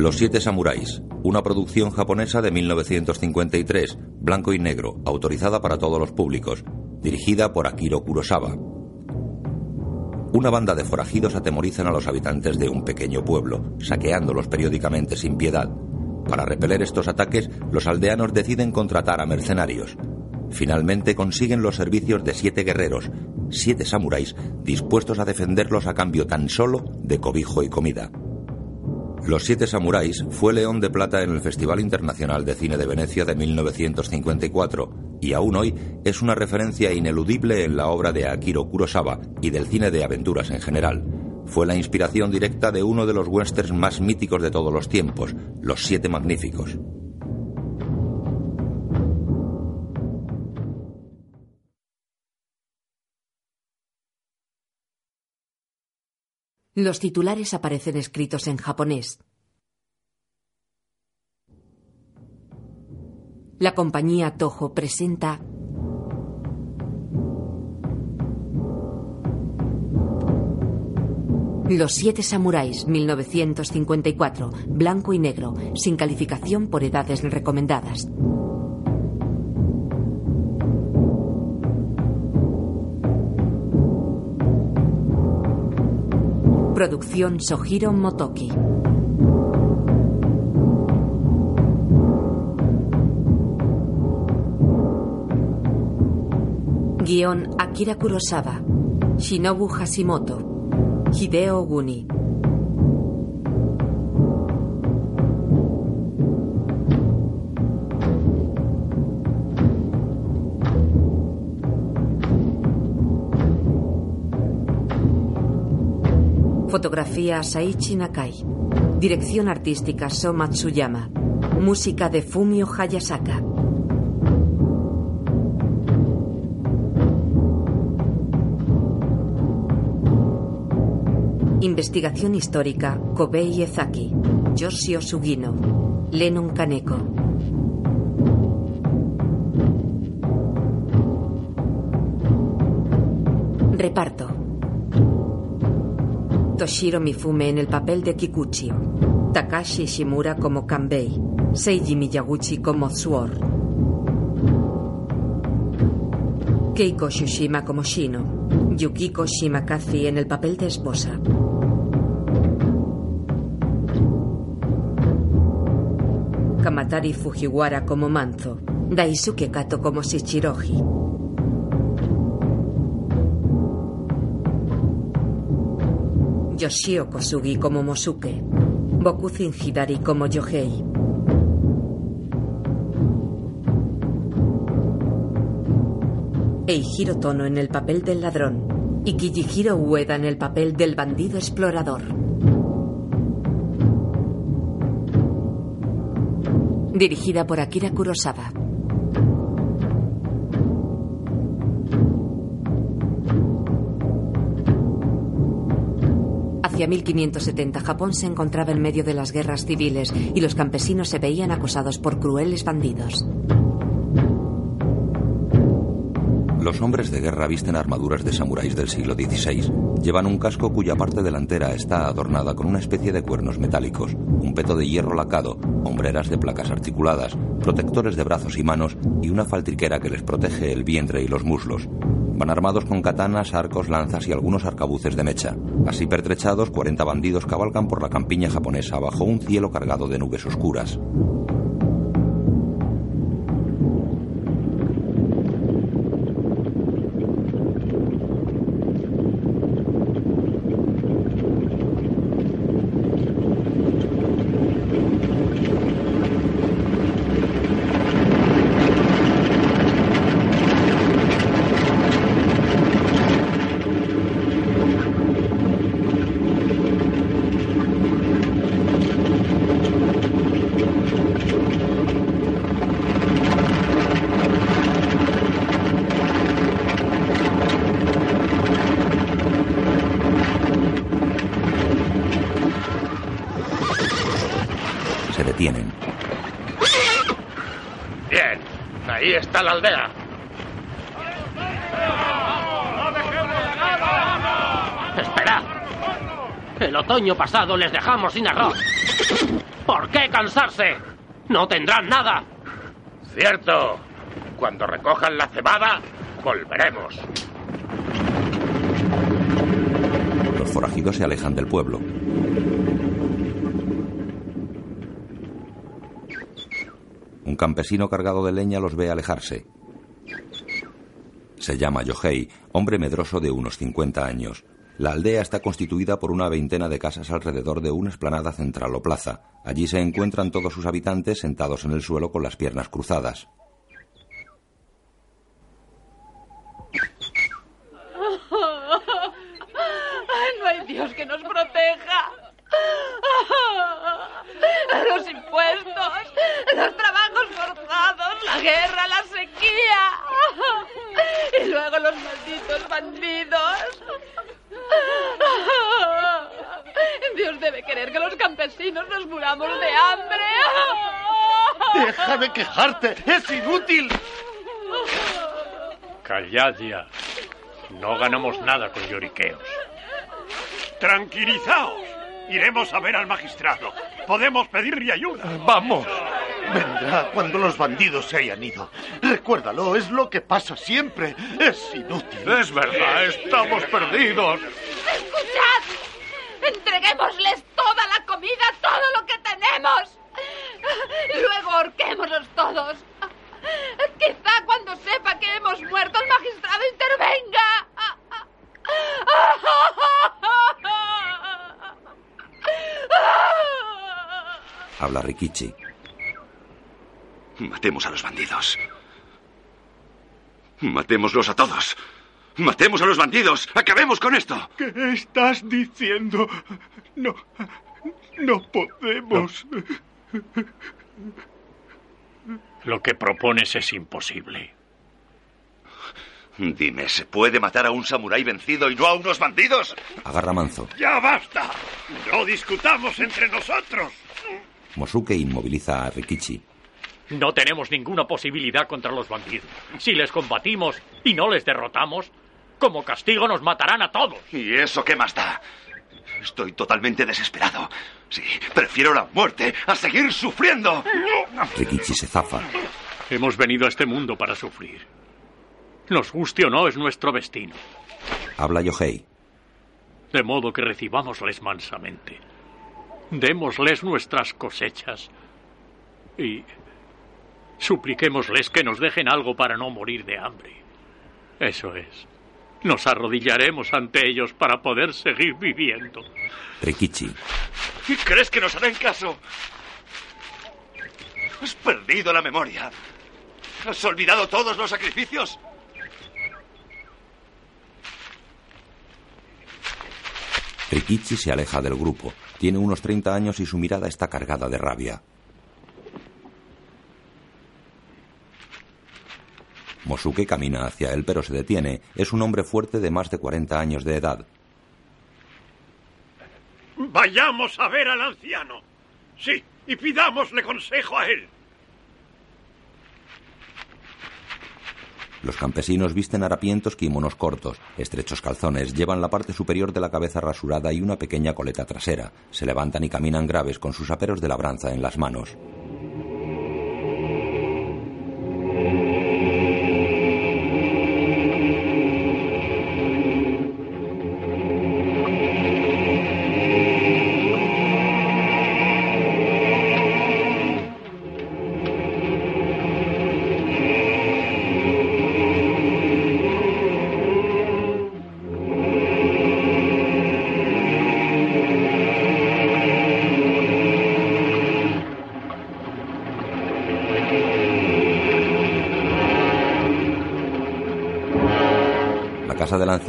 Los Siete Samuráis, una producción japonesa de 1953, blanco y negro, autorizada para todos los públicos, dirigida por Akiro Kurosawa. Una banda de forajidos atemorizan a los habitantes de un pequeño pueblo, saqueándolos periódicamente sin piedad. Para repeler estos ataques, los aldeanos deciden contratar a mercenarios. Finalmente consiguen los servicios de siete guerreros, siete samuráis, dispuestos a defenderlos a cambio tan solo de cobijo y comida. Los Siete Samuráis fue León de Plata en el Festival Internacional de Cine de Venecia de 1954 y aún hoy es una referencia ineludible en la obra de Akiro Kurosawa y del cine de aventuras en general. Fue la inspiración directa de uno de los westerns más míticos de todos los tiempos, Los Siete Magníficos. Los titulares aparecen escritos en japonés. La compañía Toho presenta Los Siete Samuráis, 1954, blanco y negro, sin calificación por edades recomendadas. Producción Sohiro Motoki. Guión Akira Kurosawa. Shinobu Hashimoto. Hideo Guni. Fotografía Saichi Nakai. Dirección artística So Matsuyama. Música de Fumio Hayasaka. Investigación histórica Kobei Ezaki. Yoshio Sugino. Lennon Kaneko. Reparto. Toshiro Mifume en el papel de Kikuchi. Takashi Shimura como Kanbei. Seiji Miyaguchi como Sword. Keiko Shushima como Shino. Yukiko Shimakazi en el papel de esposa. Kamatari Fujiwara como Manzo. Daisuke Kato como Shichiroji. Yoshio Kosugi como Mosuke. Bokuzin Hidari como Yohei. Eihiro Tono en el papel del ladrón. Y Kijihiro Ueda en el papel del bandido explorador. Dirigida por Akira Kurosawa. Hacia 1570 Japón se encontraba en medio de las guerras civiles y los campesinos se veían acosados por crueles bandidos. Los hombres de guerra visten armaduras de samuráis del siglo XVI. Llevan un casco cuya parte delantera está adornada con una especie de cuernos metálicos, un peto de hierro lacado, hombreras de placas articuladas, protectores de brazos y manos y una faltriquera que les protege el vientre y los muslos. Van armados con katanas, arcos, lanzas y algunos arcabuces de mecha. Así pertrechados, 40 bandidos cabalgan por la campiña japonesa bajo un cielo cargado de nubes oscuras. Otoño pasado les dejamos sin arroz. Por qué cansarse? No tendrán nada. Cierto. Cuando recojan la cebada, volveremos. Los forajidos se alejan del pueblo. Un campesino cargado de leña los ve alejarse. Se llama Yohei, hombre medroso de unos 50 años. La aldea está constituida por una veintena de casas alrededor de una esplanada central o plaza. Allí se encuentran todos sus habitantes sentados en el suelo con las piernas cruzadas. no hay Dios que nos proteja. Los impuestos, los trabajos forzados, la guerra, la sequía. Y luego los malditos bandidos. Dios debe querer que los campesinos nos muramos de hambre. Deja de quejarte, es inútil. Callad ya. No ganamos nada con lloriqueos. Tranquilizaos. Iremos a ver al magistrado. Podemos pedirle ayuda. Vamos. Vendrá cuando los bandidos se hayan ido. Recuérdalo, es lo que pasa siempre. Es inútil. Es verdad, estamos perdidos. ¡Escuchad! Entreguémosles toda la comida, todo lo que tenemos. Luego ahorquémoslos todos. Quizá cuando sepa que hemos muerto el magistrado intervenga. Habla Rikichi. Matemos a los bandidos. Matémoslos a todos. Matemos a los bandidos. Acabemos con esto. ¿Qué estás diciendo? No. No podemos. Lo que propones es imposible. Dime, ¿se puede matar a un samurái vencido y no a unos bandidos? Agarra manzo. ¡Ya basta! No discutamos entre nosotros. Mosuke inmoviliza a Rikichi. No tenemos ninguna posibilidad contra los bandidos. Si les combatimos y no les derrotamos, como castigo nos matarán a todos. ¿Y eso qué más da? Estoy totalmente desesperado. Sí, prefiero la muerte a seguir sufriendo. Rikichi se zafa. Hemos venido a este mundo para sufrir. Nos guste o no, es nuestro destino. Habla Yohei. De modo que recibámosles mansamente. Démosles nuestras cosechas. Y supliquémosles que nos dejen algo para no morir de hambre. Eso es. Nos arrodillaremos ante ellos para poder seguir viviendo. Rikichi. ¿Crees que nos harán caso? ¿Has perdido la memoria? ¿Has olvidado todos los sacrificios? Rikichi se aleja del grupo. Tiene unos 30 años y su mirada está cargada de rabia. Mosuke camina hacia él pero se detiene. Es un hombre fuerte de más de 40 años de edad. Vayamos a ver al anciano. Sí, y pidámosle consejo a él. Los campesinos visten harapientos kimonos cortos, estrechos calzones, llevan la parte superior de la cabeza rasurada y una pequeña coleta trasera. Se levantan y caminan graves con sus aperos de labranza en las manos.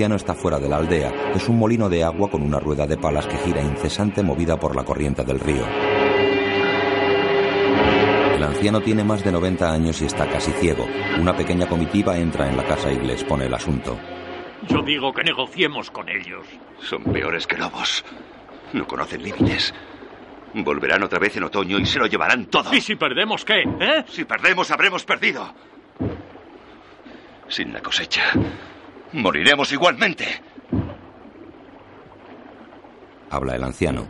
Anciano está fuera de la aldea. Es un molino de agua con una rueda de palas que gira incesante movida por la corriente del río. El anciano tiene más de 90 años y está casi ciego. Una pequeña comitiva entra en la casa y le expone el asunto. Yo digo que negociemos con ellos. Son peores que lobos. No conocen límites. Volverán otra vez en otoño y se lo llevarán todo. ¿Y si perdemos qué? ¿Eh? Si perdemos, habremos perdido. Sin la cosecha, moriremos igualmente. Habla el anciano.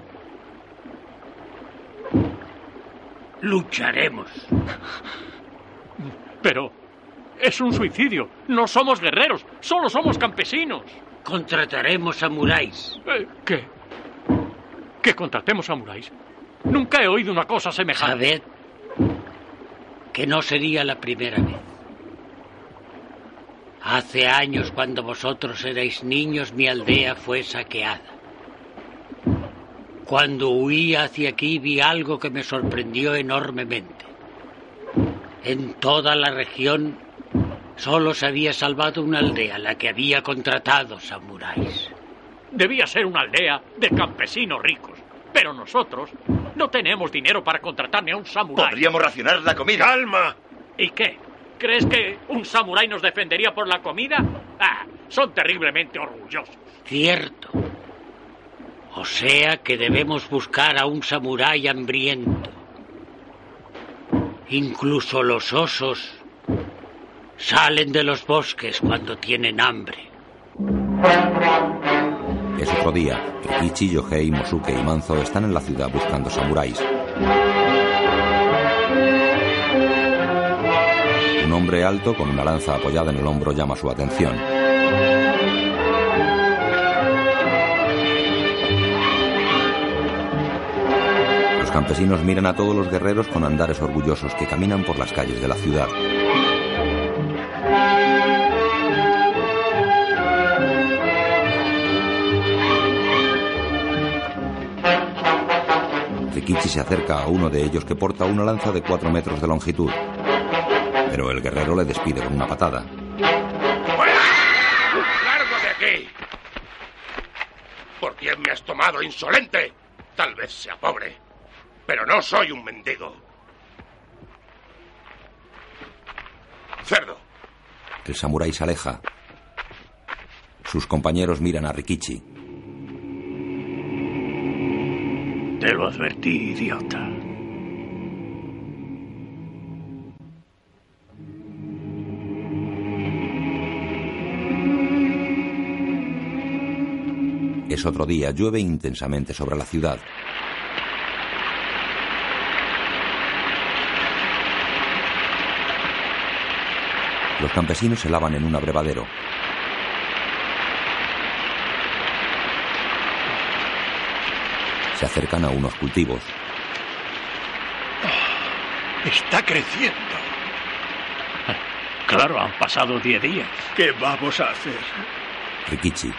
Lucharemos. Pero es un suicidio. No somos guerreros, solo somos campesinos. Contrataremos samuráis. Eh, ¿Qué? ¿Que contratemos samuráis? Nunca he oído una cosa semejante. Sabed que no sería la primera vez. Hace años, cuando vosotros erais niños, mi aldea fue saqueada. Cuando huí hacia aquí vi algo que me sorprendió enormemente. En toda la región solo se había salvado una aldea, la que había contratado samuráis. Debía ser una aldea de campesinos ricos. Pero nosotros no tenemos dinero para contratar ni a un samurái. Podríamos racionar la comida. ¡Calma! ¿Y qué? ¿Crees que un samurái nos defendería por la comida? Ah, son terriblemente orgullosos. Cierto. O sea que debemos buscar a un samurái hambriento. Incluso los osos salen de los bosques cuando tienen hambre. Es otro día. Rikichi, Yohei, Mosuke y Manzo están en la ciudad buscando samuráis. Hombre alto con una lanza apoyada en el hombro llama su atención. Los campesinos miran a todos los guerreros con andares orgullosos que caminan por las calles de la ciudad. Rikichi se acerca a uno de ellos que porta una lanza de cuatro metros de longitud. Pero el guerrero le despide con una patada. ¡Largo de aquí! ¿Por quién me has tomado, insolente? Tal vez sea pobre, pero no soy un mendigo. Cerdo, El samurái se aleja. Sus compañeros miran a Rikichi. Te lo advertí, idiota. Es otro día, llueve intensamente sobre la ciudad. Los campesinos se lavan en un abrevadero. Se acercan a unos cultivos. está creciendo. Claro, han pasado diez días. ¿Qué vamos a hacer? Rikichi,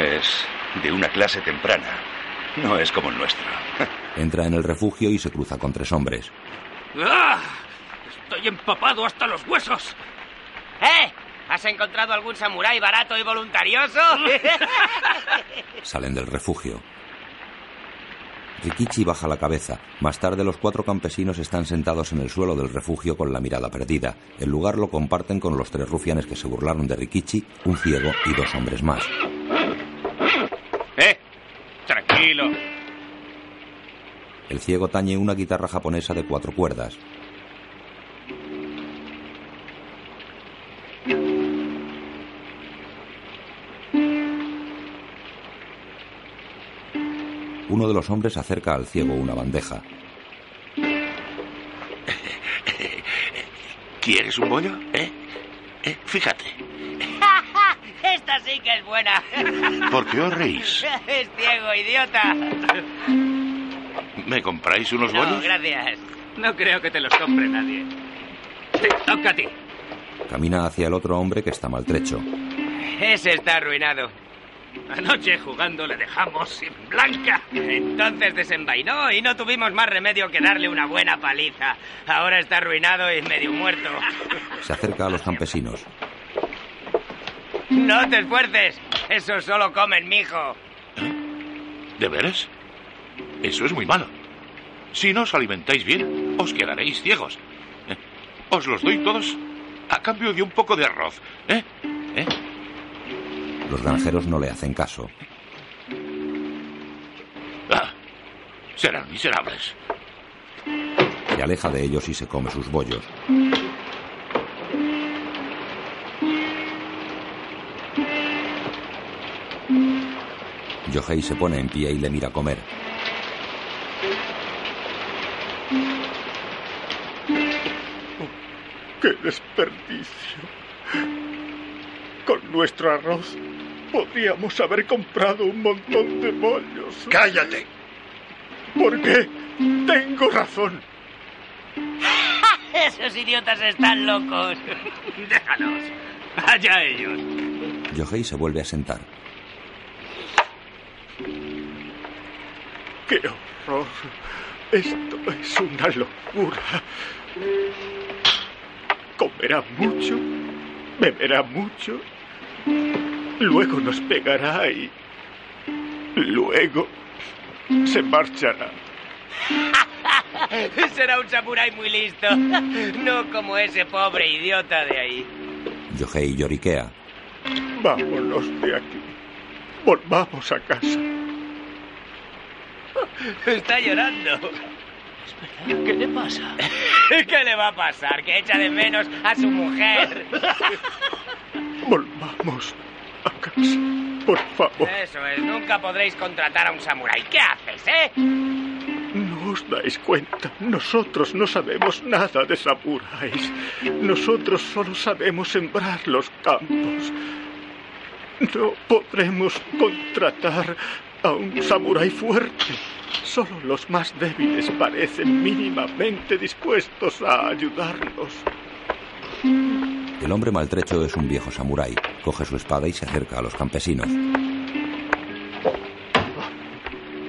Es de una clase temprana. No es como el nuestro. entra en el refugio y se cruza con tres hombres. ¡Ah! Estoy empapado hasta los huesos. ¡Eh! ¿Has encontrado algún samurái barato y voluntarioso? Salen del refugio. Rikichi baja la cabeza. Más tarde los cuatro campesinos están sentados en el suelo del refugio con la mirada perdida. El lugar lo comparten con los tres rufianes que se burlaron de Rikichi, un ciego y dos hombres más. Tranquilo. El ciego tañe una guitarra japonesa de cuatro cuerdas. Uno de los hombres acerca al ciego una bandeja. ¿Quieres un bollo? ¿Eh? ¿Eh? Fíjate. Esta sí que es buena. ¿Por qué os reís? Es ciego, idiota. ¿Me compráis unos No, gracias. No creo que te los compre nadie. Te toca a ti. Camina hacia el otro hombre que está maltrecho. Ese está arruinado. Anoche jugando le dejamos sin blanca. Entonces desenvainó y no tuvimos más remedio que darle una buena paliza. Ahora está arruinado y medio muerto. Se acerca a los campesinos. No te esfuerces. Eso solo comen, mijo. ¿De veras? Eso es muy malo. Si no os alimentáis bien, os quedaréis ciegos. Eh, Os los doy todos a cambio de un poco de arroz. ¿Eh? ¿Eh? Los granjeros no le hacen caso. Ah, serán miserables. Se aleja de ellos y se come sus bollos. Yohei se pone en pie y le mira comer. ¡Qué desperdicio! Con nuestro arroz podríamos haber comprado un montón de bollos. ¡Cállate! Porque tengo razón. Esos idiotas están locos. Déjalos. Allá ellos. Yohei se vuelve a sentar. ¡Qué horror! Esto es una locura. Comerá mucho, beberá mucho, luego nos pegará y luego se marchará. Será un samurái muy listo. No como ese pobre idiota de ahí. Yohei lloriquea. Vámonos de aquí. Volvamos a casa. Está llorando. ¿Qué le pasa? ¿Qué le va a pasar? Que echa de menos a su mujer. Volvamos a casa, por favor. Eso es, nunca podréis contratar a un samurái. ¿Qué haces, eh? No os dais cuenta. Nosotros no sabemos nada de samuráis. Nosotros solo sabemos sembrar los campos. No podremos contratar a un samurái fuerte. Solo los más débiles parecen mínimamente dispuestos a ayudarnos. El hombre maltrecho es un viejo samurái. Coge su espada y se acerca a los campesinos.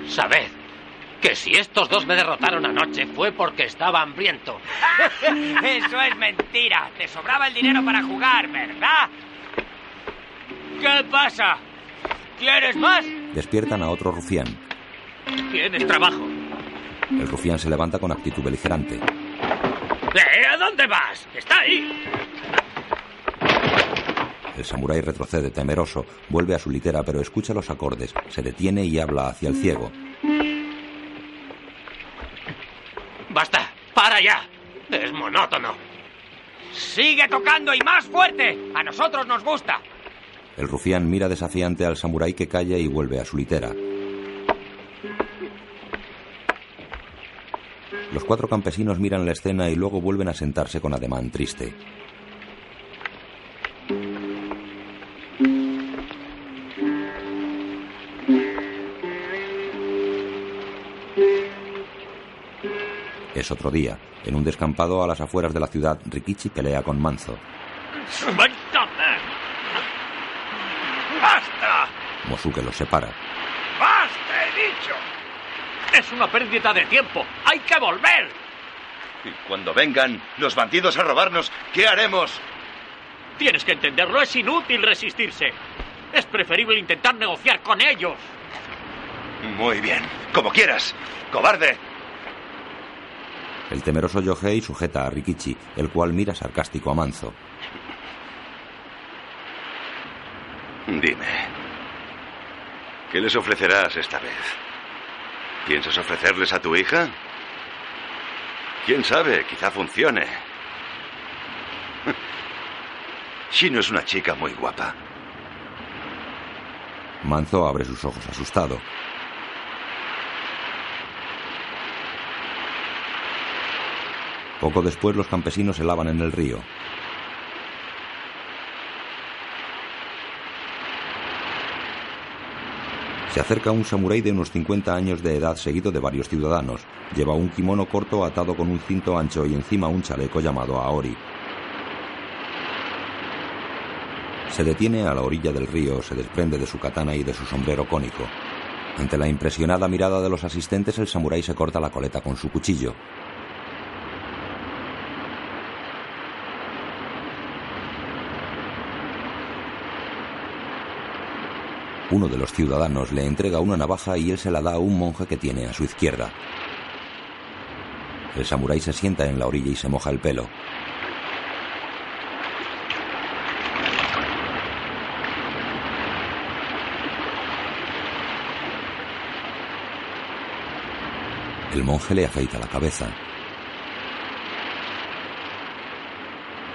Sabed que si estos dos me derrotaron anoche fue porque estaba hambriento. Eso es mentira. Te sobraba el dinero para jugar, ¿verdad? ¿Qué pasa? ¿Quieres más? Despiertan a otro rufián. Tienes trabajo. El rufián se levanta con actitud beligerante. ¿Eh? ¿A dónde vas? Está ahí. El samurái retrocede temeroso, vuelve a su litera pero escucha los acordes, se detiene y habla hacia el ciego. Basta, para ya. Es monótono. Sigue tocando y más fuerte. A nosotros nos gusta. El rufián mira desafiante al samurái que calla y vuelve a su litera. Los cuatro campesinos miran la escena y luego vuelven a sentarse con ademán triste. Es otro día. En un descampado a las afueras de la ciudad, Rikichi pelea con Manzo. ¡Suéltame! ¡Basta! Mosuke los separa. ¡Basta, he dicho! Es una pérdida de tiempo. ¡Hay que volver! Y cuando vengan los bandidos a robarnos, ¿qué haremos? Tienes que entenderlo. Es inútil resistirse. Es preferible intentar negociar con ellos. Muy bien, como quieras. ¡Cobarde! El temeroso Yohei sujeta a Rikichi, el cual mira sarcástico a Manzo. Dime, ¿qué les ofrecerás esta vez? ¿Piensas ofrecerles a tu hija? ¿Quién sabe? Quizá funcione. Shino es una chica muy guapa. Manzo abre sus ojos asustado. Poco después los campesinos se lavan en el río. Se acerca un samurái de unos 50 años de edad seguido de varios ciudadanos. Lleva un kimono corto atado con un cinto ancho y encima un chaleco llamado Aori. Se detiene a la orilla del río, se desprende de su katana y de su sombrero cónico. Ante la impresionada mirada de los asistentes, el samurái se corta la coleta con su cuchillo. Uno de los ciudadanos le entrega una navaja y él se la da a un monje que tiene a su izquierda. El samurái se sienta en la orilla y se moja el pelo. El monje le afeita la cabeza.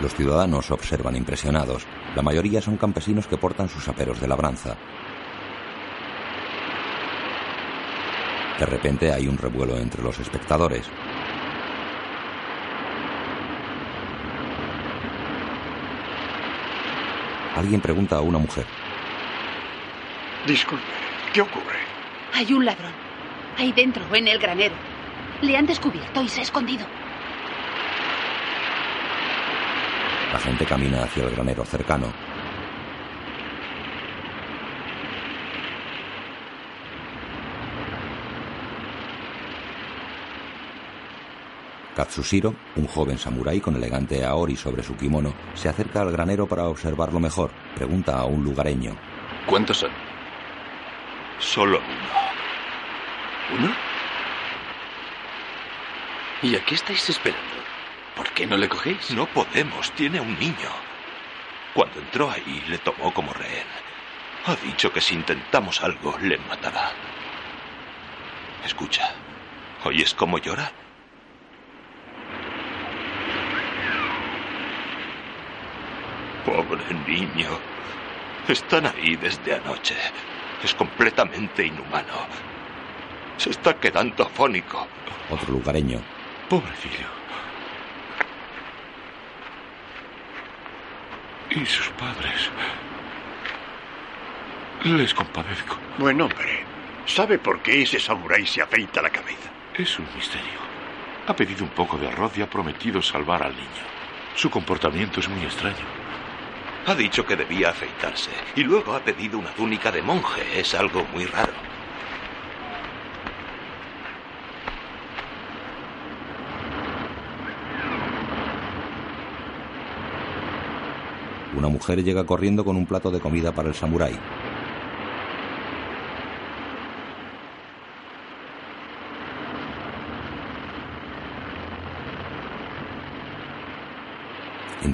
Los ciudadanos observan impresionados. La mayoría son campesinos que portan sus aperos de labranza. De repente hay un revuelo entre los espectadores. Alguien pregunta a una mujer. Disculpe, ¿qué ocurre? Hay un ladrón. Ahí dentro, en el granero. Le han descubierto y se ha escondido. La gente camina hacia el granero cercano. Katsushiro, un joven samurái con elegante aori sobre su kimono, se acerca al granero para observarlo mejor. Pregunta a un lugareño. ¿Cuántos son? Solo uno. ¿Uno? ¿Y a qué estáis esperando? ¿Por qué no le cogéis? No podemos, tiene un niño. Cuando entró ahí, le tomó como rehén. Ha dicho que si intentamos algo, le matará. Escucha, ¿oyes cómo llora? Pobre niño. Están ahí desde anoche. Es completamente inhumano. Se está quedando afónico. Otro lugareño. Pobrecillo. Y sus padres. Les compadezco. Buen hombre. ¿Sabe por qué ese samurái se afeita la cabeza? Es un misterio. Ha pedido un poco de arroz y ha prometido salvar al niño. Su comportamiento es muy extraño. Ha dicho que debía afeitarse y luego ha pedido una túnica de monje. Es algo muy raro. Una mujer llega corriendo con un plato de comida para el samurái.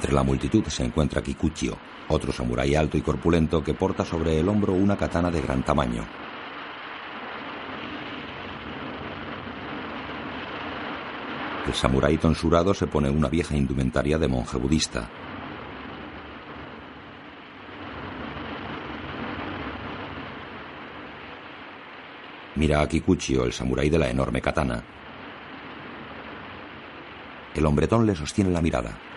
Entre la multitud se encuentra Kikuchio, otro samurái alto y corpulento que porta sobre el hombro una katana de gran tamaño. El samurái tonsurado se pone una vieja indumentaria de monje budista. Mira a Kikuchio, el samurái de la enorme katana. El hombretón le sostiene la mirada.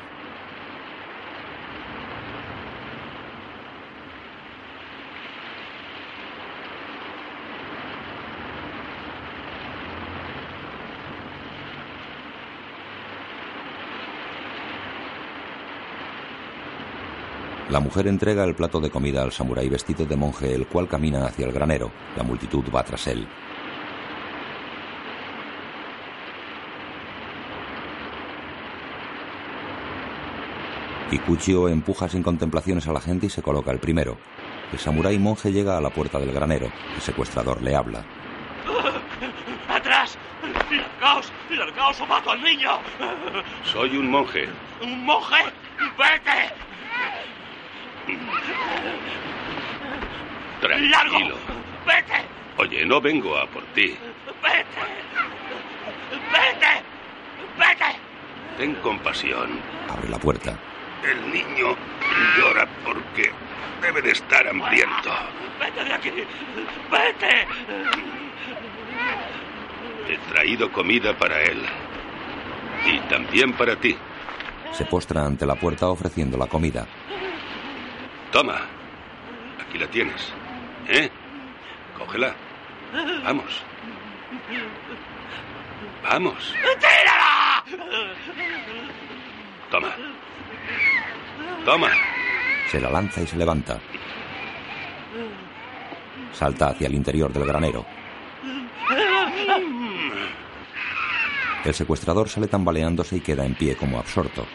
La mujer entrega el plato de comida al samurái vestido de monje, el cual camina hacia el granero. La multitud va tras él. Kikuchio empuja sin contemplaciones a la gente y se coloca el primero. El samurái monje llega a la puerta del granero. El secuestrador le habla. ¡Atrás! ¡Largaos! ¡Largaos o mato al niño! Soy un monje. ¿Un monje? ¡Vete! Tranquilo. ¡Vete! Oye, no vengo a por ti. ¡Vete! ¡Vete! ¡Vete! Ten compasión. Abre la puerta. El niño llora porque debe de estar hambriento. ¡Vete de aquí! ¡Vete! He traído comida para él. Y también para ti. Se postra ante la puerta ofreciendo la comida. Toma. Aquí la tienes. Cógela. Vamos. Vamos. ¡Tírala! Toma. Toma. Se la lanza y se levanta. Salta hacia el interior del granero. El secuestrador sale tambaleándose y queda en pie como absorto.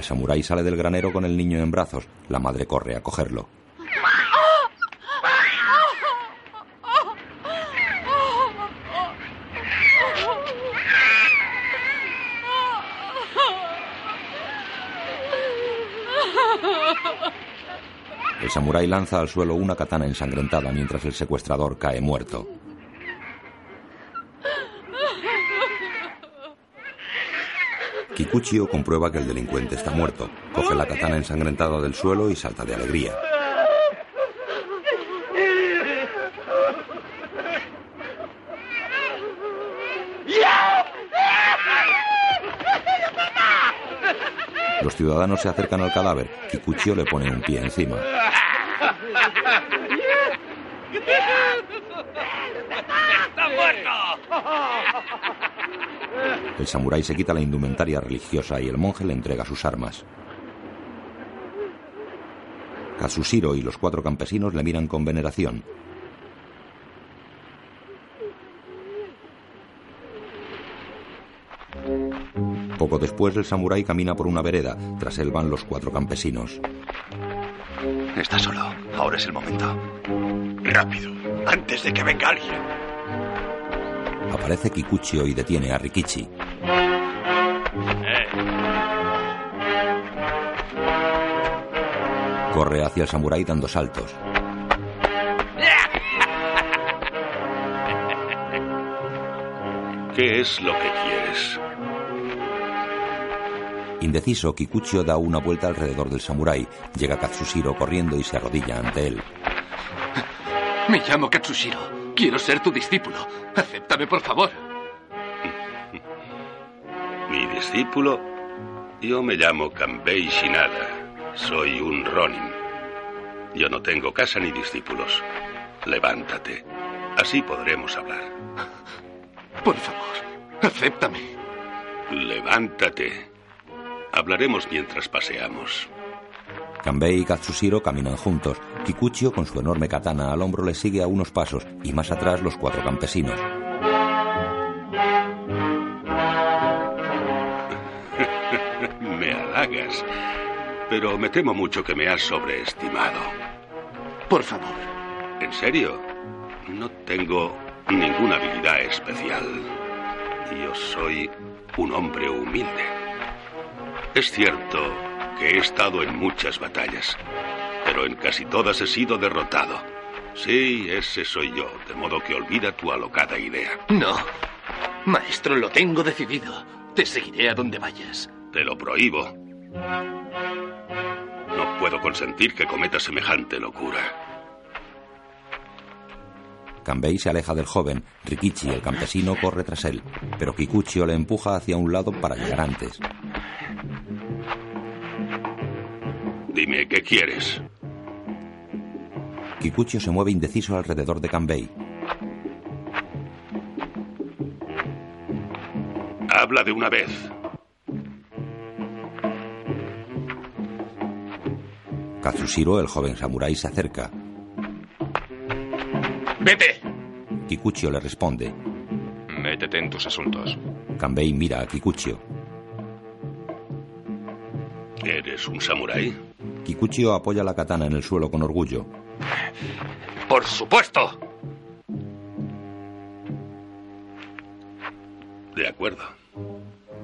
El samurái sale del granero con el niño en brazos. La madre corre a cogerlo. El samurái lanza al suelo una katana ensangrentada mientras el secuestrador cae muerto. Kikuchio comprueba que el delincuente está muerto, coge la katana ensangrentada del suelo y salta de alegría. Los ciudadanos se acercan al cadáver. Kikuchio le pone un pie encima. ¡Está muerto! El samurái se quita la indumentaria religiosa y el monje le entrega sus armas. Katsushiro y los cuatro campesinos le miran con veneración. Poco después el samurái camina por una vereda. Tras él van los cuatro campesinos. Está solo. Ahora es el momento. Rápido, antes de que venga alguien. Aparece Kikuchio y detiene a Rikichi. Corre hacia el samurái dando saltos. ¿Qué es lo que quieres? Indeciso, Kikuchio da una vuelta alrededor del samurái. Llega Katsushiro corriendo y se arrodilla ante él. Me llamo Katsushiro. Quiero ser tu discípulo. Acéptame, por favor. Mi discípulo. Yo me llamo Kanbei Shinada. Soy un Ronin. Yo no tengo casa ni discípulos. Levántate. Así podremos hablar. Por favor, acéptame. Levántate. Hablaremos mientras paseamos. Kanbei y Katsushiro caminan juntos. Kikuchio, con su enorme katana al hombro, le sigue a unos pasos y más atrás los cuatro campesinos. me halagas, pero me temo mucho que me has sobreestimado. Por favor. ¿En serio? No tengo ninguna habilidad especial. Yo soy un hombre humilde. Es cierto que he estado en muchas batallas, pero en casi todas he sido derrotado. Sí, ese soy yo, de modo que olvida tu alocada idea. No. Maestro, lo tengo decidido. Te seguiré a donde vayas. Te lo prohíbo. No puedo consentir que cometas semejante locura. Kanbei se aleja del joven. Rikichi, el campesino, corre tras él, pero Kikuchio le empuja hacia un lado para llegar antes. Dime, ¿qué quieres? Kikuchio se mueve indeciso alrededor de Kanbei. Habla de una vez. Katsushiro, el joven samurái, se acerca. ¡Vete! Kikuchio le responde. Métete en tus asuntos. Kanbei mira a Kikuchio. ¿Eres un samurái? Kikuchio apoya la katana en el suelo con orgullo. ¡Por supuesto! De acuerdo.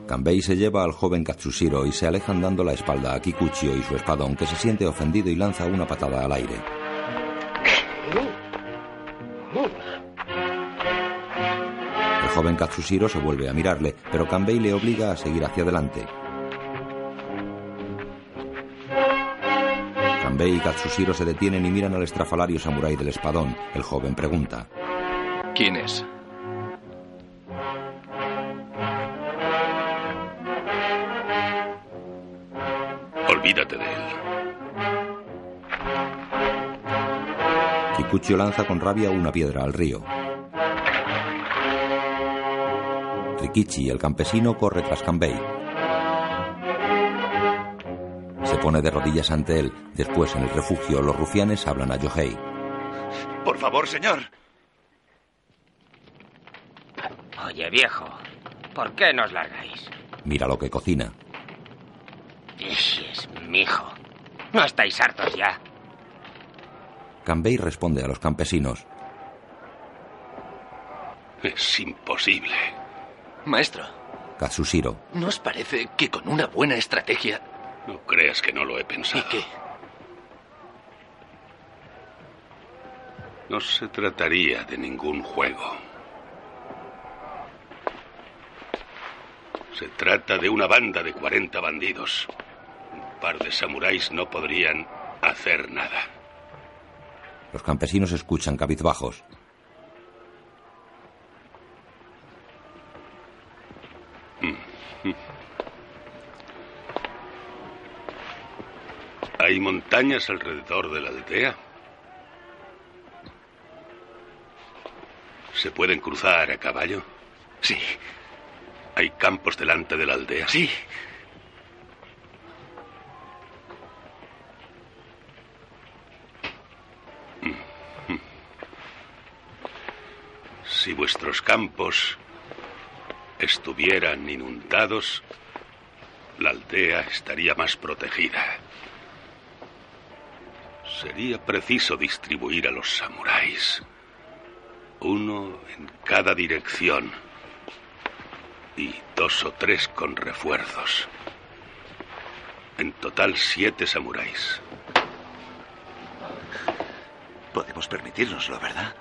Kanbei se lleva al joven Katsushiro y se alejan dando la espalda a Kikuchio y su espadón, que se siente ofendido y lanza una patada al aire. El joven Katsushiro se vuelve a mirarle, pero Kanbei le obliga a seguir hacia adelante. Kanbei y Katsushiro se detienen y miran al estrafalario samurái del espadón. El joven pregunta. ¿Quién es? Olvídate de él. Kikuchio lanza con rabia una piedra al río. Rikichi, el campesino, corre tras Kanbei. Se pone de rodillas ante él. Después, en el refugio, los rufianes hablan a Yohei. Por favor, señor. Oye, viejo, ¿por qué nos largáis? Mira lo que cocina. Es mi hijo. ¿No estáis hartos ya? Kanbei responde a los campesinos. Es imposible. Maestro, Katsushiro. ¿no os parece que con una buena estrategia... No creas que no lo he pensado. ¿Y qué? No se trataría de ningún juego. Se trata de una banda de 40 bandidos. Un par de samuráis no podrían hacer nada. Los campesinos escuchan cabizbajos. ¿Hay montañas alrededor de la aldea? ¿Se pueden cruzar a caballo? Sí. ¿Hay campos delante de la aldea? Sí. Si vuestros campos estuvieran inundados, la aldea estaría más protegida. Sería preciso distribuir a los samuráis, uno en cada dirección, y dos o tres con refuerzos. En total siete samuráis. Podemos permitírnoslo, ¿verdad?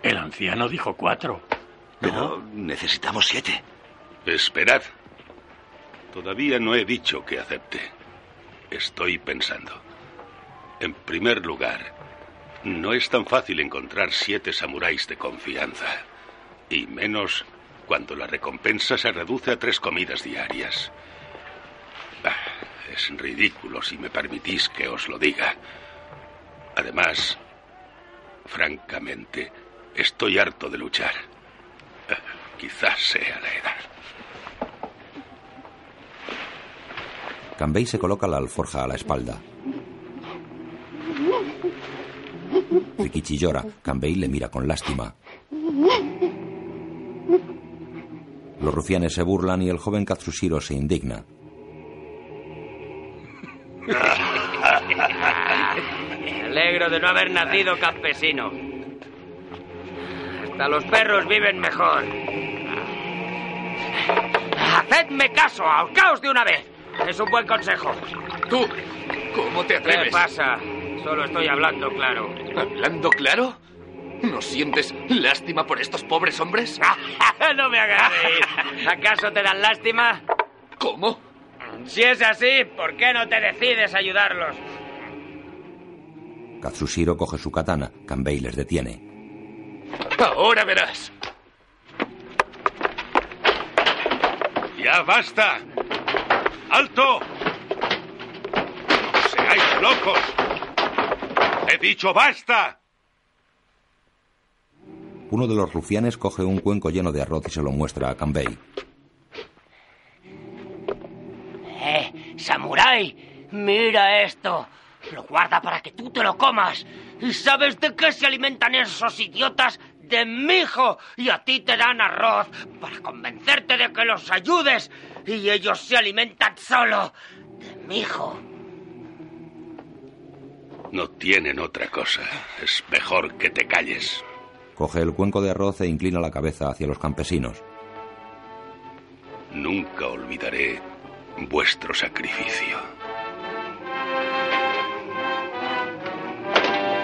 El anciano dijo cuatro. Pero necesitamos siete. Esperad. Todavía no he dicho que acepte. Estoy pensando. En primer lugar, no es tan fácil encontrar siete samuráis de confianza. Y menos cuando la recompensa se reduce a tres comidas diarias. Ah, es ridículo si me permitís que os lo diga. Además, francamente, estoy harto de luchar. Ah, quizás sea la edad. Cambay se coloca la alforja a la espalda. Rikichi llora. Cambay le mira con lástima. Los rufianes se burlan y el joven Katsushiro se indigna. Me alegro de no haber nacido campesino. Hasta los perros viven mejor. Hacedme caso, ahorcaos de una vez. Es un buen consejo. Tú, ¿cómo te atreves? ¿Qué pasa? Solo estoy hablando claro. ¿Hablando claro? ¿No sientes lástima por estos pobres hombres? no me hagas reír. ¿Acaso te dan lástima? ¿Cómo? Si es así, ¿por qué no te decides a ayudarlos? Katsushiro coge su katana. Kanbei les detiene. Ahora verás. ¡Ya basta! ¡Alto! ¡No seáis locos! ¡He dicho basta! Uno de los rufianes coge un cuenco lleno de arroz y se lo muestra a Kanbei. ¡Eh, samurái! ¡Mira esto! Lo guarda para que tú te lo comas. ¿Y sabes de qué se alimentan esos idiotas? De mijo. Y a ti te dan arroz para convencerte de que los ayudes. Y ellos se alimentan solo de mijo. No tienen otra cosa. Es mejor que te calles. Coge el cuenco de arroz e inclina la cabeza hacia los campesinos. Nunca olvidaré vuestro sacrificio.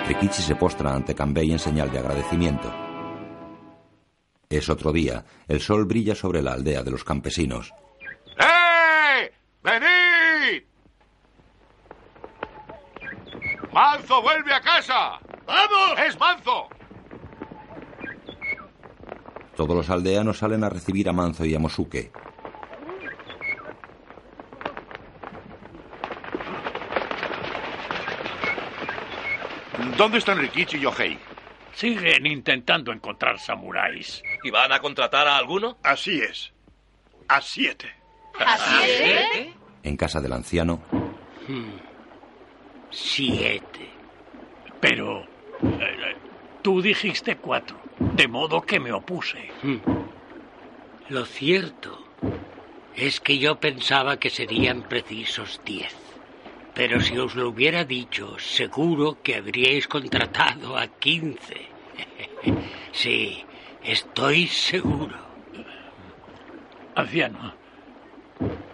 Rikichi se postra ante Kanbei en señal de agradecimiento. Es otro día. El sol brilla sobre la aldea de los campesinos. ¡Eh! ¡Venid! ¡Manzo vuelve a casa! ¡Vamos! ¡Es Manzo! Todos los aldeanos salen a recibir a Manzo y a Mosuke. ¿Dónde están Rikichi y Yohei? Siguen intentando encontrar samuráis. ¿Y van a contratar a alguno? Así es. A siete. ¿A siete? En casa del anciano, Siete. Pero eh, tú dijiste cuatro, de modo que me opuse. Hmm. Lo cierto es que yo pensaba que serían precisos diez. Pero si os lo hubiera dicho, seguro que habríais contratado a quince. Sí, estoy seguro. Anciano,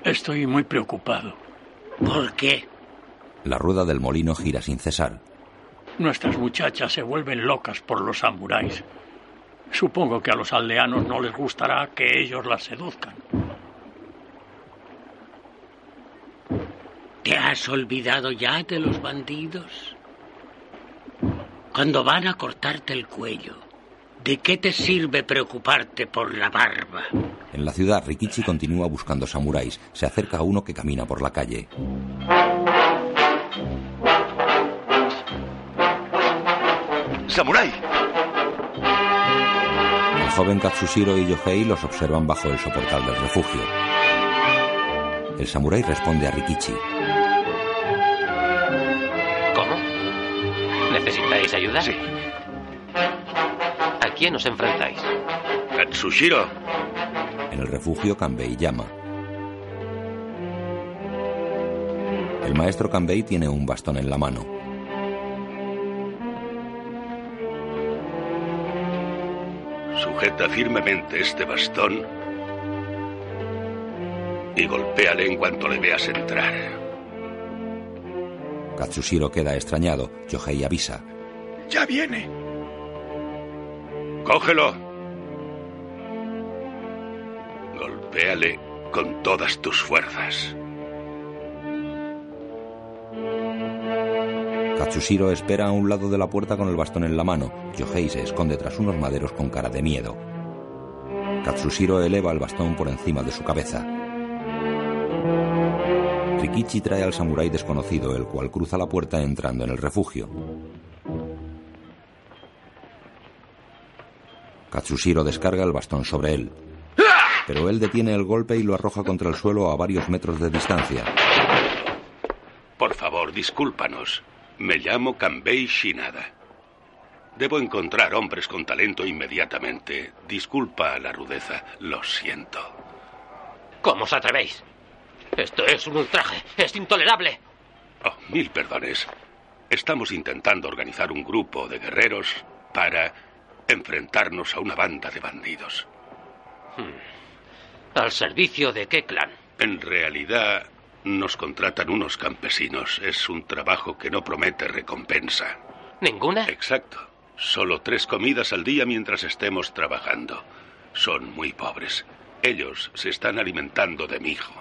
estoy muy preocupado. ¿Por qué? La rueda del molino gira sin cesar. Nuestras muchachas se vuelven locas por los samuráis. Supongo que a los aldeanos no les gustará que ellos las seduzcan. ¿Te has olvidado ya de los bandidos? Cuando van a cortarte el cuello, ¿de qué te sirve preocuparte por la barba? En la ciudad, Rikichi continúa buscando samuráis. Se acerca a uno que camina por la calle. ¡Samurái! El joven Katsushiro y Yohei los observan bajo el soportal del refugio. El samurái responde a Rikichi. ¿Cómo? ¿Necesitáis ayuda? Sí. ¿A quién os enfrentáis? Katsushiro. En el refugio Kanbei llama. El maestro Kanbei tiene un bastón en la mano. Sujeta firmemente este bastón y golpéale en cuanto le veas entrar. Katsushiro queda extrañado. Yohei avisa. Ya viene. Cógelo. Golpéale con todas tus fuerzas. Katsushiro espera a un lado de la puerta con el bastón en la mano. Yohei se esconde tras unos maderos con cara de miedo. Katsushiro eleva el bastón por encima de su cabeza. Rikichi trae al samurái desconocido, el cual cruza la puerta entrando en el refugio. Katsushiro descarga el bastón sobre él. Pero él detiene el golpe y lo arroja contra el suelo a varios metros de distancia. Por favor, discúlpanos. Me llamo Kanbei Shinada. Debo encontrar hombres con talento inmediatamente. Disculpa la rudeza. Lo siento. ¿Cómo os atrevéis? Esto es un ultraje. Es intolerable. Oh, mil perdones. Estamos intentando organizar un grupo de guerreros para enfrentarnos a una banda de bandidos. Hmm. ¿Al servicio de qué clan? En realidad, nos contratan unos campesinos. Es un trabajo que no promete recompensa. ¿Ninguna? Exacto. Solo tres comidas al día mientras estemos trabajando. Son muy pobres. Ellos se están alimentando de mi hijo.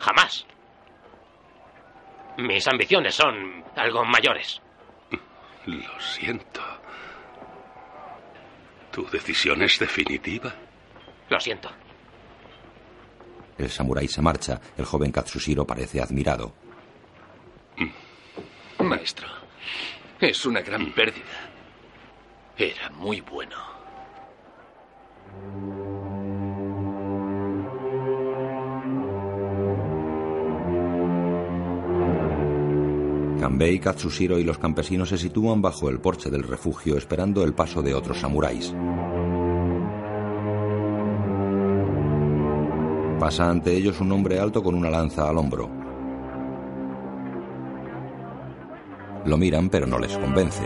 Jamás. Mis ambiciones son algo mayores. Lo siento. ¿Tu decisión es definitiva? Lo siento. El samurái se marcha. El joven Katsushiro parece admirado. Maestro, es una gran pérdida. Era muy bueno. Kanbei, Katsushiro y los campesinos se sitúan bajo el porche del refugio esperando el paso de otros samuráis. Pasa ante ellos un hombre alto con una lanza al hombro. Lo miran pero no les convence.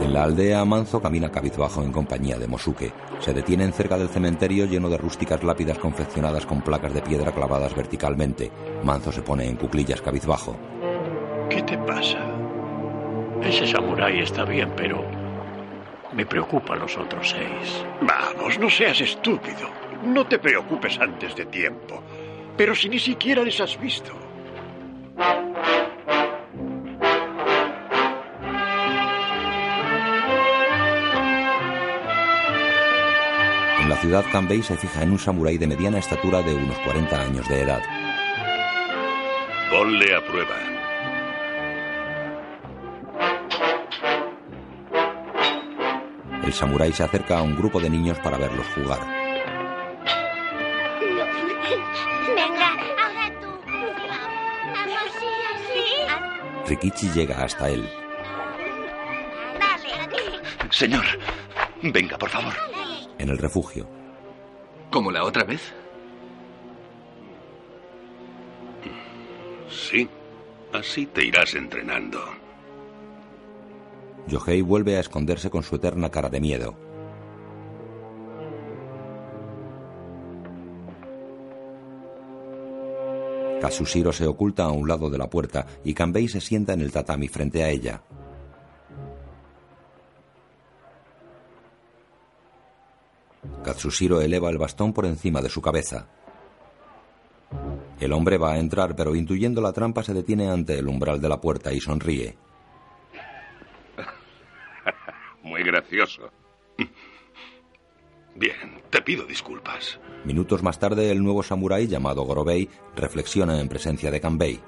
En la aldea, Manzo camina cabizbajo en compañía de Mosuke. Se detienen cerca del cementerio lleno de rústicas lápidas confeccionadas con placas de piedra clavadas verticalmente. Manzo se pone en cuclillas cabizbajo. ¿Qué te pasa? Ese samurái está bien, pero me preocupan los otros seis. Vamos, no seas estúpido. No te preocupes antes de tiempo. Pero si ni siquiera les has visto. En la ciudad, Kanbei se fija en un samurái de mediana estatura de unos 40 años de edad. Ponle a prueba. El samurái se acerca a un grupo de niños para verlos jugar. Venga, ahora tú. Vamos, sí, así. Rikichi llega hasta él. Dale. Señor, venga, por favor. En el refugio, ¿Como la otra vez? Sí. Así te irás entrenando. Yohei vuelve a esconderse con su eterna cara de miedo. Katsushiro se oculta a un lado de la puerta y Kanbei se sienta en el tatami frente a ella. Katsushiro eleva el bastón por encima de su cabeza. El hombre va a entrar, pero intuyendo la trampa se detiene ante el umbral de la puerta y sonríe. Muy gracioso. Bien, te pido disculpas. Minutos más tarde, el nuevo samurái llamado Gorobei reflexiona en presencia de Kanbei.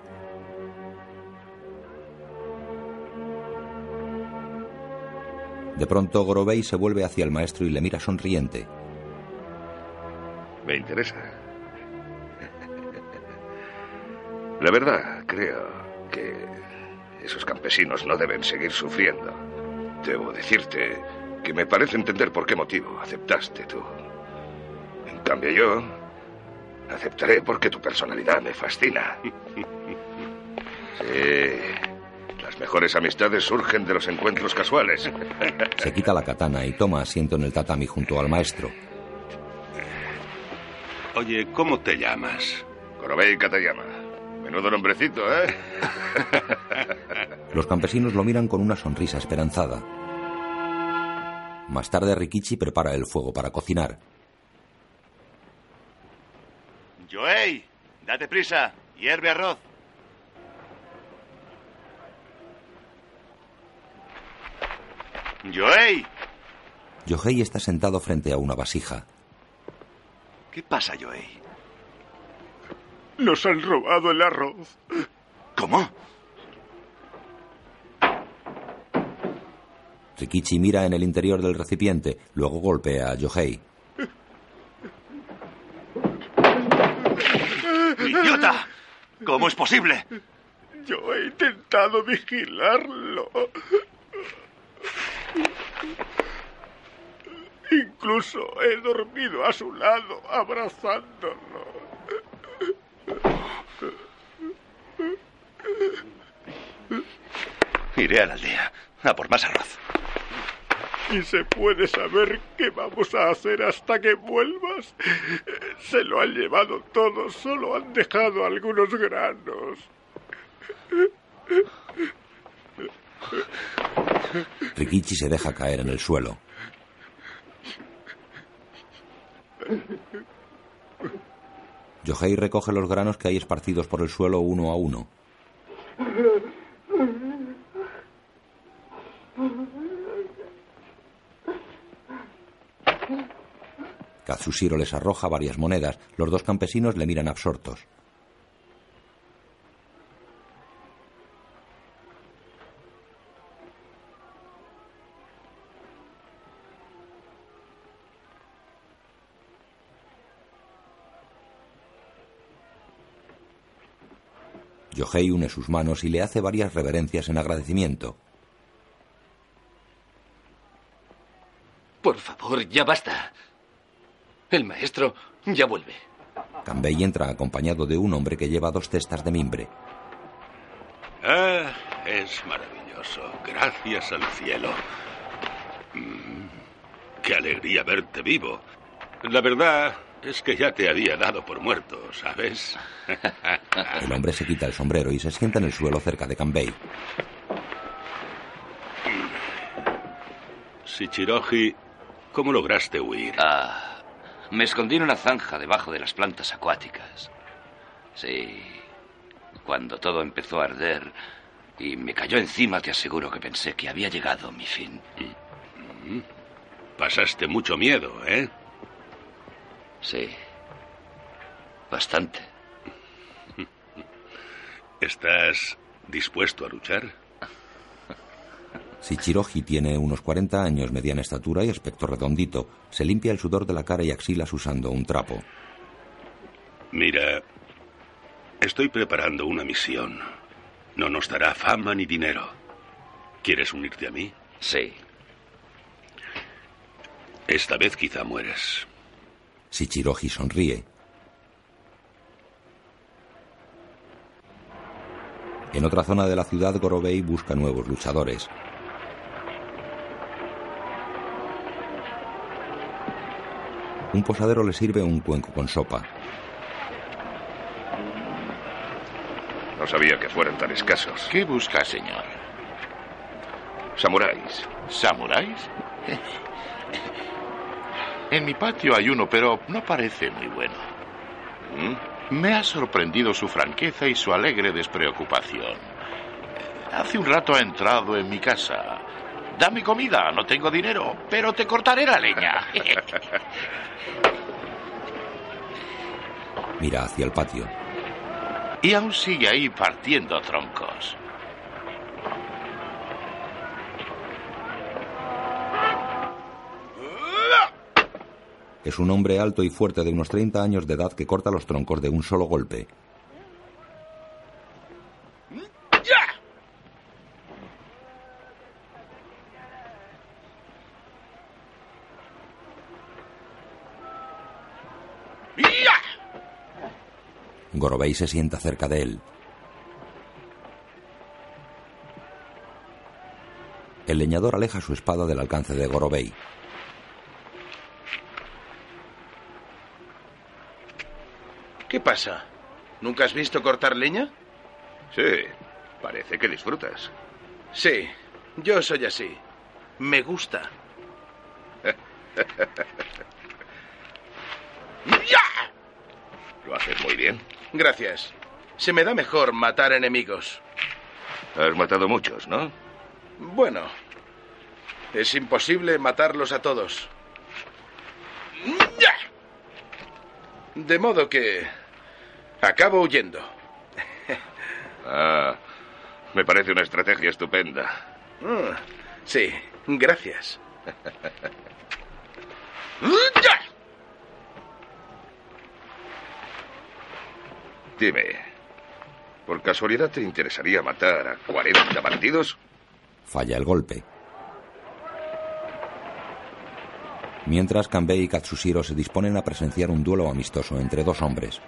De pronto, Gorobei se vuelve hacia el maestro y le mira sonriente. Me interesa. La verdad, creo que esos campesinos no deben seguir sufriendo. Debo decirte que me parece entender por qué motivo aceptaste tú. En cambio yo aceptaré porque tu personalidad me fascina. Sí, las mejores amistades surgen de los encuentros casuales. Se quita la katana y toma asiento en el tatami junto al maestro. Oye, ¿cómo te llamas? Korobei Katayama. Menudo nombrecito, ¿eh? Los campesinos lo miran con una sonrisa esperanzada. Más tarde, Rikichi prepara el fuego para cocinar. Joey, date prisa. Hierve arroz. Joey, Yohei está sentado frente a una vasija. ¿qué pasa, Joey? Nos han robado el arroz. ¿Cómo? Rikichi mira en el interior del recipiente, luego golpea a Yohei. ¡Idiota! ¿Cómo es posible? Yo he intentado vigilarlo. Incluso he dormido a su lado, abrazándolo. Iré a la aldea a por más arroz. ¿Y se puede saber qué vamos a hacer hasta que vuelvas? Se lo han llevado todo, solo han dejado algunos granos. Rikichi se deja caer en el suelo. Yohei recoge los granos que hay esparcidos por el suelo uno a uno. Katsushiro les arroja varias monedas. Los dos campesinos le miran absortos. Yohei une sus manos y le hace varias reverencias en agradecimiento. Por favor, ya basta. El maestro ya vuelve. Kanbei entra acompañado de un hombre que lleva dos cestas de mimbre. Ah, es maravilloso. Gracias al cielo. Mm, qué alegría verte vivo. La verdad es que ya te había dado por muerto, ¿sabes? El hombre se quita el sombrero y se sienta en el suelo cerca de Kanbei. Shichiroji, ¿cómo lograste huir? Ah, me escondí en una zanja debajo de las plantas acuáticas. Sí, cuando todo empezó a arder y me cayó encima, te aseguro que pensé que había llegado mi fin. Pasaste mucho miedo, ¿eh? Sí, bastante. ¿Estás dispuesto a luchar? Shichiroji tiene unos 40 años, mediana estatura y aspecto redondito. Se limpia el sudor de la cara y axilas usando un trapo. Mira, estoy preparando una misión. No nos dará fama ni dinero. ¿Quieres unirte a mí? Sí. Esta vez quizá mueres. Shichiroji sonríe. En otra zona de la ciudad, Gorobei busca nuevos luchadores. Un posadero le sirve un cuenco con sopa. No sabía que fueran tan escasos. ¿Qué busca, señor? Samuráis. ¿Samuráis? En mi patio hay uno, pero no parece muy bueno. ¿Mm? Me ha sorprendido su franqueza y su alegre despreocupación. Hace un rato ha entrado en mi casa. Dame comida, no tengo dinero, pero te cortaré la leña. Mira hacia el patio. y aún sigue ahí partiendo troncos. Es un hombre alto y fuerte de unos 30 años de edad que corta los troncos de un solo golpe. Gorobei se sienta cerca de él. El leñador aleja su espada del alcance de Gorobei. ¿Qué pasa? ¿Nunca has visto cortar leña? Sí, parece que disfrutas. Sí, yo soy así. Me gusta. Lo haces muy bien. Gracias. Se me da mejor matar enemigos. Has matado muchos, ¿no? Bueno, es imposible matarlos a todos. De modo que acabo huyendo. Ah, me parece una estrategia estupenda. Mm, sí, gracias. Dime, ¿por casualidad te interesaría matar a 40 bandidos? Falla el golpe. Mientras Kanbei y Katsushiro se disponen a presenciar un duelo amistoso entre dos hombres.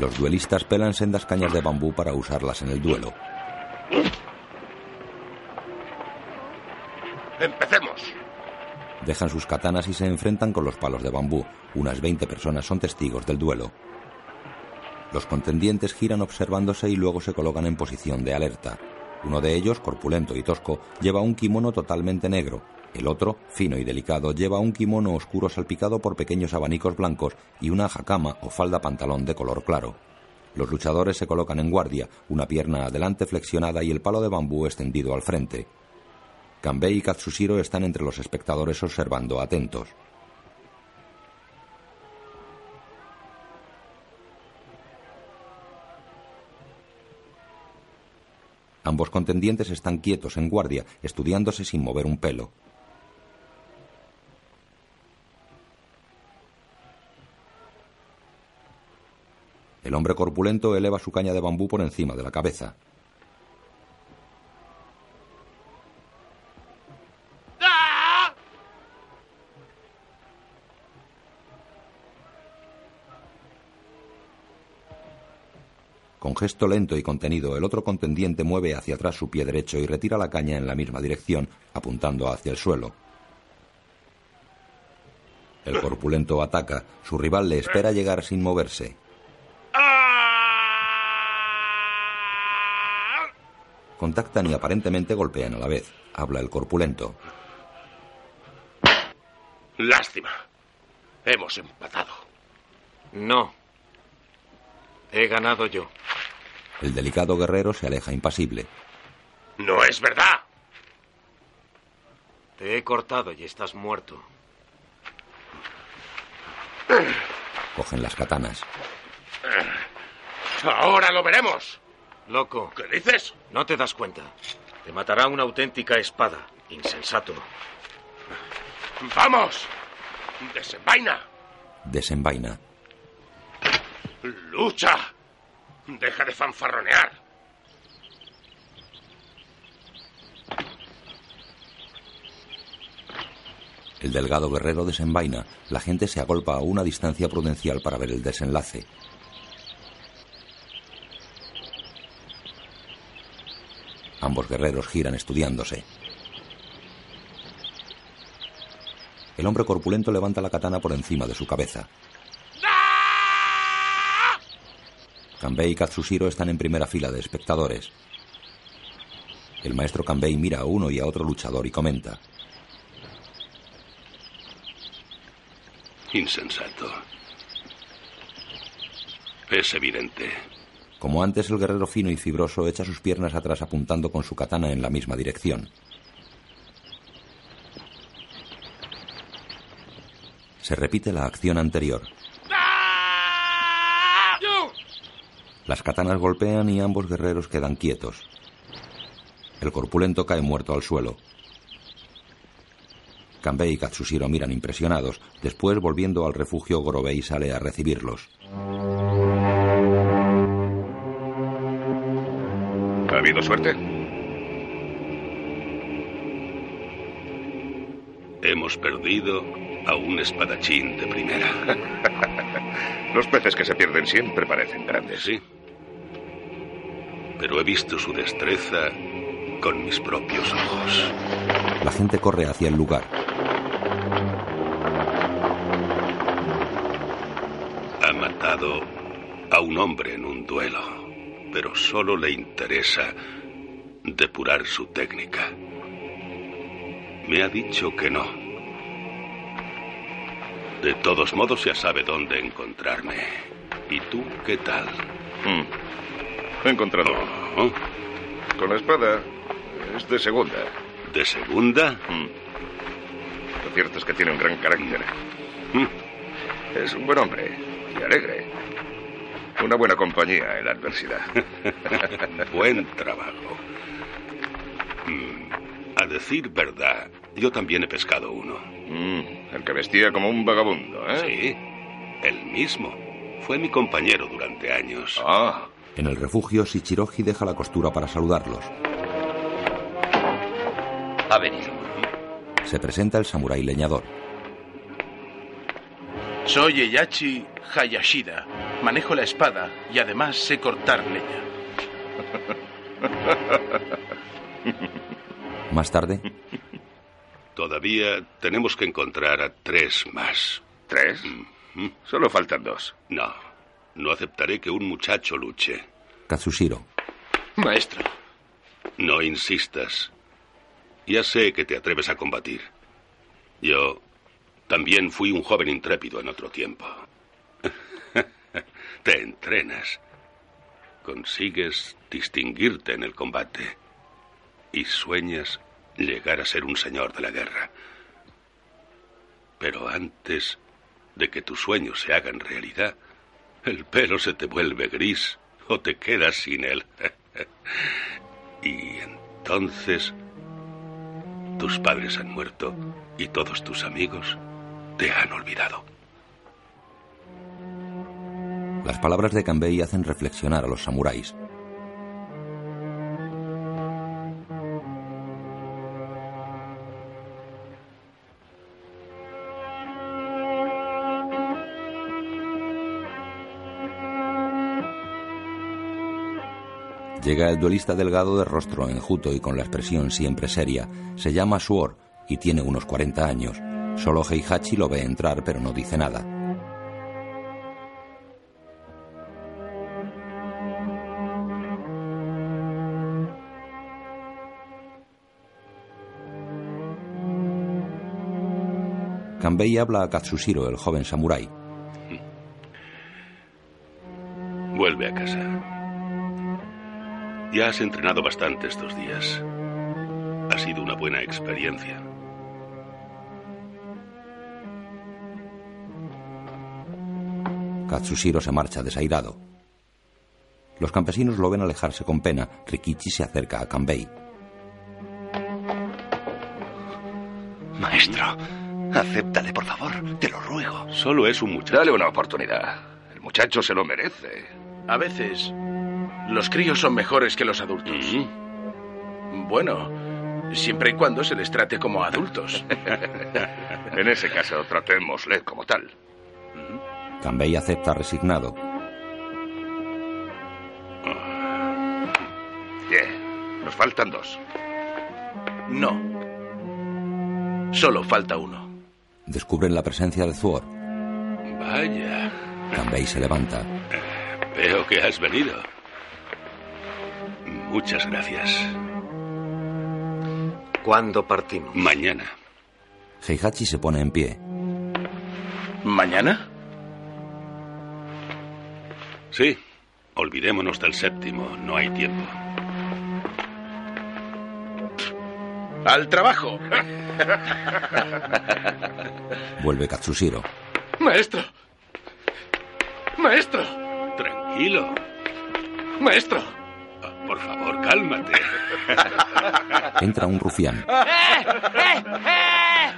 Los duelistas pelan sendas cañas de bambú para usarlas en el duelo. Empecemos. Dejan sus katanas y se enfrentan con los palos de bambú. Unas 20 personas son testigos del duelo. Los contendientes giran observándose y luego se colocan en posición de alerta. Uno de ellos, corpulento y tosco, lleva un kimono totalmente negro. El otro, fino y delicado, lleva un kimono oscuro salpicado por pequeños abanicos blancos y una hakama o falda pantalón de color claro. Los luchadores se colocan en guardia, una pierna adelante flexionada y el palo de bambú extendido al frente. Kanbei y Katsushiro están entre los espectadores observando atentos. Ambos contendientes están quietos en guardia, estudiándose sin mover un pelo. El hombre corpulento eleva su caña de bambú por encima de la cabeza. Con gesto lento y contenido, el otro contendiente mueve hacia atrás su pie derecho y retira la caña en la misma dirección, apuntando hacia el suelo. El corpulento ataca. Su rival le espera llegar sin moverse. Contactan y aparentemente golpean a la vez. Habla el corpulento. Lástima. Hemos empatado. No. He ganado yo. El delicado guerrero se aleja impasible. No es verdad. Te he cortado y estás muerto. Cogen las katanas. Ahora lo veremos. Loco. ¿Qué dices? No te das cuenta. Te matará una auténtica espada. Insensato. ¡Vamos! ¡Desenvaina! Desenvaina. ¡Lucha! Deja de fanfarronear. El delgado guerrero desenvaina. La gente se agolpa a una distancia prudencial para ver el desenlace. Ambos guerreros giran estudiándose. El hombre corpulento levanta la katana por encima de su cabeza. Kanbei y Katsushiro están en primera fila de espectadores. El maestro Kanbei mira a uno y a otro luchador y comenta. Insensato. Es evidente. Como antes, el guerrero fino y fibroso echa sus piernas atrás apuntando con su katana en la misma dirección. Se repite la acción anterior. Las katanas golpean y ambos guerreros quedan quietos. El corpulento cae muerto al suelo. Kanbei y Katsushiro miran impresionados. Después, volviendo al refugio, Gorobei sale a recibirlos. ¿Ha habido suerte? Hemos perdido a un espadachín de primera. Los peces que se pierden siempre parecen grandes. Sí. Pero he visto su destreza con mis propios ojos. La gente corre hacia el lugar. Ha matado a un hombre en un duelo, pero solo le interesa depurar su técnica. Me ha dicho que no. De todos modos ya sabe dónde encontrarme. ¿Y tú qué tal? Mm. He encontrado. Oh. Con la espada es de segunda. ¿De segunda? Mm. Lo cierto es que tiene un gran carácter. Mm. Es un buen hombre y alegre. Una buena compañía en la adversidad. buen trabajo. Mm. A decir verdad, yo también he pescado uno. Mm, el que vestía como un vagabundo, ¿eh? Sí, el mismo. Fue mi compañero durante años. Ah. En el refugio, Shichiroji deja la costura para saludarlos. Ha venido. Se presenta el samurái leñador. Soy Eyachi Hayashida. Manejo la espada y además sé cortar leña. Más tarde, Todavía tenemos que encontrar a tres más. ¿Tres? Solo faltan dos. No, no aceptaré que un muchacho luche. Katsushiro. Maestro. No insistas. Ya sé que te atreves a combatir. Yo también fui un joven intrépido en otro tiempo. te entrenas. Consigues distinguirte en el combate. Y sueñas llegar a ser un señor de la guerra. Pero antes de que tus sueños se hagan realidad, el pelo se te vuelve gris o te quedas sin él. y entonces tus padres han muerto y todos tus amigos te han olvidado. Las palabras de Kanbei hacen reflexionar a los samuráis. Llega el duelista delgado de rostro enjuto y con la expresión siempre seria. Se llama Suor y tiene unos 40 años. Solo Heihachi lo ve entrar pero no dice nada. Kanbei habla a Katsushiro, el joven samurái. Vuelve a casa. Ya has entrenado bastante estos días. Ha sido una buena experiencia. Katsushiro se marcha desairado. Los campesinos lo ven alejarse con pena. Rikichi se acerca a Kanbei. Maestro, acéptale, por favor. Te lo ruego. Solo es un muchacho. Dale una oportunidad. El muchacho se lo merece. A veces, los críos son mejores que los adultos. Bueno, siempre y cuando se les trate como adultos. en ese caso, tratémosle como tal. Kanbei acepta resignado. Bien, nos faltan dos. No. Solo falta uno. Descubren la presencia de Zuor. Vaya. Kanbei se levanta. Veo que has venido. Muchas gracias. ¿Cuándo partimos? Mañana. Heihachi se pone en pie. ¿Mañana? Sí, Olvidémonos del séptimo, no hay tiempo. ¡Al trabajo! Vuelve Katsushiro. Maestro. Maestro. Tranquilo. Maestro. Por favor, cálmate. Entra un rufián. ¡Eh! ¡Eh! ¡Eh!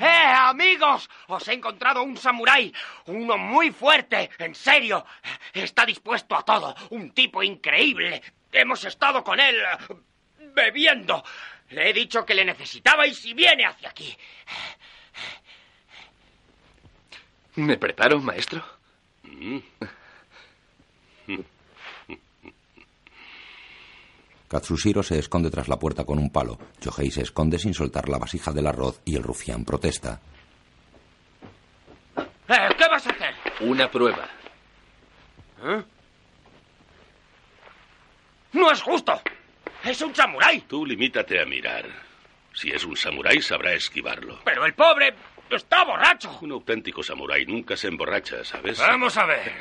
¡Eh, amigos! Os he encontrado un samurái. Uno muy fuerte, en serio. Está dispuesto a todo. Un tipo increíble. Hemos estado con él eh, bebiendo. Le he dicho que le necesitabais y viene hacia aquí. ¿Me preparo, maestro? Katsushiro se esconde tras la puerta con un palo. Yohei se esconde sin soltar la vasija del arroz y el rufián protesta. Eh, ¿Qué vas a hacer? Una prueba. ¿Eh? No es justo. Es un samurái. Tú limítate a mirar. Si es un samurái, sabrá esquivarlo. Pero el pobre está borracho. Un auténtico samurái nunca se emborracha, ¿sabes? Vamos a ver.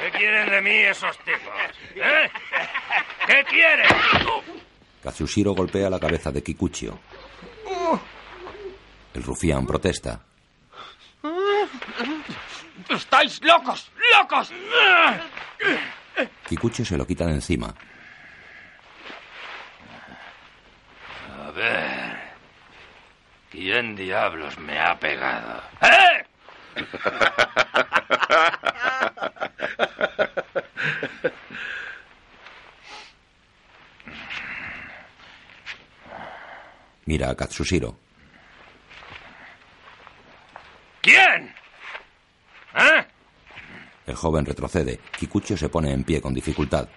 ¿Qué quieren de mí esos tipos? ¿Eh? ¿Qué quieren? Katsushiro golpea la cabeza de Kikuchio. El rufián protesta. ¡Estáis locos! ¡Locos! Kikuchio se lo quita de encima. A ver. ¿Quién diablos me ha pegado? ¡Eh! Mira a Katsushiro. ¿Quién? ¿Eh? El joven retrocede. Kikuchio se pone en pie con dificultad.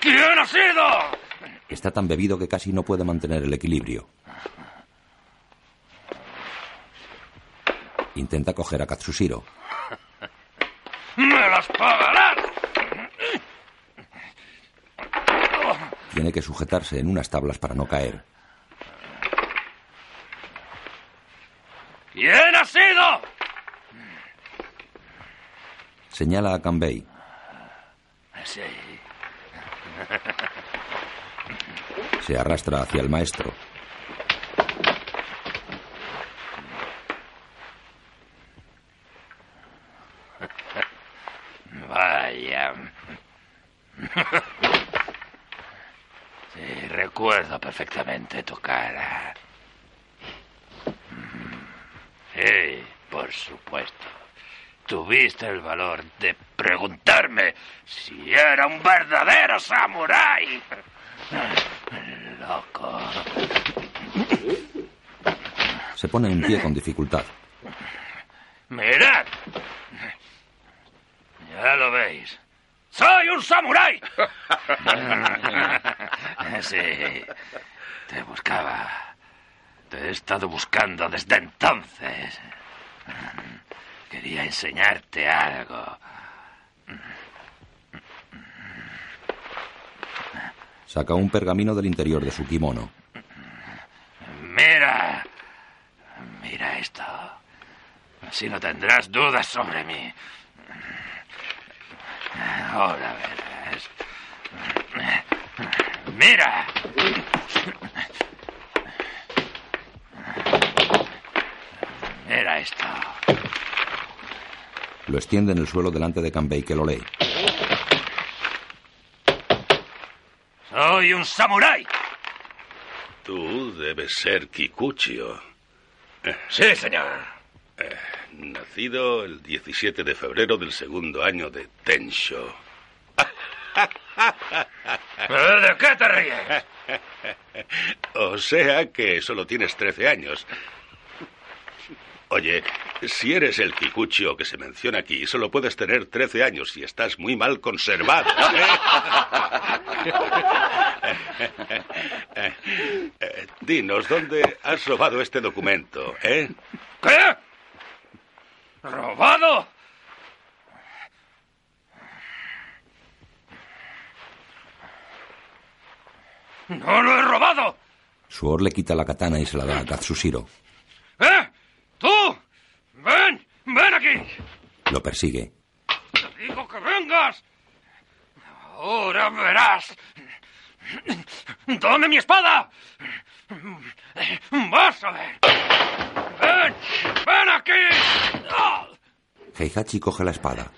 ¿Quién ha sido? Está tan bebido que casi no puede mantener el equilibrio. Intenta coger a Katsushiro. ¡Me las pagarás! Tiene que sujetarse en unas tablas para no caer. ¿Quién ha sido? Señala a Kanbei. Sí. Se arrastra hacia el maestro. Vaya. Sí, recuerdo perfectamente tu cara. Sí, por supuesto. Tuviste el valor de preguntarme si era un verdadero samurái. Loco. Se pone en pie con dificultad. Mirad. Ya lo veis. ¡Soy un samurái! Sí, te buscaba. Te he estado buscando desde entonces. Quería enseñarte algo. Saca un pergamino del interior de su kimono. Mira. Mira esto. Así no tendrás dudas sobre mí. Ahora verás. Mira. Mira esto. Lo extiende en el suelo delante de Kanbei que lo lee. ¡Soy un samurái! Tú debes ser Kikuchio. Sí, señor. Eh, nacido el 17 de febrero del segundo año de Tensho. ¿De qué te ríes? O sea que solo tienes 13 años. Oye, si eres el Kikuchio que se menciona aquí, solo puedes tener 13 años y estás muy mal conservado. ¿eh? Eh, Dinos, ¿dónde has robado este documento, eh? ¿Qué? ¿Robado? ¡No lo he robado! Suor le quita la katana y se la da a Katsushiro. ¿Eh? ¡Tú! ¡Ven! ¡Ven aquí! Lo persigue. ¡Te digo que vengas! Ahora verás. ¡Dame mi espada! ¡Vas a ver! ¡Ven! ¡Ven aquí! Heihachi coge la espada.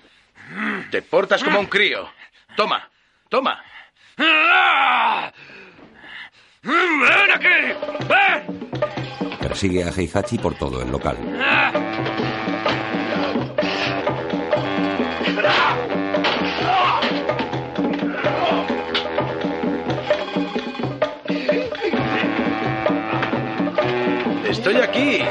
Te portas como un crío. Toma, toma. ¡Ven aquí! ¡Ven! Persigue a Heihachi por todo el local. Estoy aquí.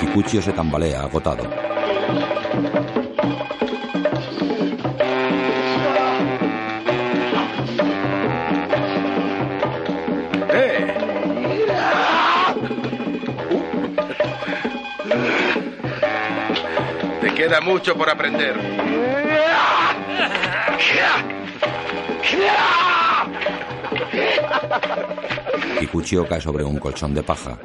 Kikuchio se tambalea agotado. Queda mucho por aprender. Kikuchio cae sobre un colchón de paja.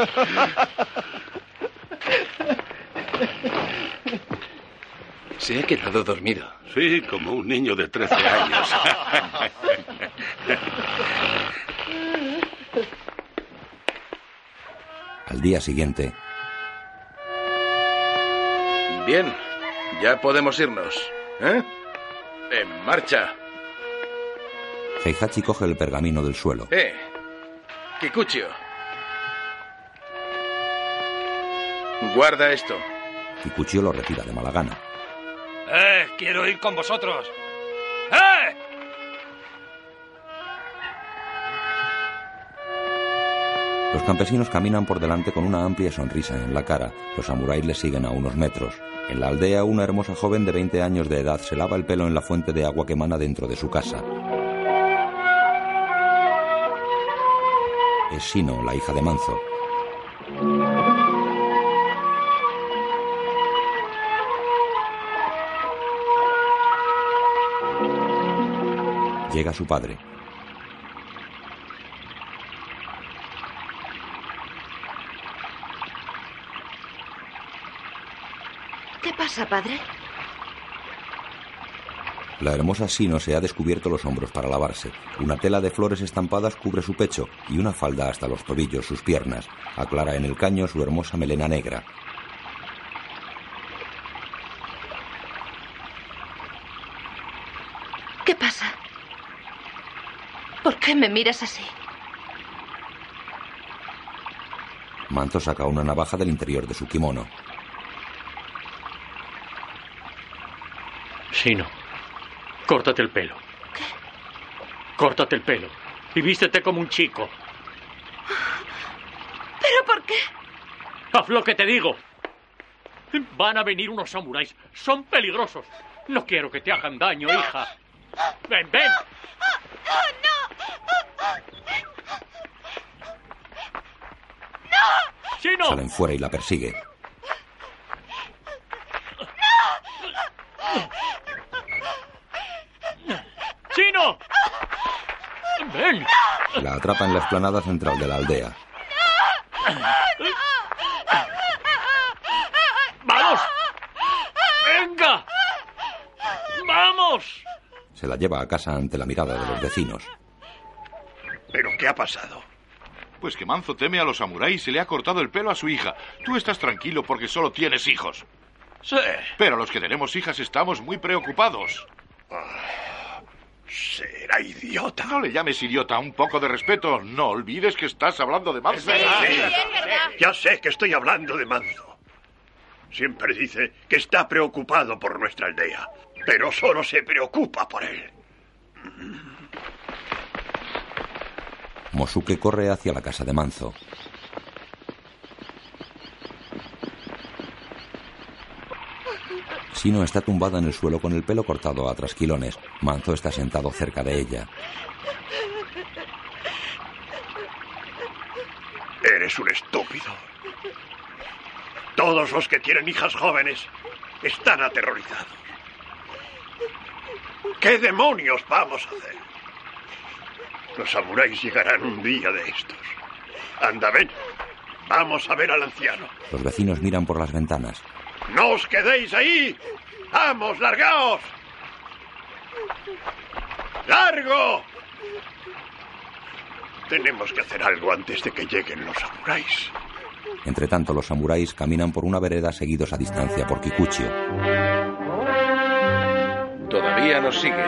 Se ha quedado dormido. Sí, como un niño de 13 años. Al día siguiente, Bien, ya podemos irnos. ¿Eh? En marcha. Heihachi coge el pergamino del suelo. Eh. Kikuchio. Guarda esto. Kikuchio lo retira de mala gana. ¡Quiero ir con vosotros! ¡Eh! Los campesinos caminan por delante con una amplia sonrisa en la cara. Los samuráis les siguen a unos metros. En la aldea, una hermosa joven de 20 años de edad se lava el pelo en la fuente de agua que emana dentro de su casa. Es Shino, la hija de Manzo. Llega su padre. ¿Qué pasa, padre? La hermosa Sino se ha descubierto los hombros para lavarse. Una tela de flores estampadas cubre su pecho y una falda hasta los tobillos sus piernas. Aclara en el caño su hermosa melena negra. ¿Qué pasa? ¿Por qué me miras así? Manzo saca una navaja del interior de su kimono. Sino, córtate el pelo. ¿Qué? Córtate el pelo. Y vístete como un chico. ¿Pero por qué? Haz lo que te digo. Van a venir unos samuráis. Son peligrosos. No quiero que te hagan daño, hija. Ven, ven. ¡Sino! Salen fuera y la persigue. ¡Sino! ¡Ven! La atrapa en la explanada central de la aldea. ¡Vamos! ¡Venga! ¡Vamos! Se la lleva a casa ante la mirada de los vecinos. ¿Pero qué ha pasado? Pues que Manzo teme a los samuráis y le ha cortado el pelo a su hija. Tú estás tranquilo porque solo tienes hijos. Sí. Pero los que tenemos hijas estamos muy preocupados. Será idiota. No le llames idiota, un poco de respeto. No olvides que estás hablando de Manzo. Ya sé que estoy hablando de Manzo. Siempre dice que está preocupado por nuestra aldea, pero solo se preocupa por él. Mosuke corre hacia la casa de Manzo. Sino está tumbada en el suelo con el pelo cortado a trasquilones. Manzo está sentado cerca de ella. Eres un estúpido. Todos los que tienen hijas jóvenes están aterrorizados. ¿Qué demonios vamos a hacer? Los samuráis llegarán un día de estos. Anda, ven. Vamos a ver al anciano. Los vecinos miran por las ventanas. ¡No os quedéis ahí! ¡Vamos, largaos! ¡Largo! Tenemos que hacer algo antes de que lleguen los samuráis. Entre tanto, los samuráis caminan por una vereda seguidos a distancia por Kikuchio. Todavía nos sigue.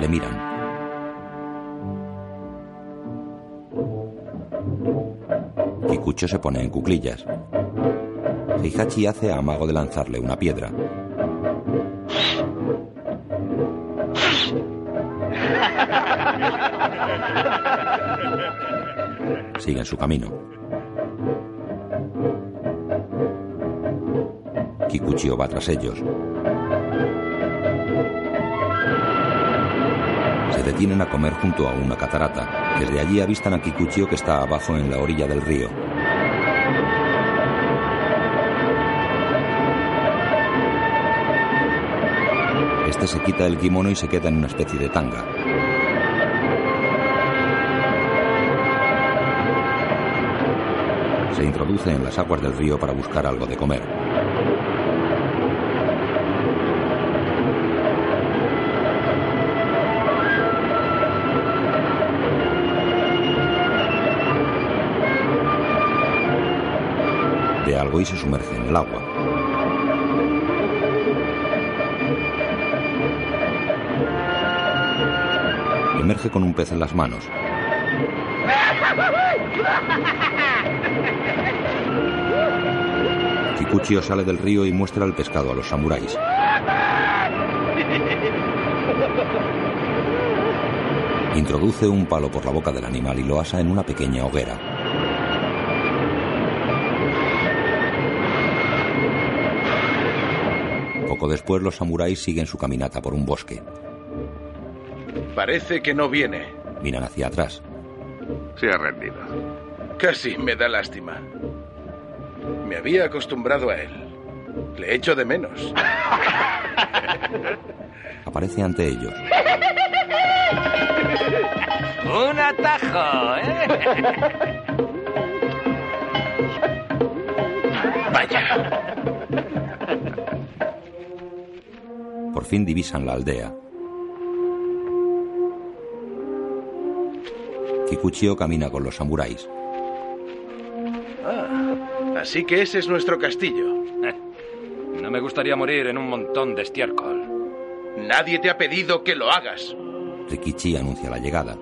Le miran. Kikucho se pone en cuclillas. Heihachi hace amago de lanzarle una piedra. Siguen su camino. Kikuchio va tras ellos. Detienen a comer junto a una catarata. Desde allí avistan a Kikuchio que está abajo en la orilla del río. Este se quita el kimono y se queda en una especie de tanga. Se introduce en las aguas del río para buscar algo de comer. Y se sumerge en el agua. Emerge con un pez en las manos. Kikuchio sale del río y muestra el pescado a los samuráis. Introduce un palo por la boca del animal y lo asa en una pequeña hoguera. Poco después los samuráis siguen su caminata por un bosque. Parece que no viene. Miran hacia atrás. Se ha rendido. Casi me da lástima. Me había acostumbrado a él. Le echo de menos. Aparece ante ellos. Un atajo, ¿eh? Vaya. Fin divisan la aldea. Kikuchio camina con los samuráis. Ah, así que ese es nuestro castillo. No me gustaría morir en un montón de estiércol. Nadie te ha pedido que lo hagas. Rikichi anuncia la llegada.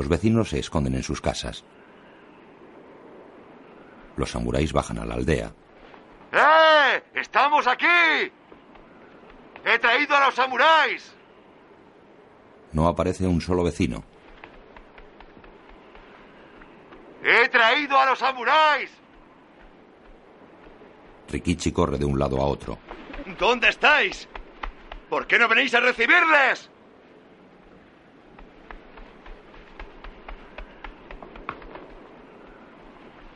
Los vecinos se esconden en sus casas. Los samuráis bajan a la aldea. ¡Eh! ¡Estamos aquí! ¡He traído a los samuráis! No aparece un solo vecino. ¡He traído a los samuráis! Rikichi corre de un lado a otro. ¿Dónde estáis? ¿Por qué no venís a recibirles?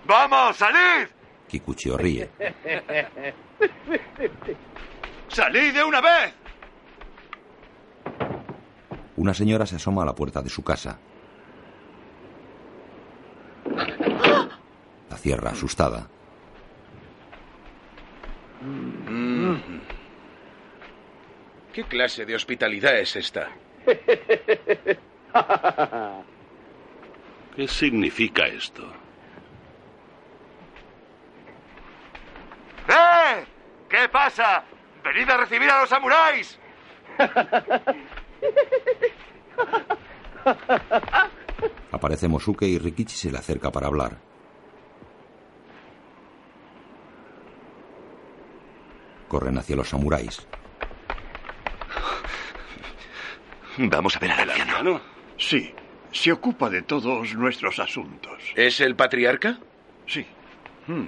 ¡Vamos, salid! Kikuchio ríe. ¡Salid de una vez! Una señora se asoma a la puerta de su casa. La cierra asustada. ¿Qué clase de hospitalidad es esta? ¿Qué significa esto? ¡Eh! ¿Qué pasa? ¡Venid a recibir a los samuráis! Aparece Mosuke y Rikichi se le acerca para hablar. Corren hacia los samuráis. Vamos a ver al anciano. Sí, se ocupa de todos nuestros asuntos. ¿Es el patriarca? Sí. Hmm.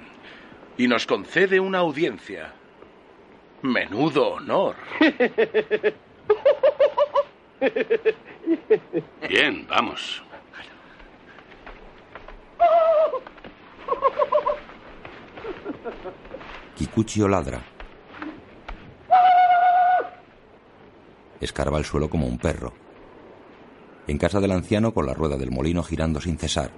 Y nos concede una audiencia. Menudo honor. Bien, vamos. Kikuchio ladra. Escarba el suelo como un perro. En casa del anciano con la rueda del molino girando sin cesar.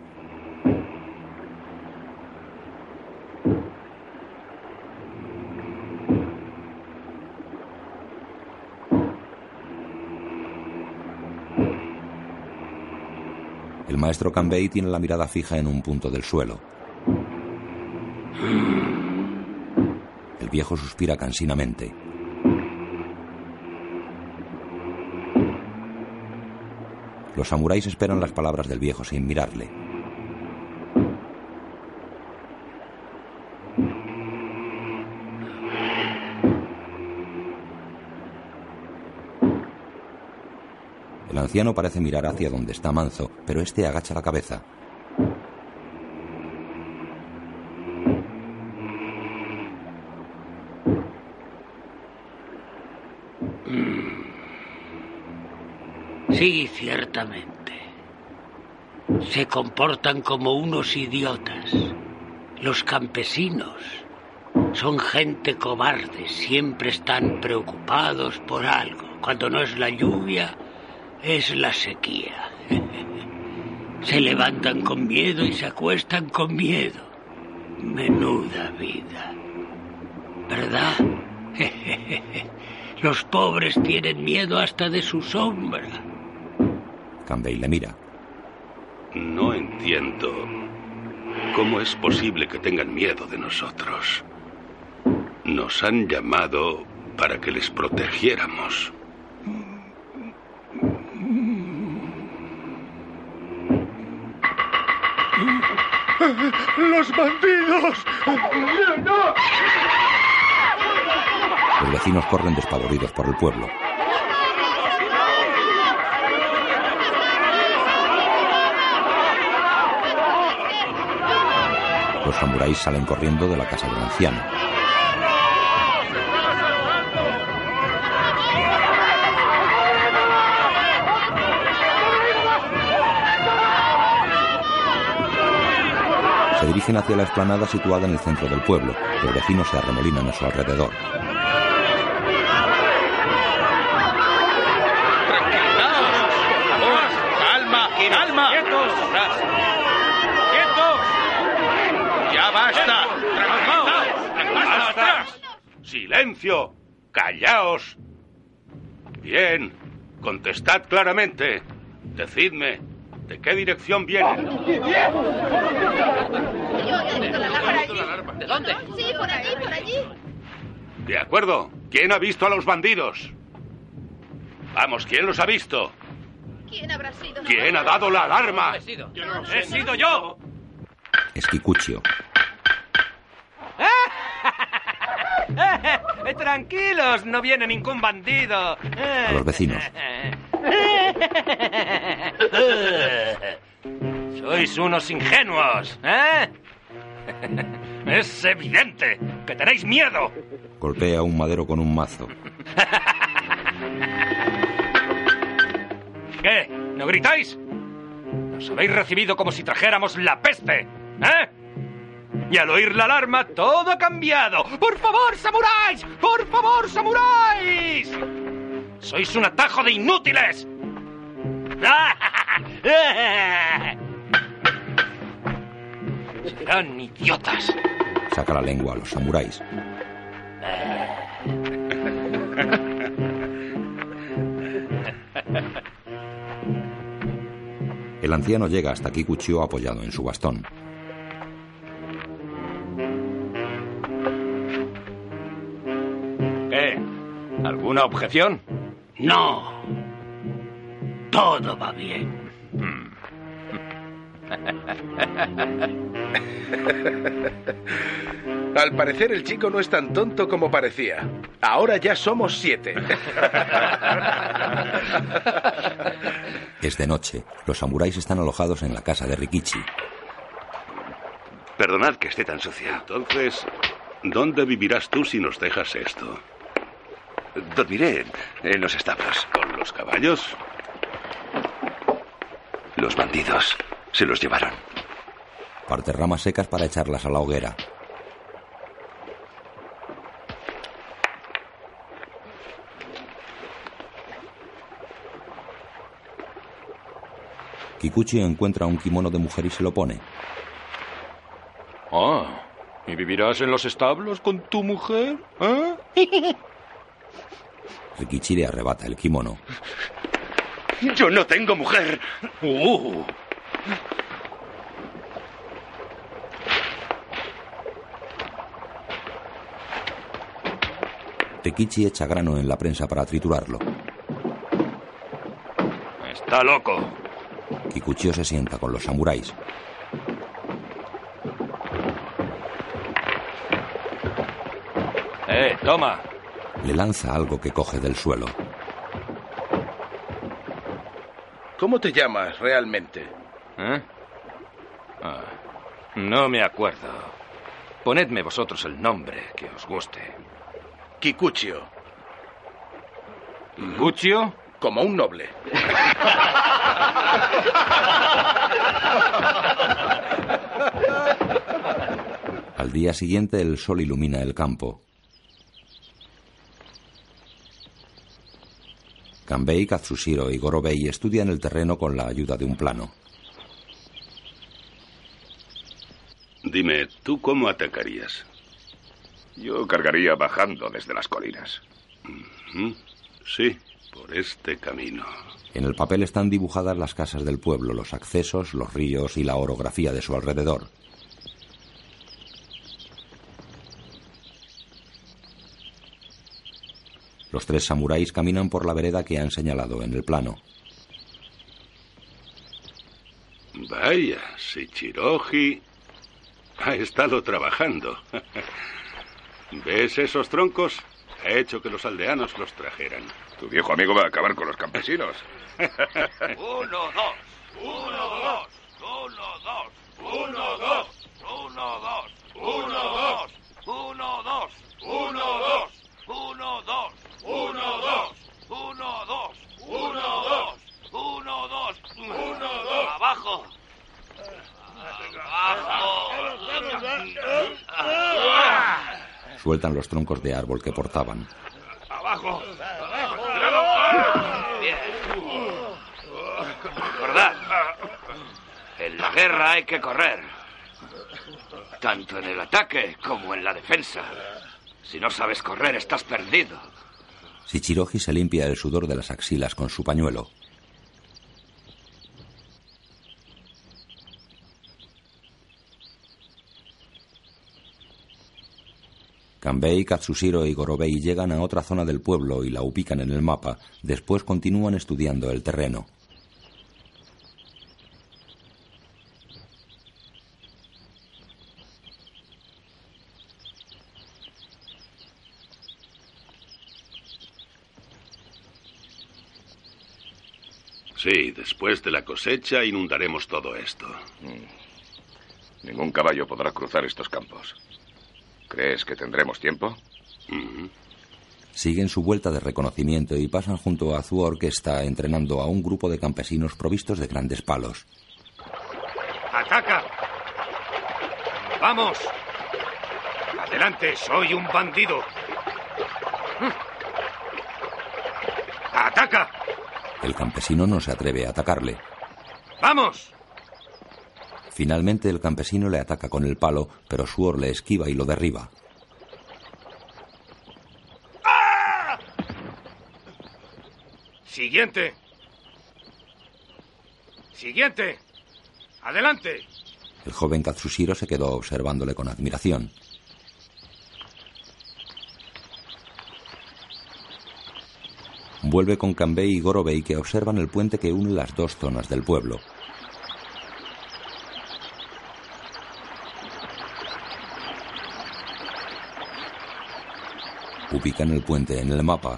Maestro Kanbei tiene la mirada fija en un punto del suelo. El viejo suspira cansinamente. Los samuráis esperan las palabras del viejo sin mirarle. El anciano parece mirar hacia donde está Manzo, pero este agacha la cabeza. Sí, ciertamente. Se comportan como unos idiotas. Los campesinos son gente cobarde, siempre están preocupados por algo. Cuando no es la lluvia, es la sequía. Se levantan con miedo y se acuestan con miedo. Menuda vida. ¿Verdad? Los pobres tienen miedo hasta de su sombra. Kanbei le mira. No entiendo. ¿Cómo es posible que tengan miedo de nosotros? Nos han llamado para que les protegiéramos. ¡Los bandidos! ¡No! Los vecinos corren despavoridos por el pueblo. Los samuráis salen corriendo de la casa del anciano. Dirigen hacia la explanada situada en el centro del pueblo. Los vecinos se arremolinan a su alrededor. ¡Calma! ¡Calma! ¡Quietos! ¡Quietos! ¡Ya basta! ¡Tranquilizaos! ¡Basta! ¡Silencio! ¡Callaos! Bien. Contestad claramente. Decidme, ¿de qué dirección vienen? Por allí, por allí. De acuerdo. ¿Quién ha visto a los bandidos? Vamos, ¿quién los ha visto? ¿Quién habrá sido? ¿Quién ha dado la alarma? He sido. Yo no He sido yo. Tranquilos, no viene ningún bandido. A los vecinos. Sois unos ingenuos, ¿eh? Es evidente que tenéis miedo. Golpea un madero con un mazo. ¿Qué? ¿No gritáis? Nos habéis recibido como si trajéramos la peste, ¿eh? Y al oír la alarma, todo ha cambiado. ¡Por favor, samuráis! ¡Por favor, samuráis! ¡Sois un atajo de inútiles! Serán idiotas. Saca la lengua a los samuráis. El anciano llega hasta Kikuchio apoyado en su bastón. ¿Qué? ¿Alguna objeción? No. Todo va bien. Al parecer el chico no es tan tonto como parecía. Ahora ya somos siete. Es de noche. Los samuráis están alojados en la casa de Rikichi. Perdonad que esté tan sucia. Entonces, ¿dónde vivirás tú si nos dejas esto? Dormiré en los establos. ¿Con los caballos? Los bandidos se los llevaron. Parte ramas secas para echarlas a la hoguera. Kikuchi encuentra un kimono de mujer y se lo pone. Ah, ¿y vivirás en los establos con tu mujer? ¿Eh? Rikichi le arrebata el kimono. Yo no tengo mujer. Uh. Rikichi echa grano en la prensa para triturarlo. Está loco. Kikuchio se sienta con los samuráis. Eh, toma. Le lanza algo que coge del suelo. ¿Cómo te llamas realmente? ¿Eh? Ah, no me acuerdo. Ponedme vosotros el nombre que os guste. Kikuchio. ¿Kikuchio? Como un noble. Al día siguiente el sol ilumina el campo. Kanbei, Katsushiro y Gorobei estudian el terreno con la ayuda de un plano. Dime, ¿tú cómo atacarías? Yo cargaría bajando desde las colinas. Sí, por este camino. En el papel están dibujadas las casas del pueblo, los accesos, los ríos y la orografía de su alrededor. Los tres samuráis caminan por la vereda que han señalado en el plano. Vaya, Shichiroji ha estado trabajando. ¿Ves esos troncos? Ha hecho que los aldeanos los trajeran. Tu viejo amigo va a acabar con los campesinos. Uno, dos. Uno, dos. Uno, dos. Uno, dos. Uno, dos. Uno, dos. Uno, dos. Uno, dos. Uno, dos. Uno, dos. Uno, dos. Uno, dos. Uno, dos. Uno, dos. Abajo. Abajo. Sueltan los troncos de árbol que portaban. Abajo. Bien. Recordad, en la guerra hay que correr. Tanto en el ataque como en la defensa. Si no sabes correr, estás perdido. Shichiroji se limpia el sudor de las axilas con su pañuelo. Kanbei, Katsushiro y Gorobei llegan a otra zona del pueblo y la ubican en el mapa. Después continúan estudiando el terreno. Sí, después de la cosecha inundaremos todo esto. Mm. Ningún caballo podrá cruzar estos campos. ¿Crees que tendremos tiempo? Siguen su vuelta de reconocimiento y pasan junto a Zuor que está entrenando a un grupo de campesinos provistos de grandes palos. ¡Ataca! ¡Vamos! ¡Adelante! ¡Soy un bandido! ¡Ataca! El campesino no se atreve a atacarle. ¡Vamos! Finalmente el campesino le ataca con el palo, pero Suor le esquiva y lo derriba. Siguiente. Siguiente. Adelante. El joven Katsushiro se quedó observándole con admiración. Vuelve con Kanbei y Gorobei que observan el puente que une las dos zonas del pueblo. Ubican el puente en el mapa.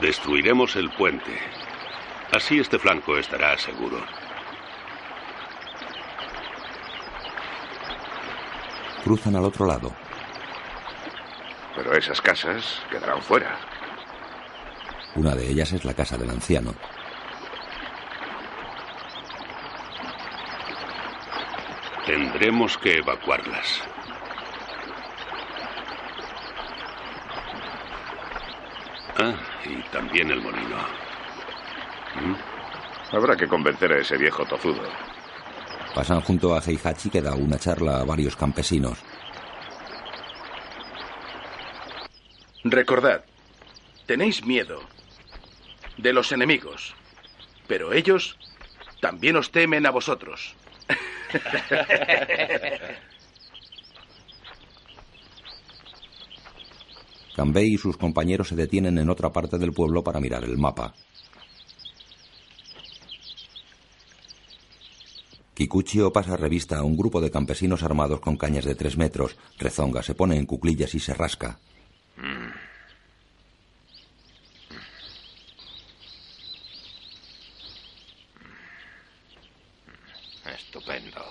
Destruiremos el puente. Así este flanco estará seguro. Cruzan al otro lado. Pero esas casas quedarán fuera. Una de ellas es la casa del anciano. Tendremos que evacuarlas. Ah, y también el molino. ¿Mm? Habrá que convencer a ese viejo tozudo. Pasan junto a Heihachi que da una charla a varios campesinos. Recordad, tenéis miedo de los enemigos, pero ellos también os temen a vosotros. Kanbei y sus compañeros se detienen en otra parte del pueblo para mirar el mapa. Kikuchio pasa revista a un grupo de campesinos armados con cañas de tres metros. Rezonga se pone en cuclillas y se rasca. Estupendo.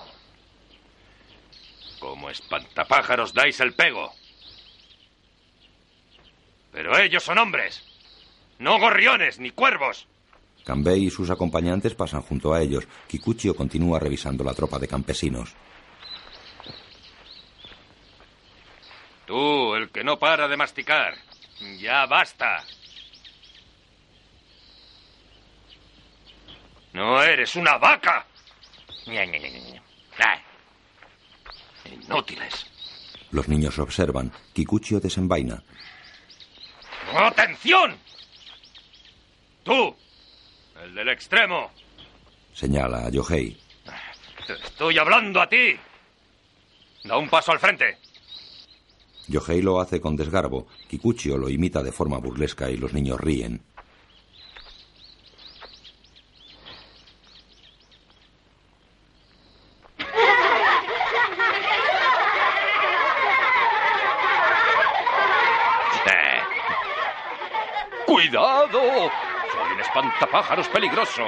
Como espantapájaros dais el pego. Pero ellos son hombres. No gorriones ni cuervos. Kanbei y sus acompañantes pasan junto a ellos. Kikuchio continúa revisando la tropa de campesinos. Tú, el que no para de masticar. Ya basta. No eres una vaca. Ña, Ña, Ña, Ña. Inútiles. Los niños observan. Kikuchio desenvaina. ¡Atención! Tú, el del extremo. Señala a Yohei. Te estoy hablando a ti. Da un paso al frente. Yohei lo hace con desgarbo. Kikuchio lo imita de forma burlesca y los niños ríen. Eh. ¡Cuidado! Soy un espantapájaros peligroso.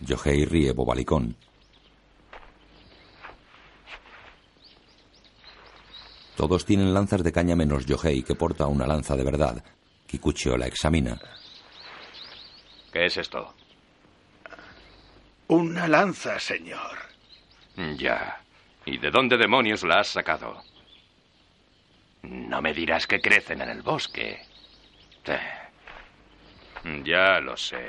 Yohei ríe bobalicón. Todos tienen lanzas de caña menos Yohei, que porta una lanza de verdad. Kikuchio la examina. ¿Qué es esto? Una lanza, señor. Ya. ¿Y de dónde demonios la has sacado? No me dirás que crecen en el bosque. Ya lo sé.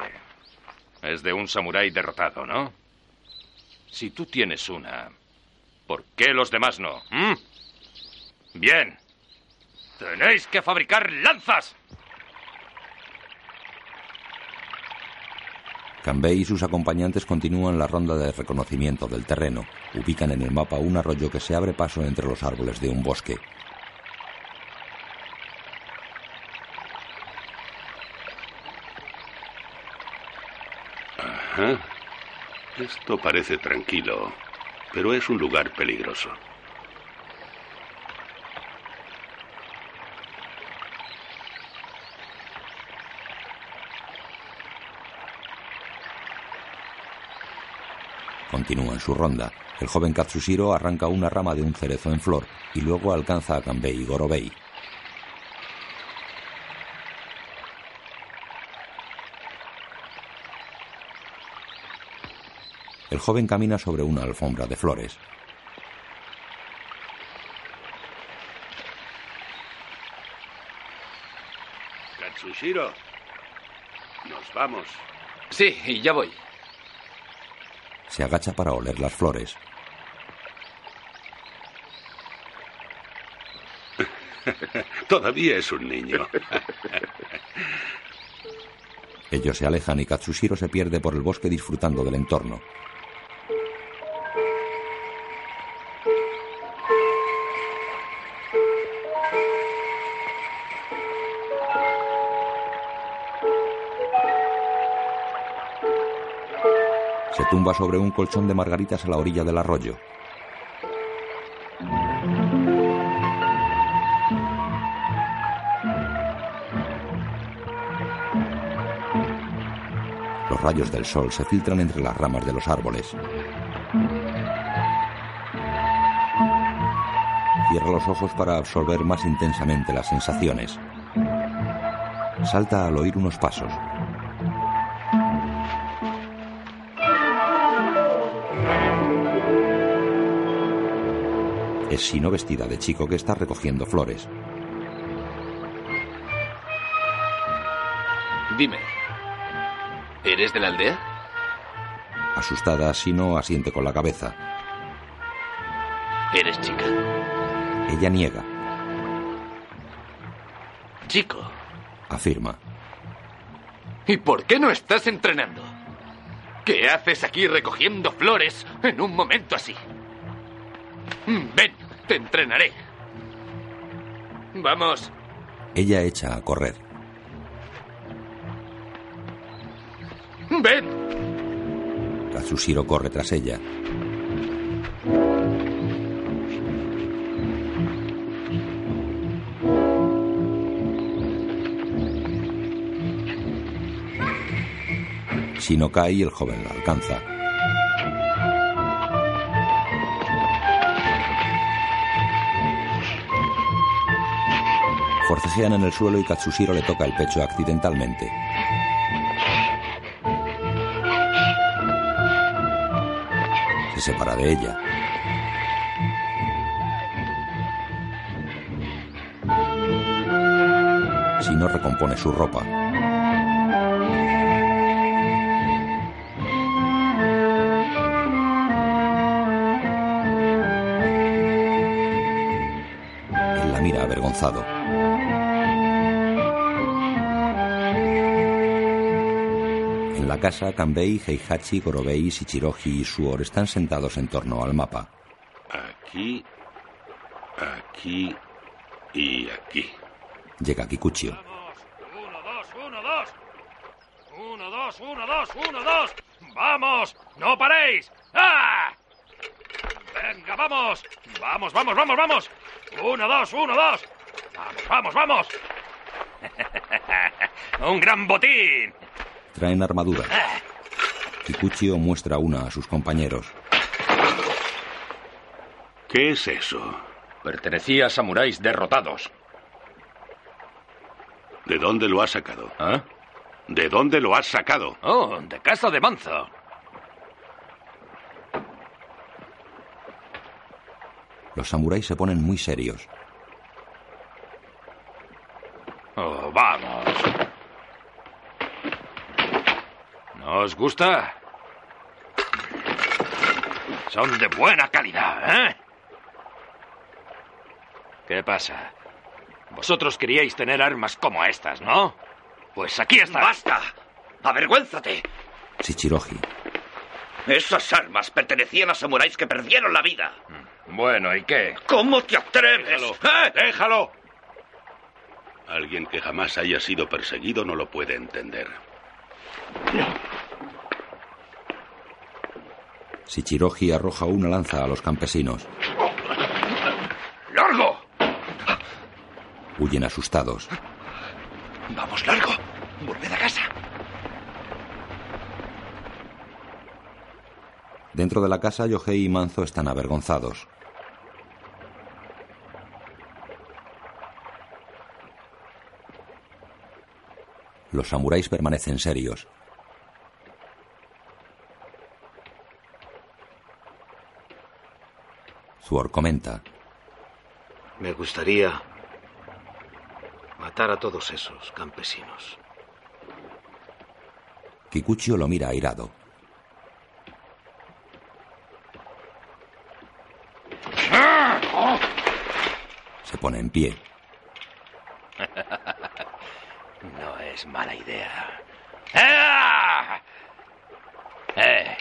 Es de un samurái derrotado, ¿no? Si tú tienes una, ¿por qué los demás no? ¿Mm? Bien. Tenéis que fabricar lanzas. Kanbei y sus acompañantes continúan la ronda de reconocimiento del terreno. Ubican en el mapa un arroyo que se abre paso entre los árboles de un bosque. Esto parece tranquilo, pero es un lugar peligroso. Continúan su ronda. El joven Katsushiro arranca una rama de un cerezo en flor y luego alcanza a Kanbei y Gorobei. El joven camina sobre una alfombra de flores. Katsushiro, nos vamos. Sí, y ya voy. Se agacha para oler las flores. Todavía es un niño. Ellos se alejan y Katsushiro se pierde por el bosque disfrutando del entorno. Sobre un colchón de margaritas a la orilla del arroyo. Los rayos del sol se filtran entre las ramas de los árboles. Cierra los ojos para absorber más intensamente las sensaciones. Salta al oír unos pasos. Es Sino vestida de chico que está recogiendo flores. Dime, ¿eres de la aldea? Asustada, Sino asiente con la cabeza. ¿Eres chica? Ella niega, Chico, afirma. ¿y por qué no estás entrenando? ¿Qué haces aquí recogiendo flores en un momento así? Mm, Ven, te entrenaré. Vamos, Ella echa a correr. ven. Katsushiro corre tras ella. Shino cae y el joven la alcanza. Forcejean en el suelo y Katsushiro le toca el pecho accidentalmente. Se separa de ella. Shino recompone su ropa. La mira avergonzado. Casa, Kanbei, Heihachi, Gorobei, Shichiroji y Suor están sentados en torno al mapa. Aquí, aquí y aquí. Llega Kikuchio. Uno, dos, uno, dos. Uno, dos, uno, dos, uno, dos. ¡Vamos! ¡No paréis! ¡Ah! ¡Venga, vamos! ¡Vamos, vamos, vamos, vamos! ¡Uno, dos, uno, dos! ¡Vamos, vamos, vamos! ¡Un gran botín! Traen armadura. Kikuchio muestra una a sus compañeros. ¿Qué es eso? Pertenecía a samuráis derrotados. ¿De dónde lo has sacado? ¿Ah? ¿De dónde lo has sacado? Oh, de casa de Manzo. Los samuráis se ponen muy serios. Oh, vamos. ¿No os gusta? Son de buena calidad, ¿eh? ¿Qué pasa? Vosotros queríais tener armas como estas, ¿no? Pues aquí está. ¡Basta! ¡Avergüénzate! Shichiroji. Esas armas pertenecían a samuráis que perdieron la vida. Bueno, ¿y qué? ¿Cómo te atreves? Déjalo. ¿Eh? ¡Déjalo! Alguien que jamás haya sido perseguido no lo puede entender. Shichiroji arroja una lanza a los campesinos. ¡Largo! Huyen asustados. Vamos, largo. Volved a casa. Dentro de la casa, Yohei y Manzo están avergonzados. Los samuráis permanecen serios. Zuor comenta. Me gustaría matar a todos esos campesinos. Kikuchio lo mira airado. Se pone en pie. No es mala idea. ¡Ah! ¡Eh!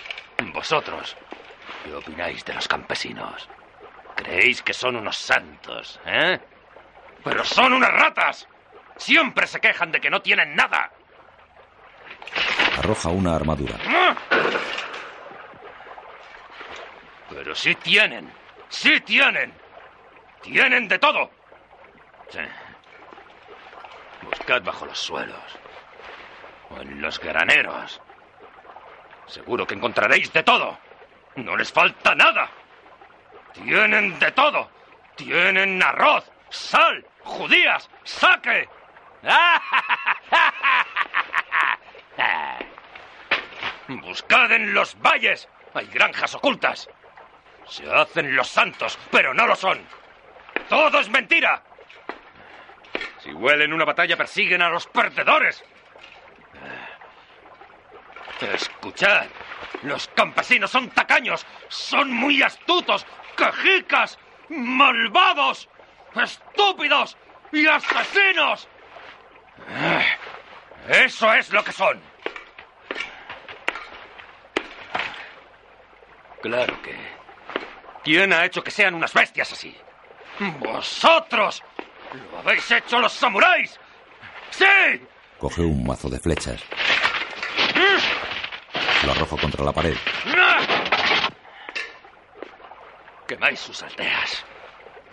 Vosotros, ¿qué opináis de los campesinos? ¿Creéis que son unos santos, eh? ¡Pero son unas ratas! Siempre se quejan de que no tienen nada. Arroja una armadura. Pero sí tienen. Sí tienen. Tienen de todo. Sí. Buscad bajo los suelos. O en los graneros. Seguro que encontraréis de todo. No les falta nada. Tienen de todo. Tienen arroz, sal, judías, saque. Buscad en los valles. Hay granjas ocultas. Se hacen los santos, pero no lo son. Todo es mentira. Si huelen una batalla, persiguen a los perdedores. Escuchad. Los campesinos son tacaños, son muy astutos, quejicas, malvados, estúpidos y asesinos. Eso es lo que son. Claro que... ¿Quién ha hecho que sean unas bestias así? ¡Vosotros! ¡Lo habéis hecho los samuráis! ¡Sí! Coge un mazo de flechas. Lo arrojo contra la pared. Quemáis sus aldeas.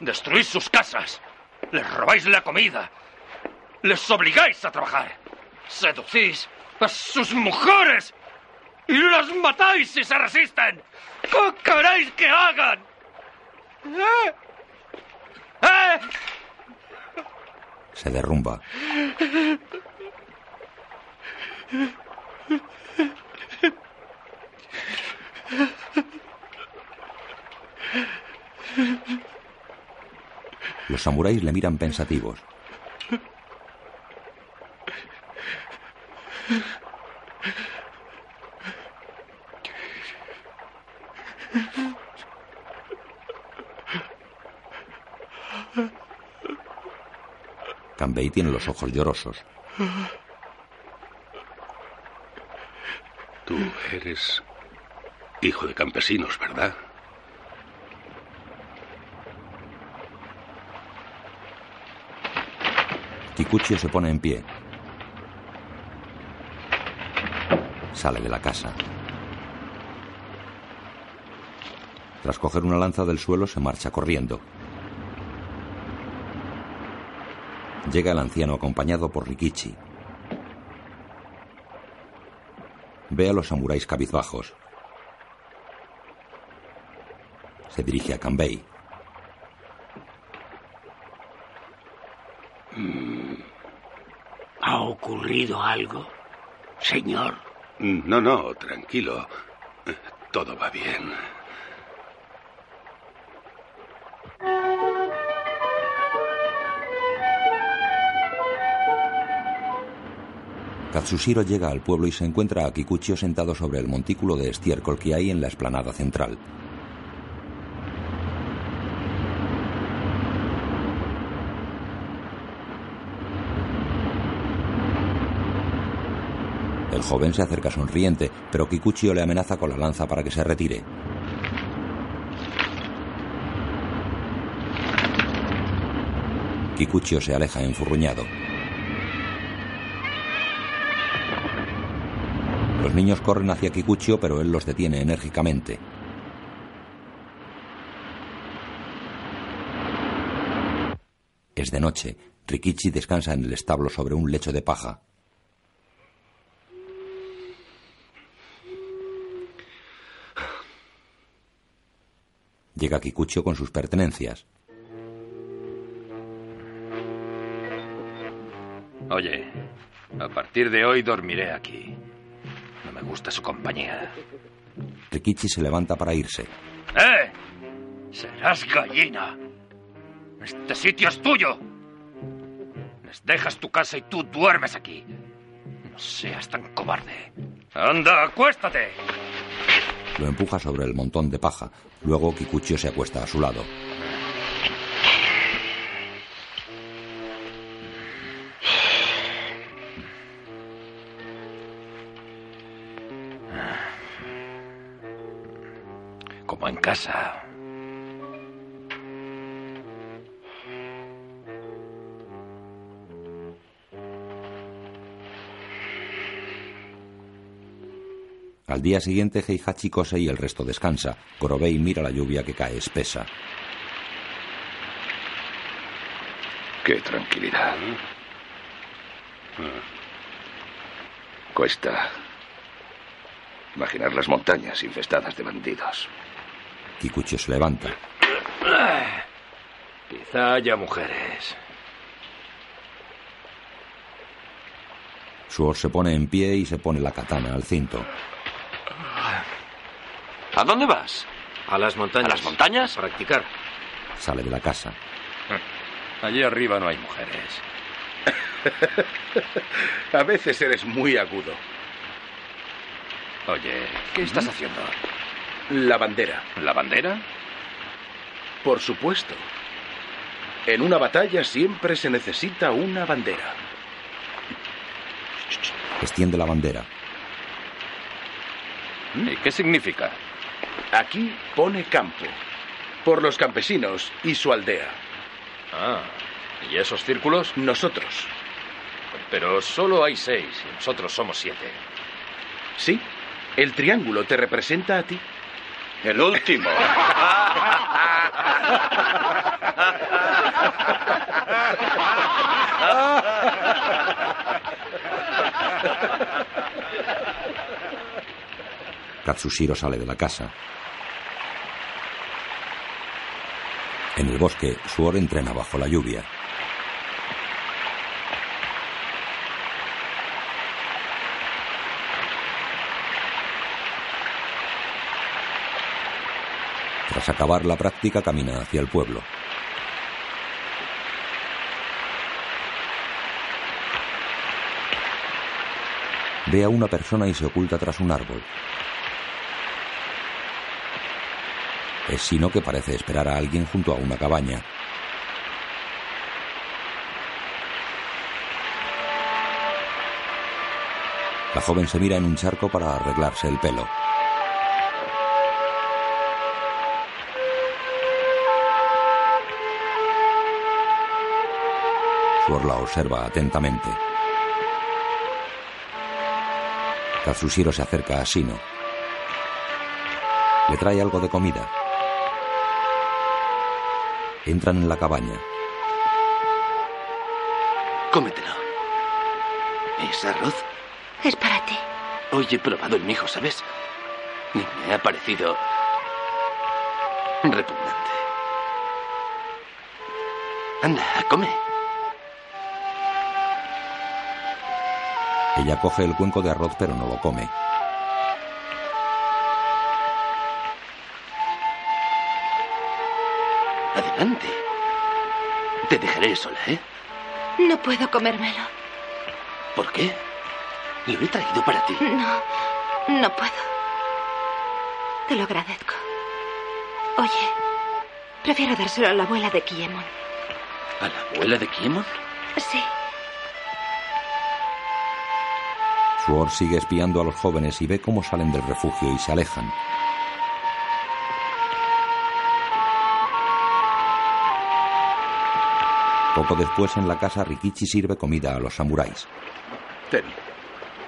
Destruís sus casas. Les robáis la comida. Les obligáis a trabajar. Seducís a sus mujeres. Y las matáis si se resisten. ¿Qué queréis que hagan? ¿Eh? ¿Eh? Se derrumba. Los samuráis le miran pensativos. Kanbei tiene los ojos llorosos. Tú eres hijo de campesinos, ¿verdad? Kikuchio se pone en pie. Sale de la casa. Tras coger una lanza del suelo, se marcha corriendo. Llega el anciano acompañado por Rikichi. Ve a los samuráis cabizbajos. Se dirige a Kanbei. ¿Ha ocurrido algo, señor? No, no, tranquilo. Todo va bien. Katsushiro llega al pueblo y se encuentra a Kikuchio sentado sobre el montículo de estiércol que hay en la explanada central. El joven se acerca sonriente, pero Kikuchio le amenaza con la lanza para que se retire. Kikuchio se aleja enfurruñado. Los niños corren hacia Kikuchio, pero él los detiene enérgicamente. Es de noche. Rikichi descansa en el establo sobre un lecho de paja. Llega Kikuchio con sus pertenencias. Oye, a partir de hoy dormiré aquí. No me gusta su compañía. Rikichi se levanta para irse. ¡Eh! Serás gallina. Este sitio es tuyo. Les dejas tu casa y tú duermes aquí. No seas tan cobarde. Anda, acuéstate. Lo empuja sobre el montón de paja. Luego Kikuchio se acuesta a su lado. Como en casa. Al día siguiente, Heihachi cose y el resto descansa. Gorobei mira la lluvia que cae espesa. Qué tranquilidad. Cuesta imaginar las montañas infestadas de bandidos. Kikuchi se levanta. Quizá haya mujeres. Suor se pone en pie y se pone la katana al cinto. ¿A dónde vas? A las montañas. ¿A las montañas? Practicar. Sale de la casa. Allí arriba no hay mujeres. A veces eres muy agudo. Oye, ¿qué estás haciendo? La bandera. ¿La bandera? Por supuesto. En una batalla siempre se necesita una bandera. Extiende la bandera. ¿Y qué significa? Aquí pone campo. Por los campesinos y su aldea. Ah, ¿y esos círculos? Nosotros. Pero solo hay seis y nosotros somos siete. Sí, el triángulo te representa a ti. El último. Katsushiro sale de la casa. En el bosque, Suor entrena bajo la lluvia. Tras acabar la práctica, camina hacia el pueblo. Ve a una persona y se oculta tras un árbol. Es sino que parece esperar a alguien junto a una cabaña. La joven se mira en un charco para arreglarse el pelo. Suor la observa atentamente. Katsushiro se acerca a Sino. Le trae algo de comida. Entran en la cabaña. Cómetelo. ¿Es arroz? Es para ti. Hoy he probado el mijo, ¿sabes? Y me ha parecido repugnante. Anda, come. Ella coge el cuenco de arroz pero no lo come. Adelante. Te dejaré sola, ¿eh? No puedo comérmelo. ¿Por qué? Lo he traído para ti. No, no puedo. Te lo agradezco. Oye, prefiero dárselo a la abuela de Kiemon. ¿A la abuela de Kiemon? Sí. Suor sigue espiando a los jóvenes y ve cómo salen del refugio y se alejan. Poco después en la casa Rikichi sirve comida a los samuráis. Ten.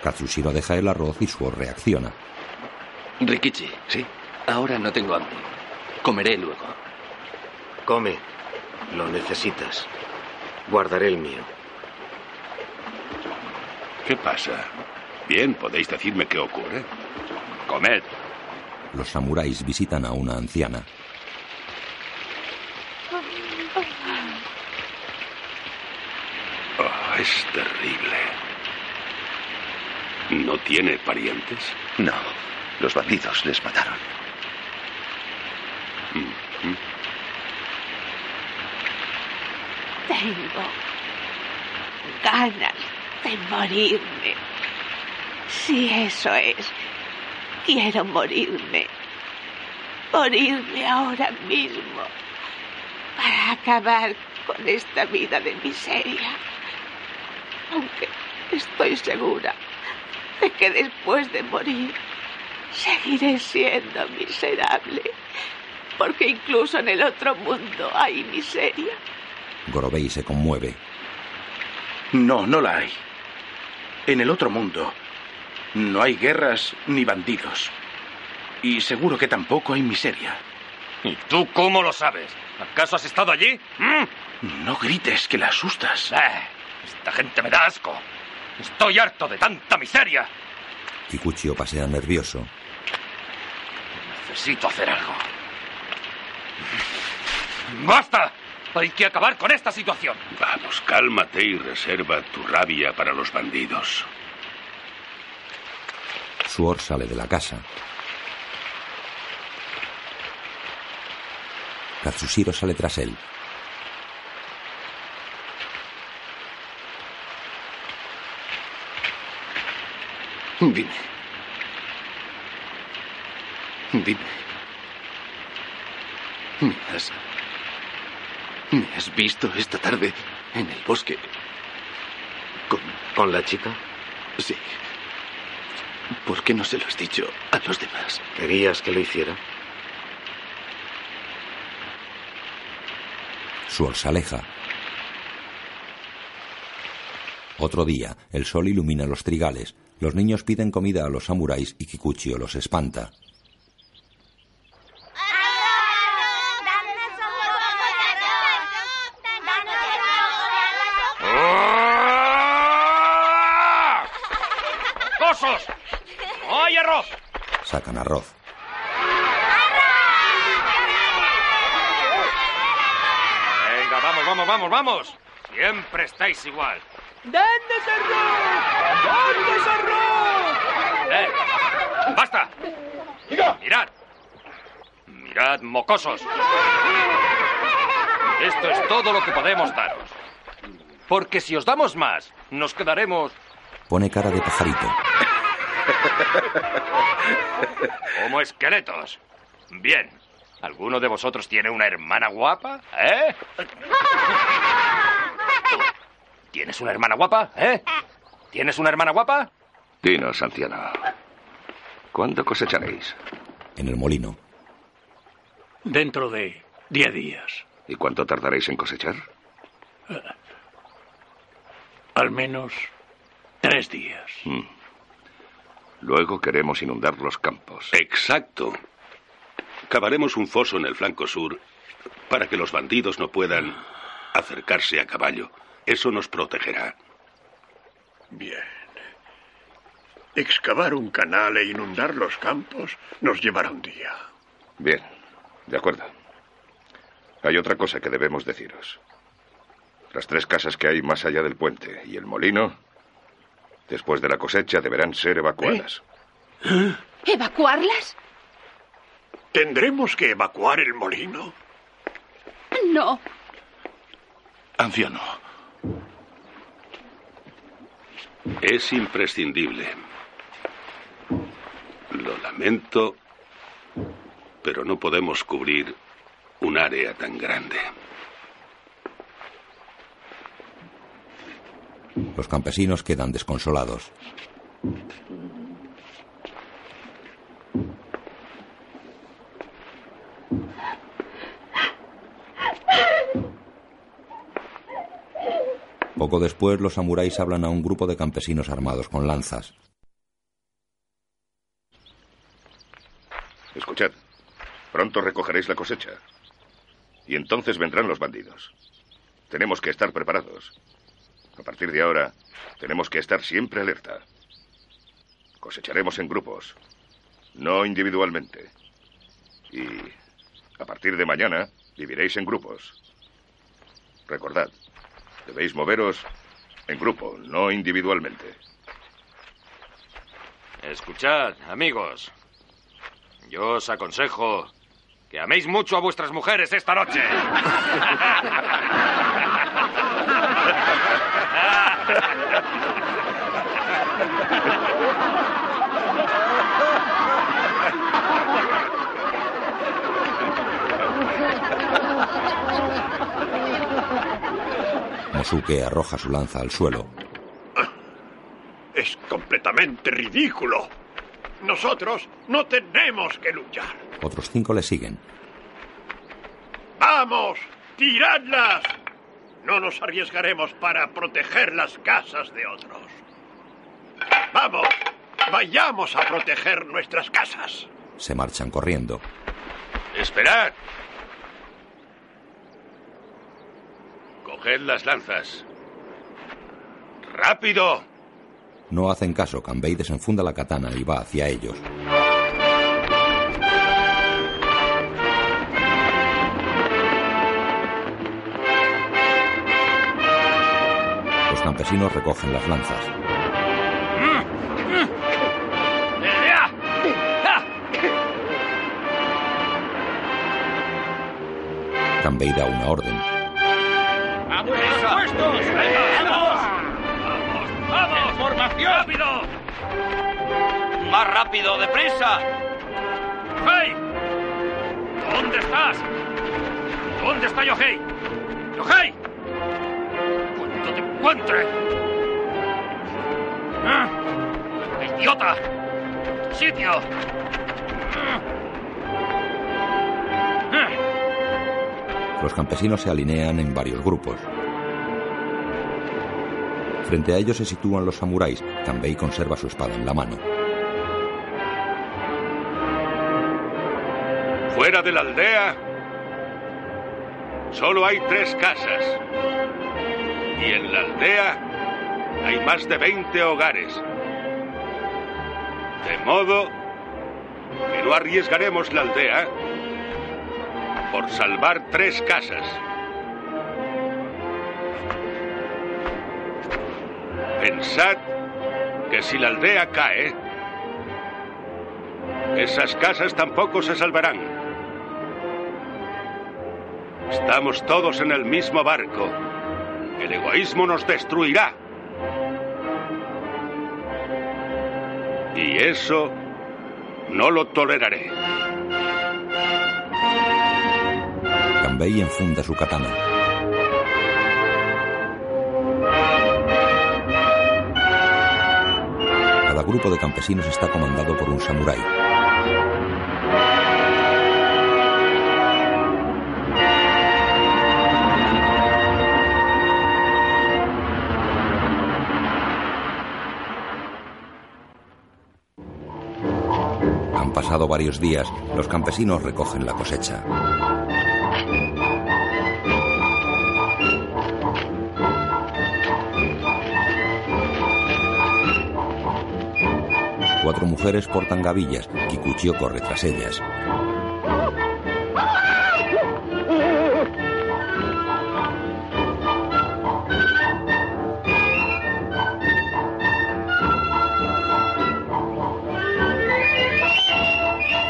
Katsushiro deja el arroz y Suor reacciona. Rikichi. Sí. Ahora no tengo hambre. Comeré luego. Come. Lo necesitas. Guardaré el mío. ¿Qué pasa? Bien, podéis decirme qué ocurre. Comed. Los samuráis visitan a una anciana. Oh, es terrible. ¿No tiene parientes? No, los bandidos les mataron. Mm, Tengo ganas de morirme. Si eso es, quiero morirme. Morirme ahora mismo. Para acabar con esta vida de miseria. Aunque estoy segura de que después de morir seguiré siendo miserable. Porque incluso en el otro mundo hay miseria. Gorobei se conmueve. No, no la hay. En el otro mundo No hay guerras ni bandidos. Y seguro que tampoco hay miseria. ¿Y tú cómo lo sabes? ¿Acaso has estado allí? ¿Mm? No grites, que la asustas. Eh, esta gente me da asco. Estoy harto de tanta miseria. Kikuchio pasea nervioso. Necesito hacer algo. ¡Basta! Hay que acabar con esta situación. Vamos, cálmate y reserva tu rabia para los bandidos. Suor sale de la casa. Katsushiro sale tras él. Dime. Dime. ¿Me has. ¿Me has visto esta tarde en el bosque? ¿Con, ¿Con la chica? Sí. ¿Por qué no se lo has dicho a los demás? ¿Querías que lo hiciera? Suor se aleja. Otro día, el sol ilumina los trigales. Los niños piden comida a los samuráis y Kikuchio los espanta. ¡Cosos! ¡No hay arroz! Sacan arroz. Venga, vamos, vamos, vamos, vamos. Siempre estáis igual. ¡Danos arroz! ¡Danos arroz! ¡Eh! ¡Basta! Mirad. Mirad, mocosos. Esto es todo lo que podemos daros. Porque si os damos más, nos quedaremos Pone cara de pajarito. como esqueletos. Bien. ¿Alguno de vosotros tiene una hermana guapa? ¿Eh? ¿Tienes una hermana guapa? ¿Eh? ¿Tienes una hermana guapa? Dinos, anciano. ¿Cuándo cosecharéis? En el molino. Dentro de diez días. ¿Y cuánto tardaréis en cosechar? Al menos tres días. Mm. Luego queremos inundar los campos. Exacto. Cavaremos un foso en el flanco sur para que los bandidos no puedan acercarse a caballo. Eso nos protegerá. Bien. Excavar un canal e inundar los campos nos llevará un día. Bien, de acuerdo. Hay otra cosa que debemos deciros. Las tres casas que hay más allá del puente y el molino, después de la cosecha, deberán ser evacuadas. ¿Evacuarlas? ¿Tendremos que evacuar el molino? No. Anciano. Es imprescindible. Lo lamento, pero no podemos cubrir un área tan grande. Los campesinos quedan desconsolados. Poco después, los samuráis hablan a un grupo de campesinos armados con lanzas. Escuchad, pronto recogeréis la cosecha. Y entonces vendrán los bandidos. Tenemos que estar preparados. A partir de ahora, tenemos que estar siempre alerta. Cosecharemos en grupos, no individualmente. Y a partir de mañana, viviréis en grupos. Recordad, debéis moveros en grupo, no individualmente. Escuchad, amigos. Yo os aconsejo que améis mucho a vuestras mujeres esta noche. Mosuke arroja su lanza al suelo. Es completamente ridículo. Nosotros no tenemos que luchar. Otros cinco le siguen. ¡Vamos! ¡Tiradlas! No nos arriesgaremos para proteger las casas de otros. ¡Vamos! Vayamos a proteger nuestras casas. Se marchan corriendo. Esperad. Coged las lanzas. ¡Rápido! No hacen caso. Kanbei desenfunda la katana y va hacia ellos. Los campesinos recogen las lanzas. Kanbei da una orden. ¡A vuestros puestos! ¡Vamos! ¡Vamos! ¡Formación! ¡Rápido! ¡Más rápido, deprisa! ¡Yohei! ¿Dónde estás? ¿Dónde está Yohei? ¡Yohei! ¡Cuando te encuentre! ¿Ah? ¡Idiota! ¡Sitio! ¿Ah? Los campesinos se alinean en varios grupos. Frente a ellos se sitúan los samuráis. Kanbei conserva su espada en la mano. Fuera de la aldea solo hay tres casas. Y en la aldea hay más de 20 hogares. De modo que no arriesgaremos la aldea por salvar tres casas. Pensad que si la aldea cae, esas casas tampoco se salvarán. Estamos todos en el mismo barco. El egoísmo nos destruirá. Y eso no lo toleraré. Kanbei enfunda su katana. Cada grupo de campesinos está comandado por un samurái. Han pasado varios días. Los campesinos recogen la cosecha. Cuatro mujeres portan gavillas. Kikuchio corre tras ellas.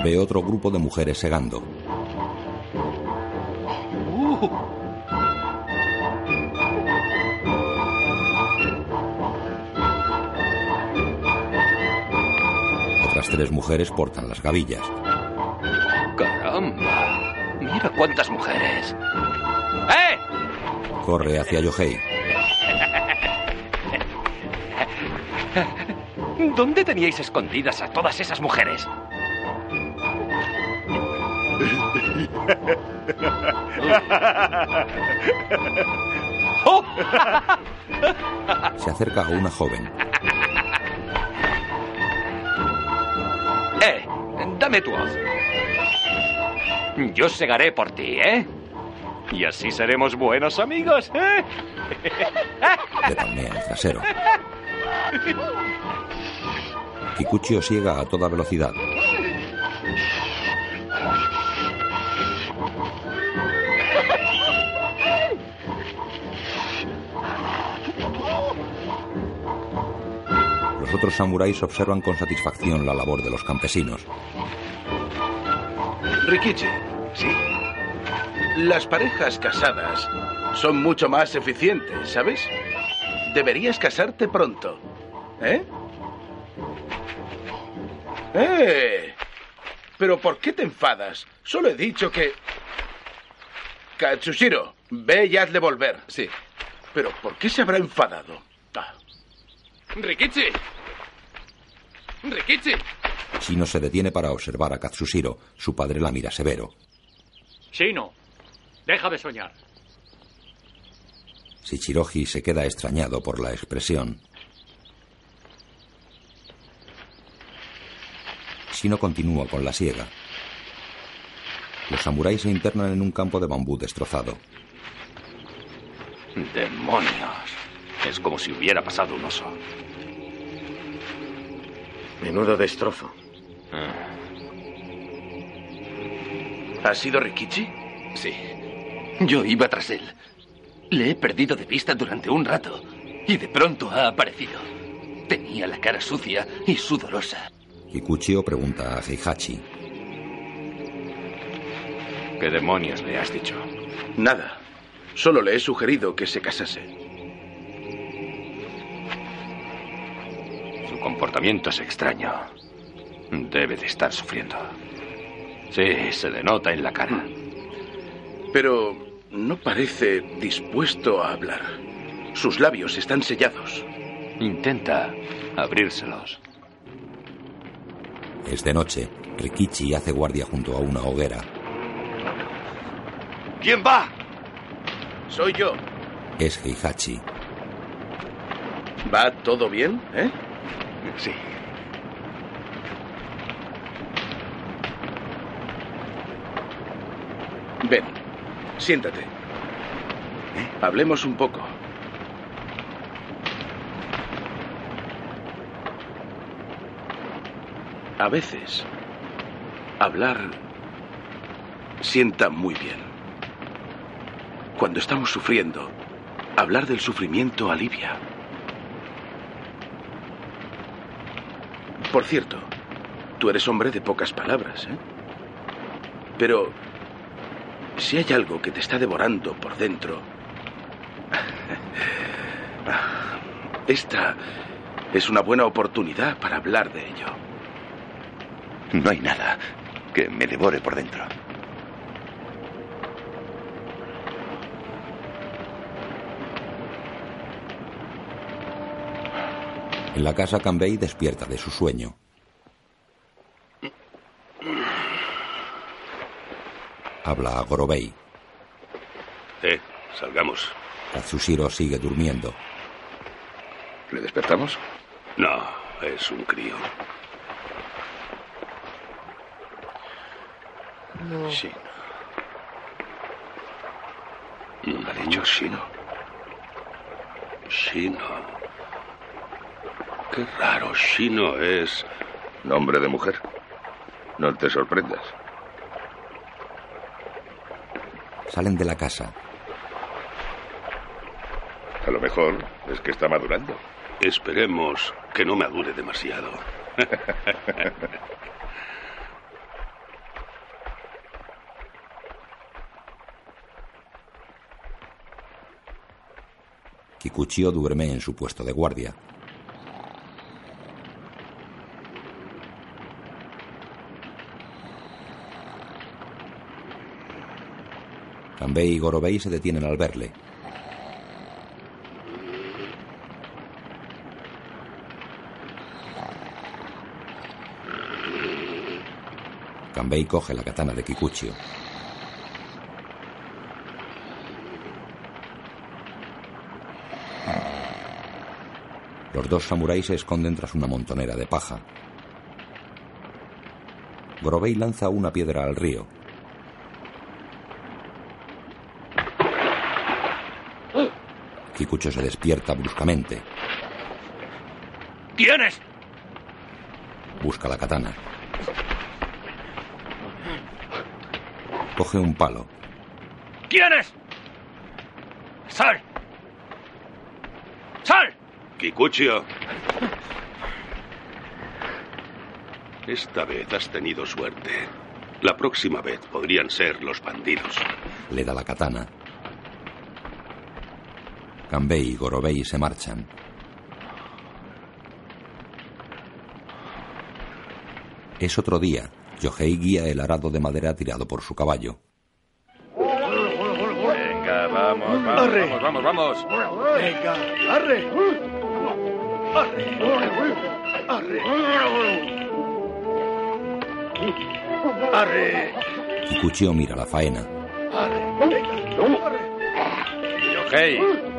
Ve otro grupo de mujeres segando. Tres mujeres portan las gavillas. ¡Caramba! Mira cuántas mujeres. ¡Eh! Corre hacia Yohei. ¿Dónde teníais escondidas a todas esas mujeres? Se acerca a una joven. Yo segaré por ti, ¿eh? Y así seremos buenos amigos, ¿eh? Le palmea el trasero. Kikuchio siega a toda velocidad. Los otros samuráis observan con satisfacción la labor de los campesinos. Rikichi. Las parejas casadas son mucho más eficientes, ¿sabes? Deberías casarte pronto. ¿Eh? ¡Eh! ¿Pero por qué te enfadas? Solo he dicho que... Katsushiro, ve y hazle volver. Sí. ¿Pero por qué se habrá enfadado? Ah. ¡Rikichi! ¡Rikichi! Shino se detiene para observar a Katsushiro. Su padre la mira severo. Shino, deja de soñar. Shichiroji se queda extrañado por la expresión. Ashino continúa con la siega. Los samuráis se internan en un campo de bambú destrozado. ¡Demonios! Es como si hubiera pasado un oso. Menudo destrozo. Ah. ¿Ha sido Rikichi? Sí. Yo iba tras él. Le he perdido de vista durante un rato y de pronto ha aparecido. Tenía la cara sucia y sudorosa. Kikuchio pregunta a Heihachi. ¿Qué demonios le has dicho? Nada. Solo le he sugerido que se casase. Su comportamiento es extraño. Debe de estar sufriendo. Sí, se denota en la cara. Pero no parece dispuesto a hablar. Sus labios están sellados. Intenta abrírselos. Es de noche. Rikichi hace guardia junto a una hoguera. ¿Quién va? Soy yo. Es Heihachi. ¿Va todo bien, eh? Sí. Ven, siéntate. Hablemos un poco. A veces, hablar sienta muy bien. Cuando estamos sufriendo, hablar del sufrimiento alivia. Por cierto, tú eres hombre de pocas palabras, ¿eh? Pero si hay algo que te está devorando por dentro, esta es una buena oportunidad para hablar de ello. No hay nada que me devore por dentro. En la casa Kanbei despierta de su sueño. Habla a Gorobei. Eh, salgamos. Katsushiro sigue durmiendo. ¿Le despertamos? No, es un crío. No. Sí. Ha dicho Shino. Shino. Qué raro, Shino es... Nombre de mujer. No te sorprendas. Salen de la casa. A lo mejor es que está madurando. Esperemos que no madure demasiado. Kikuchio duerme en su puesto de guardia. Kanbei y Gorobei se detienen al verle. Kanbei coge la katana de Kikuchio. Los dos samuráis se esconden tras una montonera de paja. Gorobei lanza una piedra al río. Kikucho se despierta bruscamente. ¿Tienes? Busca la katana. Coge un palo. ¿Tienes? ¡Sal! ¡Sal! Kikuchio. Esta vez has tenido suerte. La próxima vez podrían ser los bandidos. Le da la katana. Kanbei y Gorobei se marchan. Es otro día. Yohei guía el arado de madera tirado por su caballo. Venga, vamos, vamos, Arre. vamos, vamos, vamos. Venga, arre. Arre. Arre. Arre. Kikuchio mira la faena. Arre. Venga. Arre. Yohei,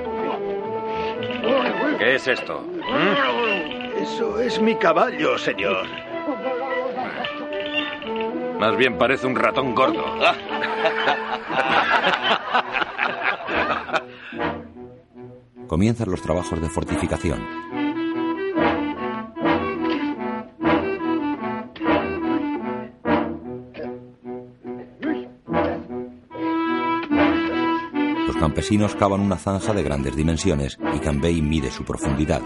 ¿qué es esto? ¿Mm? Eso es mi caballo, señor. Más bien parece un ratón gordo. Comienzan los trabajos de fortificación. Campesinos cavan una zanja de grandes dimensiones y Canbey mide su profundidad.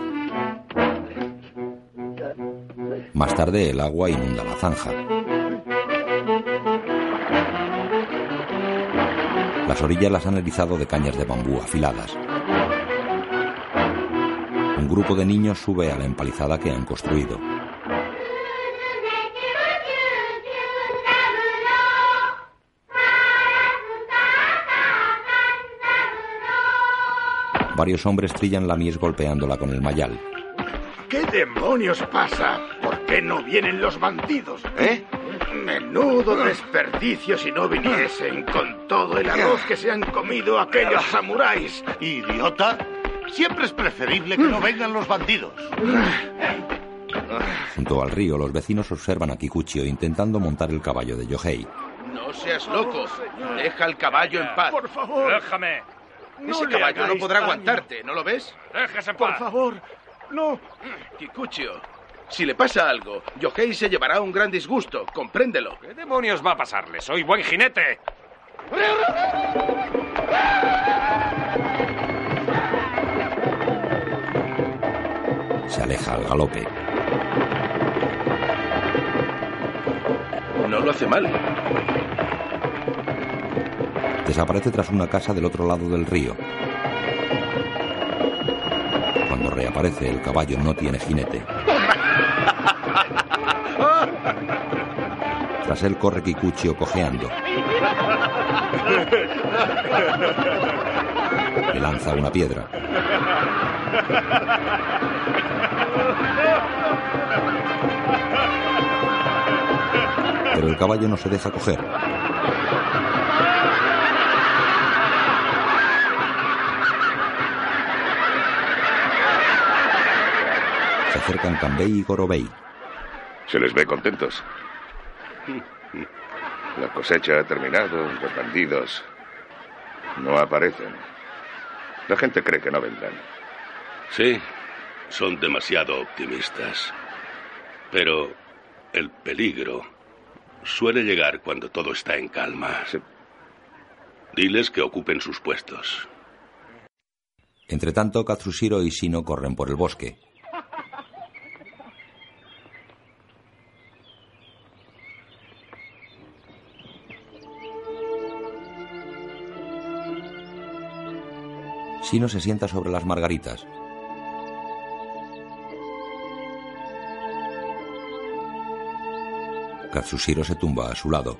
Más tarde el agua inunda la zanja. Las orillas las han erizado de cañas de bambú afiladas. Un grupo de niños sube a la empalizada que han construido. Varios hombres trillan la mies golpeándola con el mayal. ¿Qué demonios pasa? ¿Por qué no vienen los bandidos? ¿Eh? Menudo desperdicio si no viniesen con todo el arroz que se han comido aquellos samuráis. ¿Idiota? Siempre es preferible que no vengan los bandidos. Junto al río, los vecinos observan a Kikuchio intentando montar el caballo de Yohei. No seas loco. Deja el caballo en paz. Por favor. Déjame. Ese caballo no podrá daño. aguantarte, ¿no lo ves? Déjese en Por paz. favor, no. Kikuchio, si le pasa algo, Yohei se llevará un gran disgusto. Compréndelo. ¿Qué demonios va a pasarle? Soy buen jinete. Se aleja al galope. No lo hace mal. Desaparece tras una casa del otro lado del río. Cuando reaparece, el caballo no tiene jinete. Tras él corre Kikuchio cojeando. Le lanza una piedra. Pero el caballo no se deja coger. Se acercan Kanbei y Gorobei. Se les ve contentos. La cosecha ha terminado, los bandidos no aparecen. La gente cree que no vendrán. Sí, son demasiado optimistas. Pero el peligro suele llegar cuando todo está en calma. Diles que ocupen sus puestos. Entretanto, Katsushiro y Shino corren por el bosque. Shino se sienta sobre las margaritas. Katsushiro se tumba a su lado.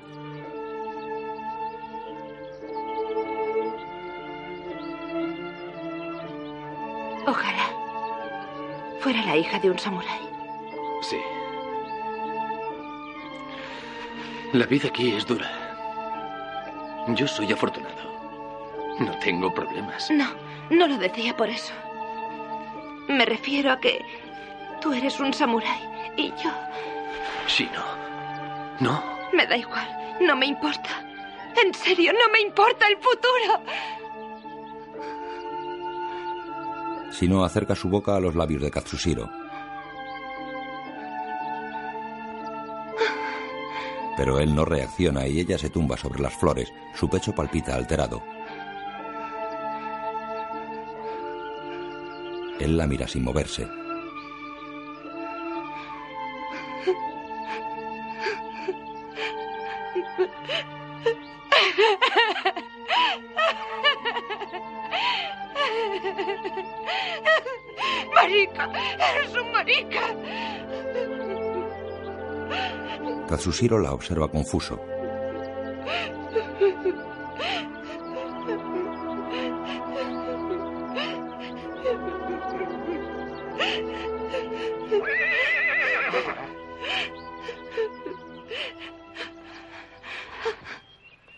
Ojalá fuera la hija de un samurái. Sí. La vida aquí es dura. Yo soy afortunado. No tengo problemas. No, no lo decía por eso. Me refiero a que tú eres un samurái y yo... Sí, no. No. Me da igual, no me importa. En serio, no me importa el futuro. Shino acerca su boca a los labios de Katsushiro. Pero él no reacciona y ella se tumba sobre las flores. Su pecho palpita alterado. Él la mira sin moverse. Marica, eres un marica. Katsushiro la observa confuso.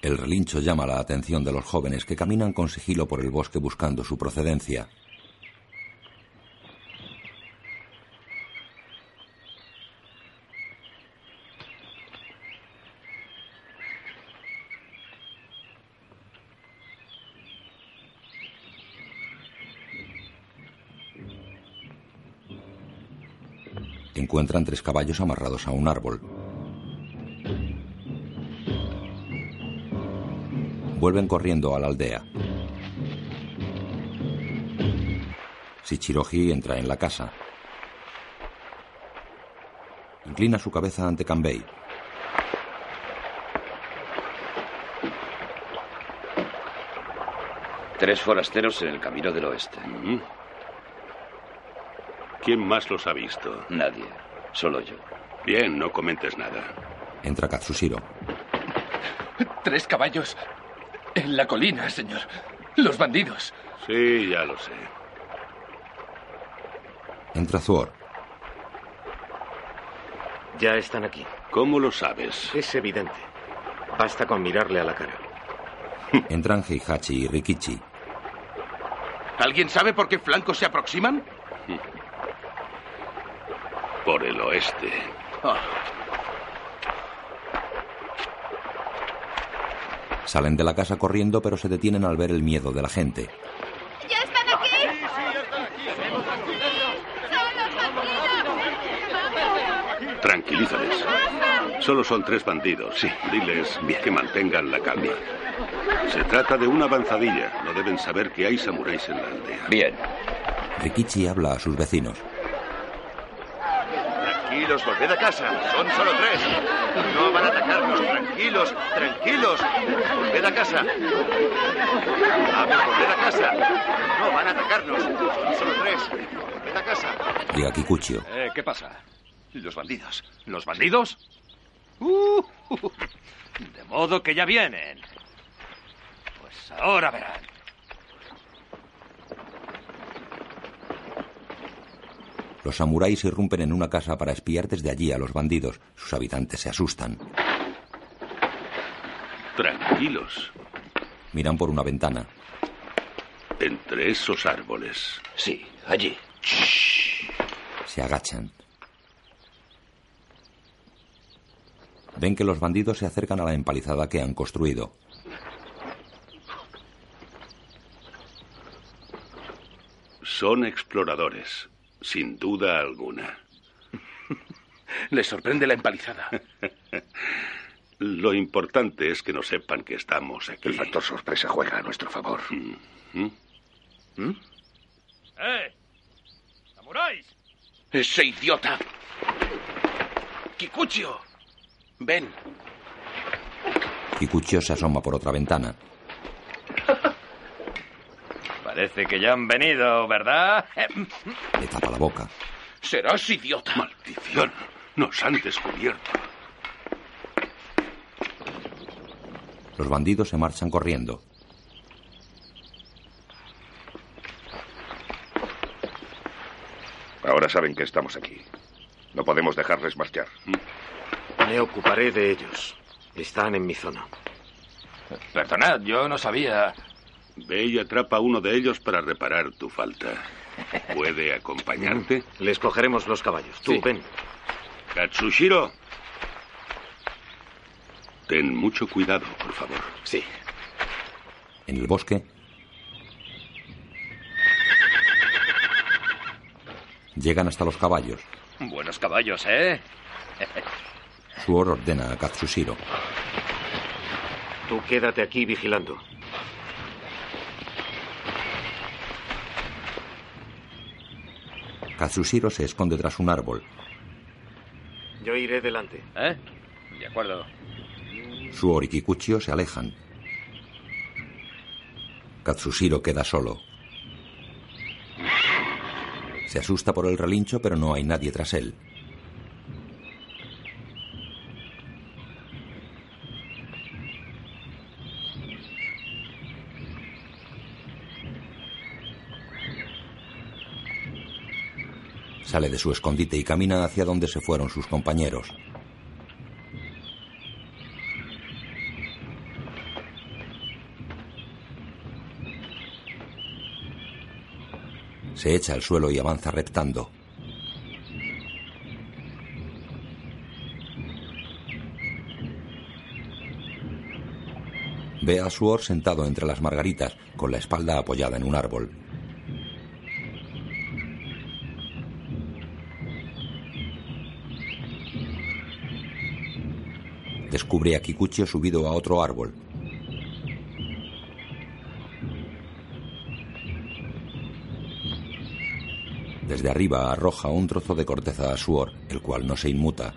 El relincho llama la atención de los jóvenes que caminan con sigilo por el bosque buscando su procedencia. Encuentran tres caballos amarrados a un árbol. Vuelven corriendo a la aldea. Shichiroji entra en la casa. Inclina su cabeza ante Kanbei. Tres forasteros en el camino del oeste. ¿Quién más los ha visto? Nadie. Solo yo. Bien, no comentes nada. Entra Katsushiro. Tres caballos. En la colina, señor. Los bandidos. Sí, ya lo sé. Entra Zuor. Ya están aquí. ¿Cómo lo sabes? Es evidente. Basta con mirarle a la cara. Entran Heihachi y Rikichi. ¿Alguien sabe por qué flancos se aproximan? Por el oeste. Salen de la casa corriendo, pero se detienen al ver el miedo de la gente. ¡Ya están aquí! Tranquilízales. Solo son tres bandidos. Sí, diles que mantengan la calma. Se trata de una avanzadilla. No deben saber que hay samuráis en la aldea. Bien. Rikichi habla a sus vecinos. Tranquilos, volved a casa. Son solo tres. No van a atacarnos. Tranquilos, tranquilos. Volved a casa. Vamos, volved a casa. No van a atacarnos. Son solo tres. Volved a casa. Llega Kikuchio. Eh, ¿Qué pasa? Los bandidos. ¿Los bandidos? Uh, de modo que ya vienen. Pues ahora verán. Los samuráis irrumpen en una casa para espiar desde allí a los bandidos. Sus habitantes se asustan. Tranquilos. Miran por una ventana. Entre esos árboles. Sí, allí. Se agachan. Ven que los bandidos se acercan a la empalizada que han construido. Son exploradores, sin duda alguna. Les sorprende la empalizada. Lo importante es que no sepan que estamos aquí. El factor sorpresa juega a nuestro favor. ¿Mm? ¡Eh! ¡Samuráis! Ese idiota. Kikuchio. Ven. Kikuchio se asoma por otra ventana. Parece que ya han venido, ¿verdad? Le tapa la boca. Serás idiota. Maldición. Nos han descubierto. Los bandidos se marchan corriendo. Ahora saben que estamos aquí. No podemos dejarles marchar. Me ocuparé de ellos. Están en mi zona. Perdonad, yo no sabía. Ve y atrapa a uno de ellos para reparar tu falta. ¿Puede acompañarte? Les cogeremos los caballos. Tú, Sí. ven. Katsushiro. Ten mucho cuidado, por favor. Sí. En el bosque. Llegan hasta los caballos. Buenos caballos, ¿eh? Suor ordena a Katsushiro. Tú quédate aquí vigilando. Katsushiro se esconde tras un árbol. Yo iré delante. ¿Eh? De acuerdo. Suor y Kikuchio se alejan. Katsushiro queda solo. Se asusta por el relincho, pero no hay nadie tras él. Sale de su escondite y camina hacia donde se fueron sus compañeros. Se echa al suelo y avanza reptando. Ve a Suor sentado entre las margaritas, con la espalda apoyada en un árbol. Descubre a Kikuchio subido a otro árbol. Desde arriba arroja un trozo de corteza a Suor, el cual no se inmuta.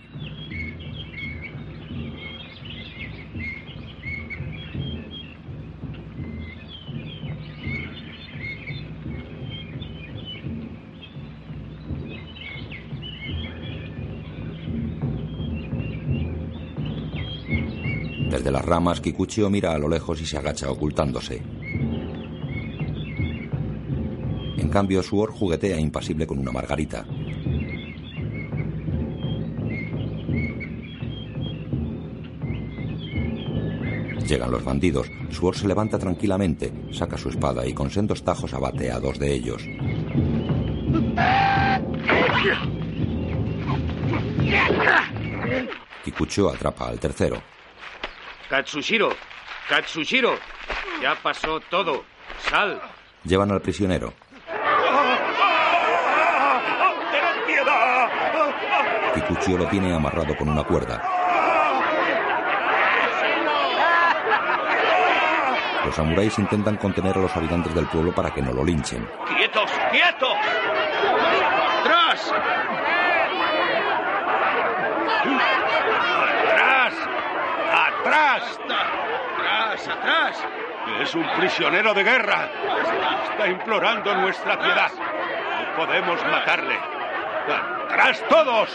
Desde las ramas, Kikuchio mira a lo lejos y se agacha ocultándose. En cambio, Suor juguetea impasible con una margarita. Llegan los bandidos. Suor se levanta tranquilamente, saca su espada y con sendos tajos abate a dos de ellos. Kikuchio atrapa al tercero. Katsushiro, Katsushiro, ya pasó todo. Sal. Llevan al prisionero. ¡Tened piedad! Kikuchio lo tiene amarrado con una cuerda. Los samuráis intentan contener a los habitantes del pueblo para que no lo linchen. ¡Quietos! ¡Quietos! ¡Atrás! ¡Atrás! ¡Atrás! ¡Atrás! Es un prisionero de guerra. Está implorando nuestra piedad. No podemos matarle. ¡Atrás todos!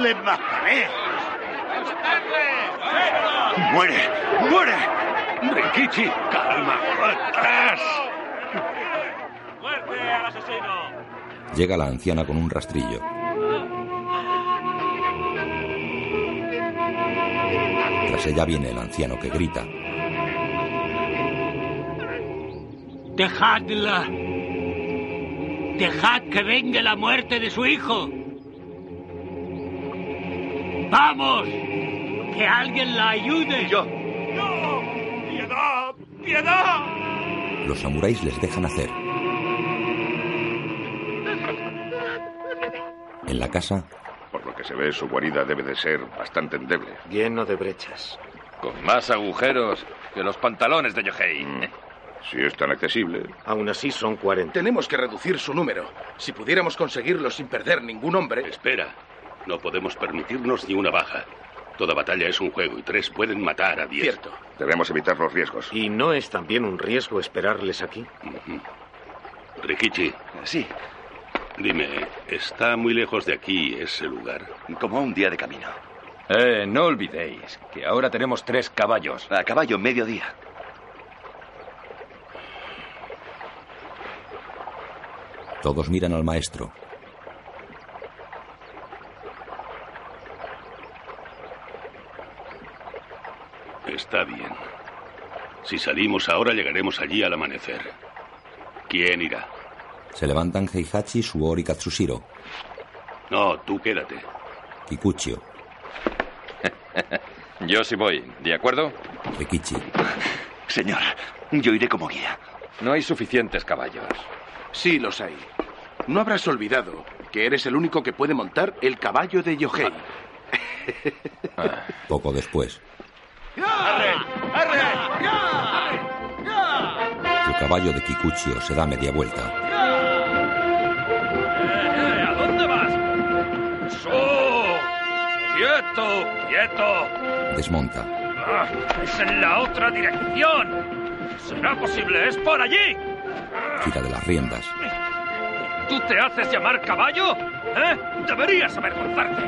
¡Le mataré! ¡Muere! ¡Muere! Rikichi, calma. ¡Atrás! ¡Muerte al asesino! Llega la anciana con un rastrillo. Tras ella viene el anciano que grita. Dejadla. Dejad que venga la muerte de su hijo. ¡Vamos! ¡Que alguien la ayude! Yo. ¡No! ¡Piedad! ¡Piedad! Los samuráis les dejan hacer. En la casa, que se ve, su guarida debe de ser bastante endeble. Lleno de brechas. Con más agujeros que los pantalones de Yohei. Si es tan accesible. Aún así son 40. Tenemos que reducir su número. Si pudiéramos conseguirlo sin perder ningún hombre. Espera. No podemos permitirnos ni una baja. Toda batalla es un juego y tres pueden matar a diez. Cierto. Debemos evitar los riesgos. ¿Y no es también un riesgo esperarles aquí? Rikichi. Sí, Dime, ¿está muy lejos de aquí ese lugar? como un día de camino. Eh, no olvidéis que ahora tenemos tres caballos. A caballo, mediodía. todos miran al maestro. Está bien. Si salimos ahora llegaremos allí al amanecer. ¿Quién irá? Se levantan Heihachi, Suor y Katsushiro. No, tú quédate. Kikuchio, Yo sí voy, ¿de acuerdo? Rikichi, Señor, yo iré como guía. No hay suficientes caballos. Sí, los hay. No habrás olvidado que eres el único que puede montar el caballo de Yohei. poco después. El caballo de Kikuchio se da media vuelta. ¡Quieto! ¡Quieto! Desmonta. Ah, ¡Es en la otra dirección! ¿Será posible? ¡Es por allí! Tira de las riendas. ¿Tú te haces llamar caballo? ¿Eh? Deberías avergonzarte.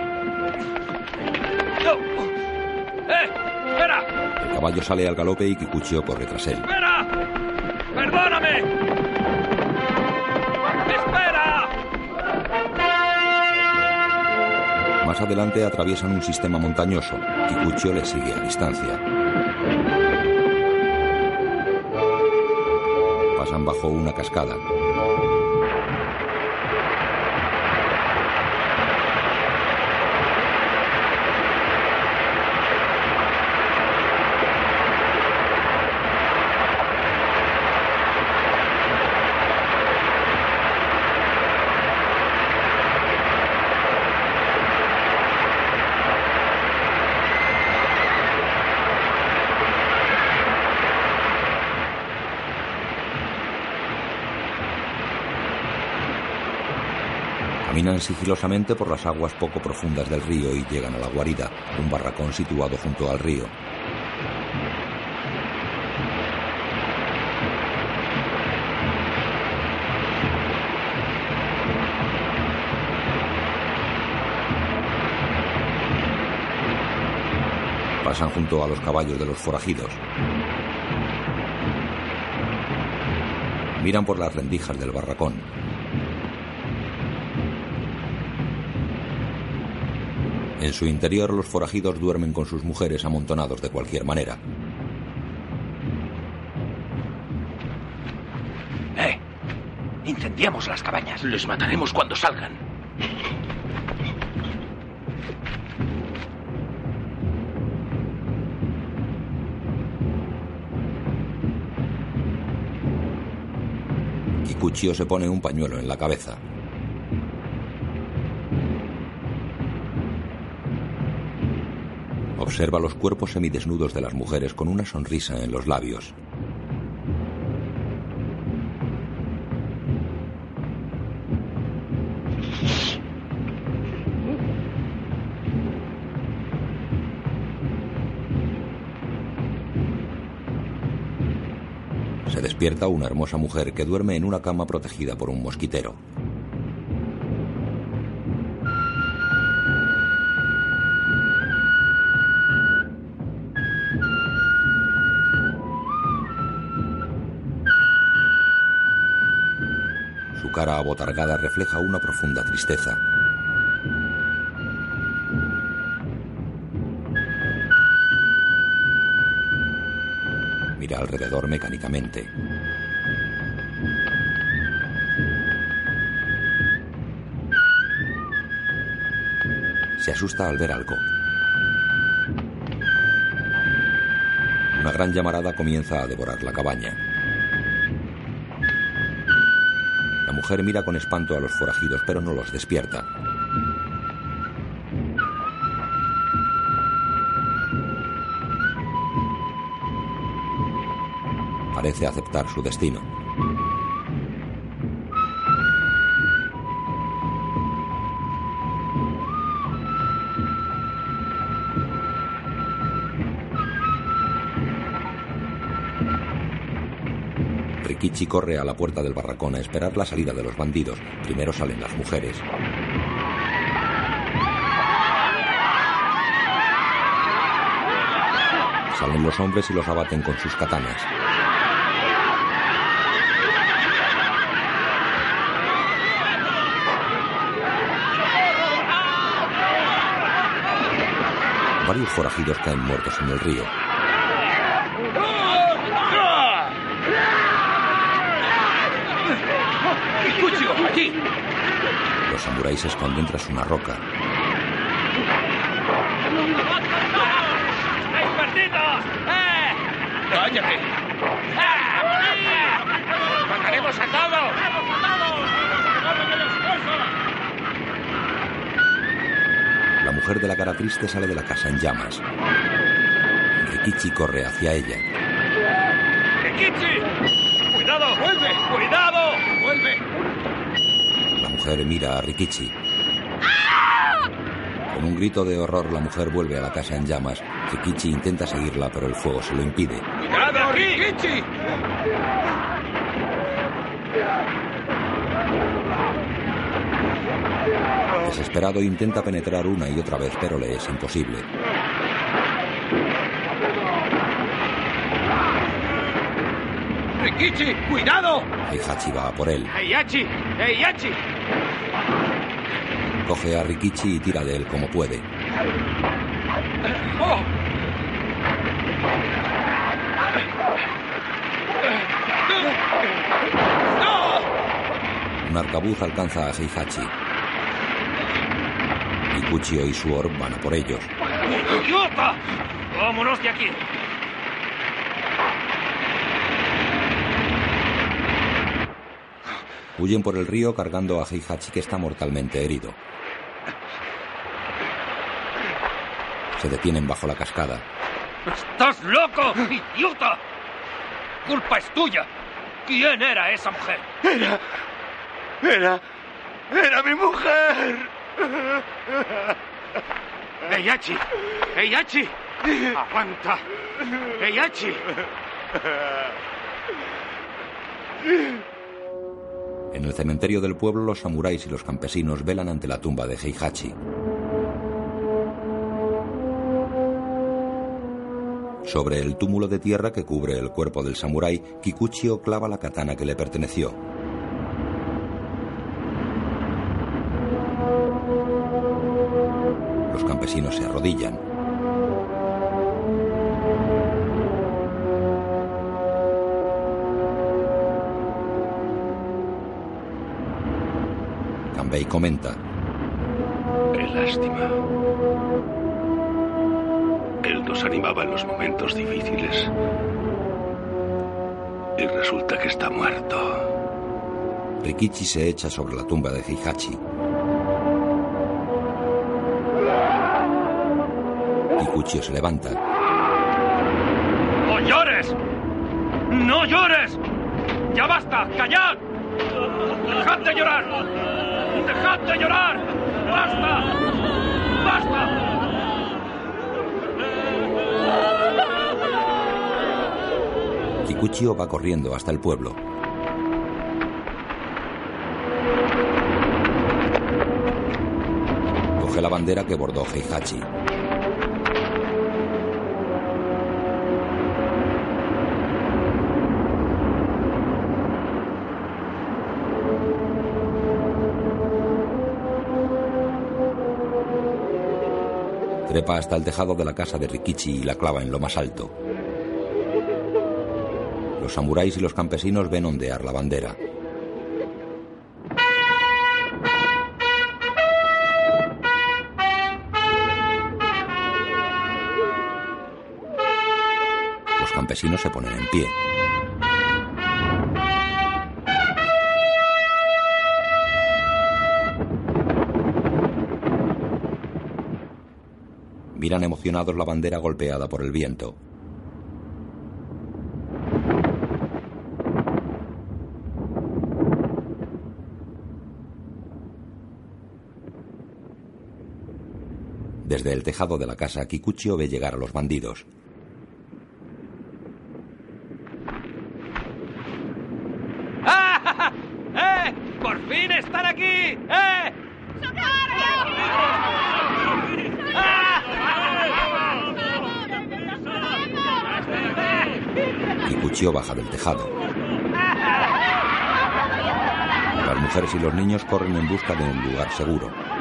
¡Eh! ¡Espera! El caballo sale al galope y Kikuchio corre tras él. ¡Espera! ¡Perdóname! Más adelante atraviesan un sistema montañoso. Kikuchio le sigue a distancia. Pasan bajo una cascada. Caminan sigilosamente por las aguas poco profundas del río y llegan a la guarida, un barracón situado junto al río. Pasan junto a los caballos de los forajidos. Miran por las rendijas del barracón. En su interior los forajidos duermen con sus mujeres amontonados de cualquier manera. ¡Eh! Incendiamos las cabañas. Les mataremos cuando salgan. Kikuchio se pone un pañuelo en la cabeza. Observa los cuerpos semidesnudos de las mujeres con una sonrisa en los labios. Se despierta una hermosa mujer que duerme en una cama protegida por un mosquitero. Su cara abotargada refleja una profunda tristeza. Mira alrededor mecánicamente. Se asusta al ver algo. Una gran llamarada comienza a devorar la cabaña. Mujer mira con espanto a los forajidos, pero no los despierta. Parece aceptar su destino. Rikichi corre a la puerta del barracón a esperar la salida de los bandidos. Primero salen las mujeres. Salen los hombres y los abaten con sus katanas. Varios forajidos caen muertos en el río. Los samuráis se esconden tras una roca. ¡Eh! ¡Cállate! ¡Mataremos a todos! La mujer de la cara triste sale de la casa en llamas. Rikichi corre hacia ella. ¡Rikichi! ¡Cuidado! ¡Vuelve! ¡Cuidado! ¡Vuelve! La mujer mira a Rikichi. Con un grito de horror, la mujer vuelve a la casa en llamas. Rikichi intenta seguirla, pero el fuego se lo impide. ¡Cuidado, Rikichi! Desesperado intenta penetrar una y otra vez, pero le es imposible. ¡Rikichi! ¡Cuidado! Heihachi va a por él. ¡Heihachi! ¡Heihachi! Coge a Rikichi y tira de él como puede. Un arcabuz alcanza a Heihachi. Kikuchio y Suor van a por ellos. ¡Vámonos de aquí! Huyen por el río cargando a Heihachi que está mortalmente herido. Se detienen bajo la cascada. ¡Estás loco, idiota! ¡Culpa es tuya! ¿Quién era esa mujer? Era. Era. ¡Era mi mujer! ¡Heihachi! ¡Heihachi! ¡Aguanta! ¡Heihachi! En el cementerio del pueblo, los samuráis y los campesinos velan ante la tumba de Heihachi. Sobre el túmulo de tierra que cubre el cuerpo del samurái, Kikuchio clava la katana que le perteneció. Los campesinos se arrodillan. Kanbei comenta. Qué lástima. Él nos animaba en los momentos difíciles. Y resulta que está muerto. Rikichi se echa sobre la tumba de Heihachi. Kikuchio se levanta. ¡No llores! ¡No llores! ¡Ya basta! ¡Callad! ¡Dejad de llorar! ¡Dejad de llorar! ¡Basta! Kikuchio va corriendo hasta el pueblo. Coge la bandera que bordó Heihachi. Trepa hasta el tejado de la casa de Rikichi y la clava en lo más alto. Los samuráis y los campesinos ven ondear la bandera. Los campesinos se ponen en pie. Miran emocionados la bandera golpeada por el viento. Desde el tejado de la casa, Kikuchio ve llegar a los bandidos. ¡Ah! ¡Eh! ¡Por fin están aquí! ¡Eh! Kikuchio baja del tejado. Las mujeres y los niños corren en busca de un lugar seguro.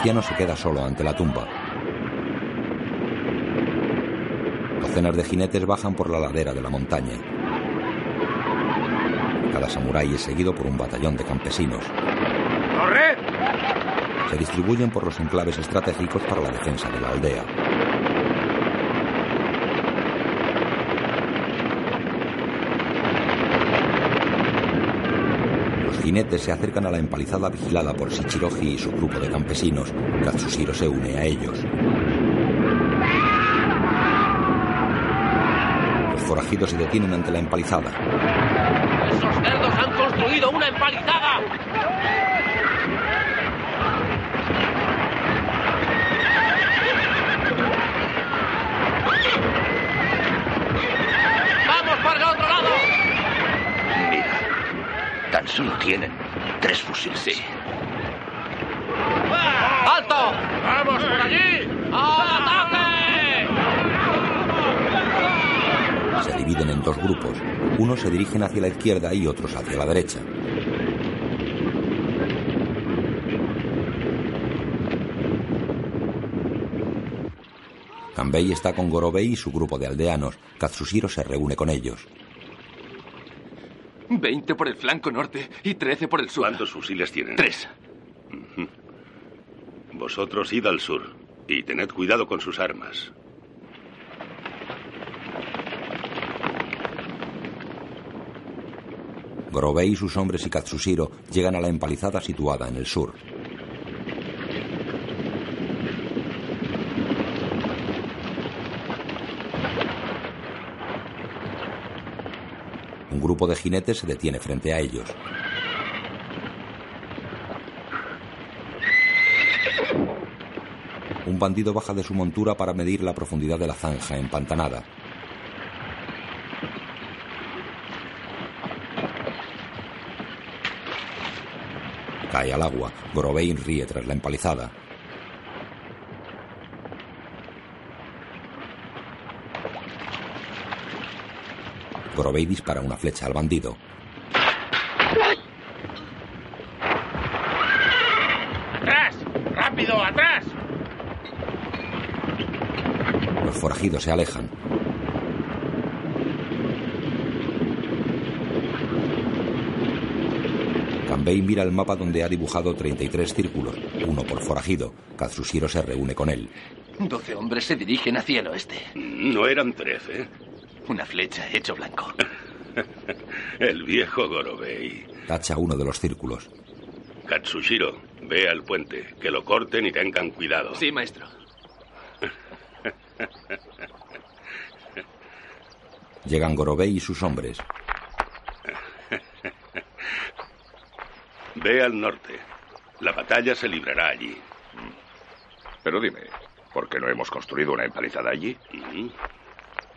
El anciano se queda solo ante la tumba. Docenas de jinetes bajan por la ladera de la montaña. Cada samurái es seguido por un batallón de campesinos. ¡Corred! Se distribuyen por los enclaves estratégicos para la defensa de la aldea. Los jinetes se acercan a la empalizada vigilada por Shichiroji y su grupo de campesinos. Katsushiro se une a ellos. Los forajidos se detienen ante la empalizada. ¡Esos cerdos han construido una empalizada! ¡Vamos para el otro lado! Mira, tan solo tienen tres fusiles. Sí. ¡Alto! ¡Vamos por allí! ¡Al ataque! Se dividen en dos grupos. Unos se dirigen hacia la izquierda y otros hacia la derecha. Kanbei está con Gorobei y su grupo de aldeanos. Katsushiro se reúne con ellos. Veinte por el flanco norte y trece por el sur. ¿Cuántos fusiles tienen? Tres. Vosotros id al sur y tened cuidado con sus armas. Gorobei y sus hombres y Katsushiro llegan a la empalizada situada en el sur. Un grupo de jinetes se detiene frente a ellos. Un bandido baja de su montura para medir la profundidad de la zanja empantanada. Cae al agua. Grovein ríe tras la empalizada. Gorobei dispara una flecha al bandido. ¡Atrás! ¡Rápido, atrás! Los forajidos se alejan. Kanbei mira el mapa donde ha dibujado 33 círculos, uno por forajido. Katsushiro se reúne con él. Doce hombres se dirigen hacia el oeste. No eran trece. Una flecha hecho blanco. El viejo Gorobei. Tacha uno de los círculos. Katsushiro, ve al puente, que lo corten y tengan cuidado. Sí, maestro. Llegan Gorobei y sus hombres. Ve al norte. La batalla se librará allí. Pero dime, ¿por qué no hemos construido una empalizada allí?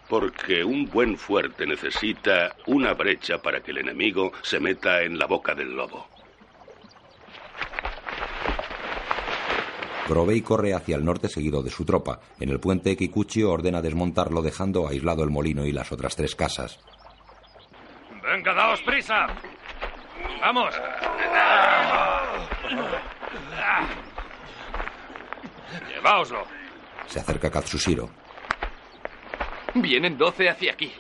Porque un buen fuerte necesita una brecha para que el enemigo se meta en la boca del lobo. Gorobei corre hacia el norte seguido de su tropa. En el puente Kikuchi ordena desmontarlo dejando aislado el molino y las otras tres casas. Venga, daos prisa. Vamos. Lleváoslo. Se acerca Katsushiro. Vienen doce hacia aquí.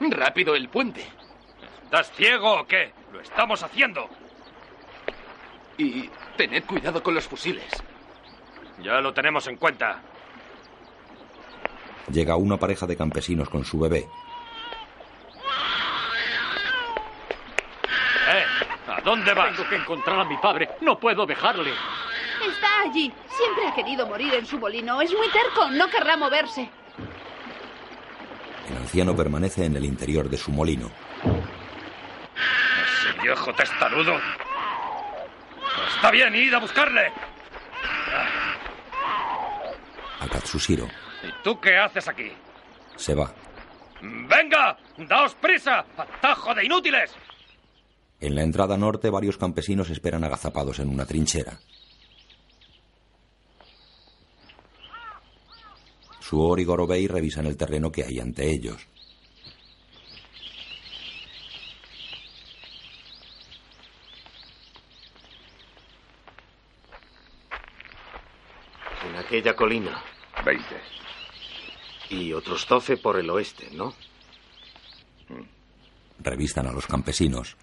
Rápido el puente. ¿Estás ciego o qué? Lo estamos haciendo. Y tened cuidado con los fusiles. Ya lo tenemos en cuenta. Llega una pareja de campesinos con su bebé. ¿Eh? ¿A dónde vas? Tengo que encontrar a mi padre. No puedo dejarle. Está allí. Siempre ha querido morir en su molino. Es muy terco. No querrá moverse. El anciano permanece en el interior de su molino. Ese viejo testarudo. Está bien, id a buscarle. A Katsushiro. ¿Y tú qué haces aquí? Se va. ¡Venga! ¡Daos prisa! ¡Atajo de inútiles! En la entrada norte varios campesinos esperan agazapados en una trinchera. Suor y Gorobei revisan el terreno que hay ante ellos. En aquella colina. Veinte. Y otros doce por el oeste, ¿no? Revistan a los campesinos.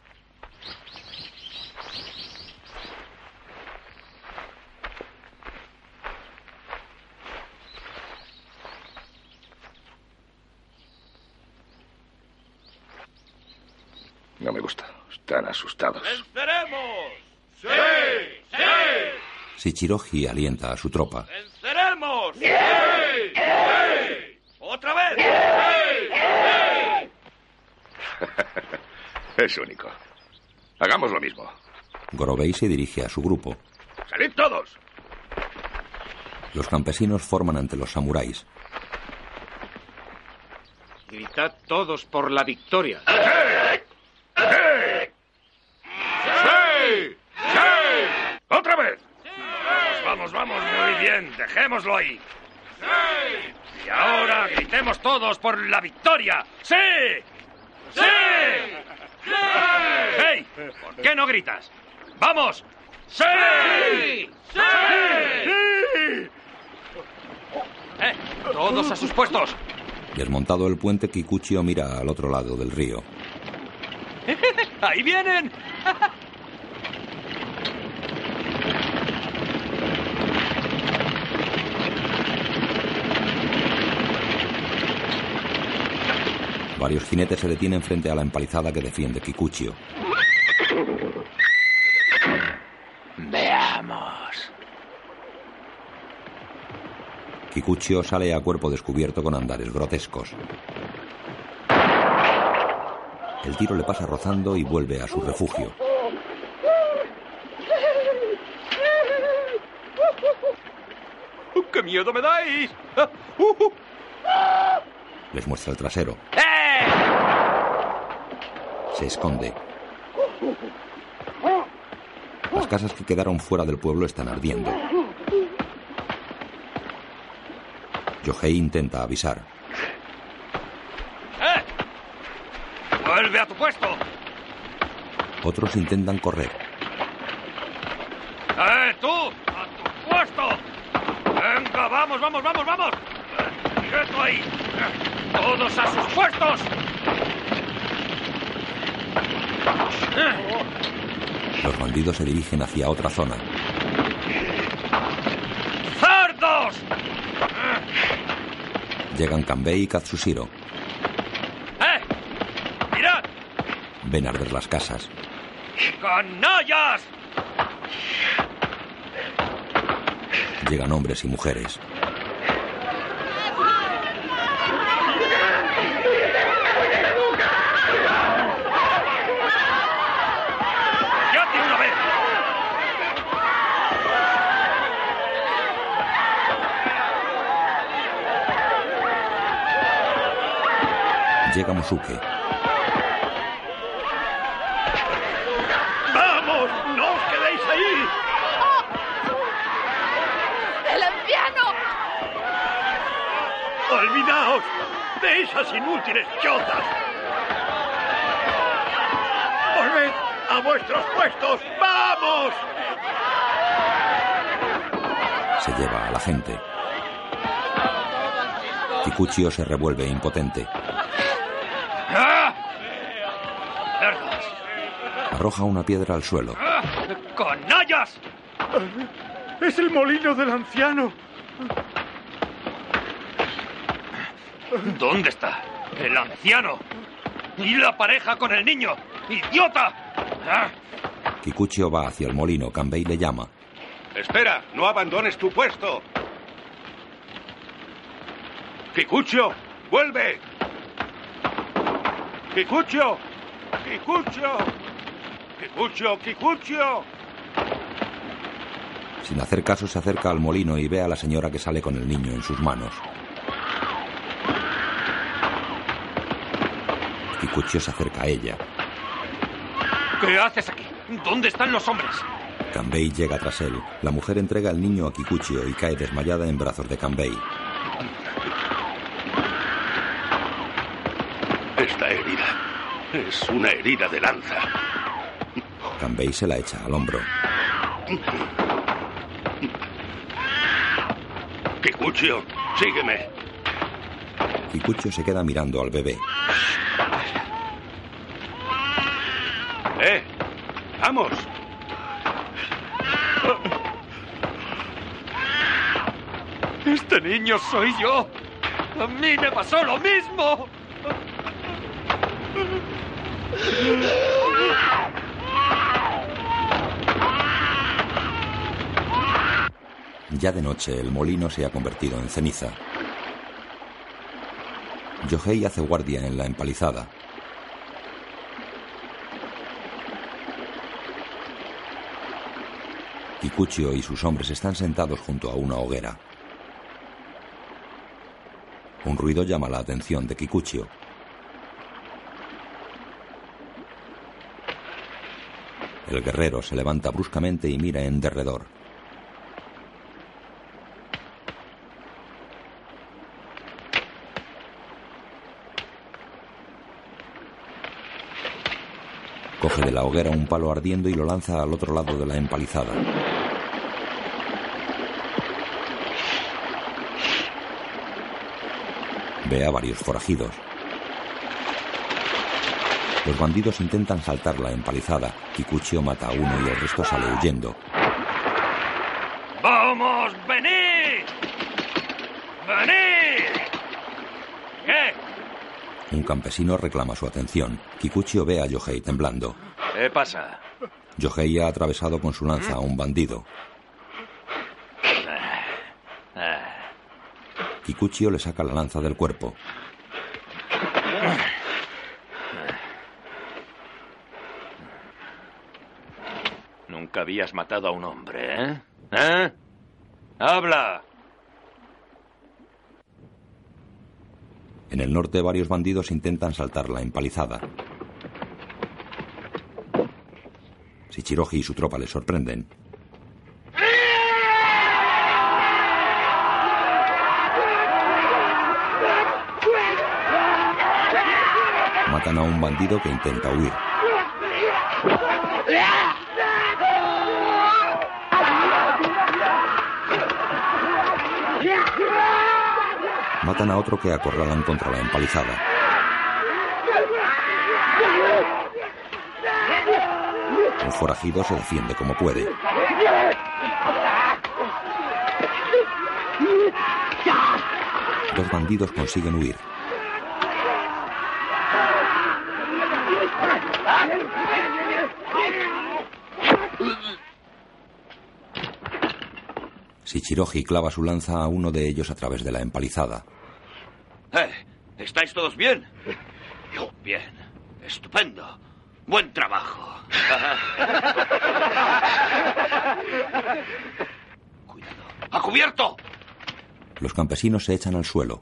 No me gusta. Están asustados. ¡Venceremos! ¡Sí! ¡Sí! Shichiroji alienta a su tropa. ¡Venceremos! ¡Sí! ¡Sí! ¡Otra vez! ¡Sí! es único. Hagamos lo mismo. Gorobei se dirige a su grupo. ¡Salid todos! Los campesinos forman ante los samuráis. Gritad todos por la victoria. ¡Sí! ¡Sí! ¡Otra vez! Vamos, vamos, vamos. Muy bien. Dejémoslo ahí. ¡Sí! Y ahora gritemos todos por la victoria. ¡Sí! ¡Sí! ¡Sí! ¡Hey! ¿Por qué no gritas? ¡Vamos! ¡Sí! ¡Sí! ¡Sí! ¡Eh! ¡Todos a sus puestos! Desmontado el puente, Kikuchio mira al otro lado del río. ¡Ahí vienen! Varios jinetes se detienen frente a la empalizada que defiende Kikuchio. Veamos. Kikuchio sale a cuerpo descubierto con andares grotescos. El tiro le pasa rozando y vuelve a su refugio. ¡Qué miedo me dais! Ah, uh, uh. Les muestra el trasero. ¡Eh! Se esconde. Las casas que quedaron fuera del pueblo están ardiendo. Yohei intenta avisar. ¡Eh! ¡Vuelve a tu puesto! Otros intentan correr. ¡Eh, tú! ¡A tu puesto! ¡Venga, vamos, vamos, vamos, vamos! ¡Quieto ahí! ¡Todos a sus puestos! Los bandidos se dirigen hacia otra zona. ¡Cerdos! Llegan Kanbei y Katsushiro. ¡Eh! ¡Mirad! Ven arder las casas. ¡Canallas! Llegan hombres y mujeres. Llega Musuke. ¡Vamos! ¡No os quedéis ahí! ¡El anciano! ¡Olvidaos de esas inútiles chozas! ¡Volved a vuestros puestos! ¡Vamos! Se lleva a la gente. Kikuchio se revuelve impotente. ¡Ah! ¡Cerdos! Arroja una piedra al suelo. ¡Ah! ¡Canallas! Es el molino del anciano. ¿Dónde está? El anciano. Y la pareja con el niño. ¡Idiota! ¡Ah! Kikuchio va hacia el molino. Kanbei le llama. Espera, no abandones tu puesto. Kikucho, vuelve. Kikucho, Kikucho, Kikucho, Kikucho. Sin hacer caso se acerca al molino y ve a la señora que sale con el niño en sus manos. Kikuchio se acerca a ella. ¿Qué haces aquí? ¿Dónde están los hombres? Kanbei llega tras él. La mujer entrega el niño a Kikuchio y cae desmayada en brazos de Kanbei. Esta herida es una herida de lanza. Kanbei se la echa al hombro. Kikuchio, sígueme. Kikuchio se queda mirando al bebé. ¡Eh! ¡Vamos! Este niño soy yo. A mí me pasó lo mismo. Ya de noche el molino se ha convertido en ceniza. Yohei hace guardia en la empalizada. Kikuchio y sus hombres están sentados junto a una hoguera. Un ruido llama la atención de Kikuchio. El guerrero se levanta bruscamente y mira en derredor. Coge de la hoguera un palo ardiendo y lo lanza al otro lado de la empalizada. Ve a varios forajidos. Los bandidos intentan saltar la empalizada. Kikuchio mata a uno y el resto sale huyendo. ¡Vamos! ¡Venid! ¡Venid! ¿Qué? Un campesino reclama su atención. Kikuchio ve a Yohei temblando. ¿Qué pasa? Yohei ha atravesado con su lanza a un bandido. Kikuchio le saca la lanza del cuerpo. Nunca habías matado a un hombre, ¿eh? ¿Eh? ¡Habla! En el norte varios bandidos intentan saltar la empalizada. Shichiroji y su tropa les sorprenden. Matan a un bandido que intenta huir. Matan a otro que acorralan contra la empalizada. Un forajido se defiende como puede. Dos bandidos consiguen huir. Shichiroji clava su lanza a uno de ellos a través de la empalizada. ¿Eh? ¿Estáis todos bien? Bien. Estupendo. Buen trabajo. Cuidado. ¡A cubierto! Los campesinos se echan al suelo.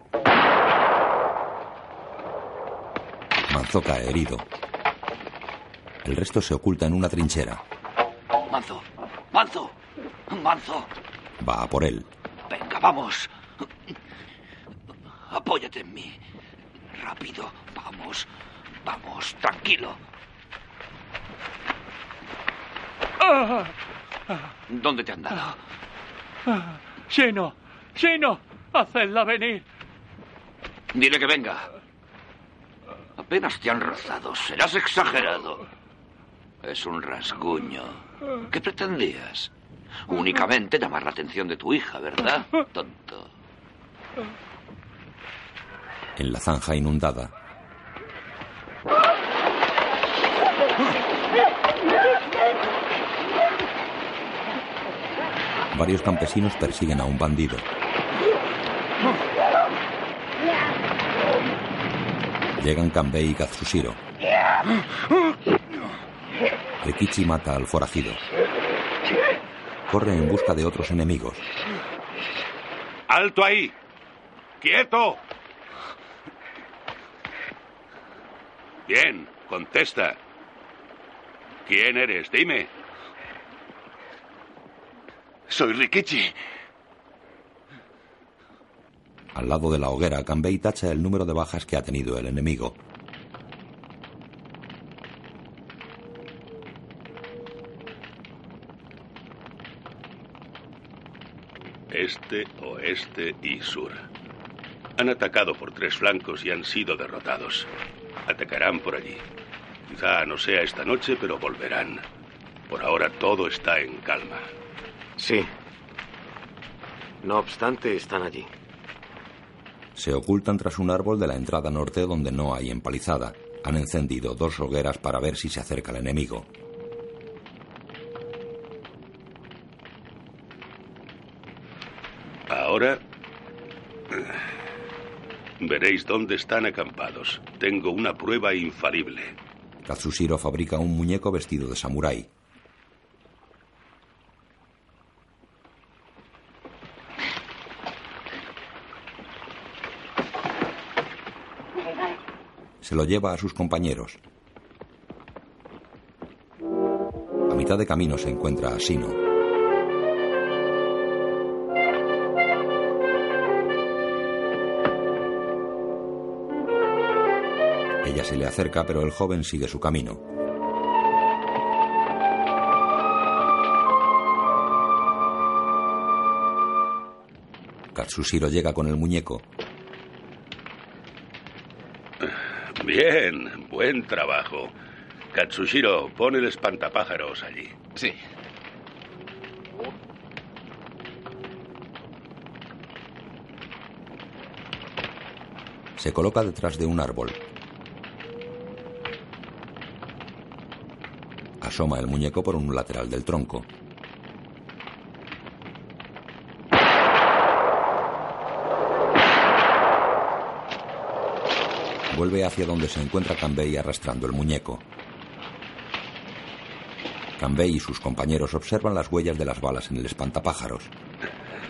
Manzo cae herido. El resto se oculta en una trinchera. Manzo. Manzo. Manzo. Va a por él. Venga, vamos. Apóyate en mí. Rápido. Vamos. Vamos. Tranquilo. ¿Dónde te han dado? Shino, Shino, hacedla venir. Dile que venga. Apenas te han rozado. Serás exagerado. Es un rasguño. ¿Qué pretendías? Únicamente llamar la atención de tu hija, ¿verdad? Tonto. En la zanja inundada. Varios campesinos persiguen a un bandido. Llegan Kanbei y Katsushiro. Rikichi mata al forajido. Corre en busca de otros enemigos. ¡Alto ahí! ¡Quieto! Bien, contesta. ¿Quién eres? Dime. Soy Rikichi. Al lado de la hoguera, Kanbei tacha el número de bajas que ha tenido el enemigo. Este, oeste y sur. Han atacado por tres flancos y han sido derrotados. Atacarán por allí. Quizá no sea esta noche, pero volverán. Por ahora todo está en calma. Sí. No obstante, están allí. Se ocultan tras un árbol de la entrada norte donde no hay empalizada. Han encendido dos hogueras para ver si se acerca el enemigo. Ahora veréis dónde están acampados. Tengo una prueba infalible. Katsushiro fabrica un muñeco vestido de samurái. Se lo lleva a sus compañeros. A mitad de camino se encuentra a Sino. Ella se le acerca, pero el joven sigue su camino. Katsushiro llega con el muñeco. Bien, buen trabajo. Katsushiro, pon el espantapájaros allí. Sí. Se coloca detrás de un árbol. Asoma el muñeco por un lateral del tronco. Vuelve hacia donde se encuentra Kanbei arrastrando el muñeco. Kanbei y sus compañeros observan las huellas de las balas en el espantapájaros.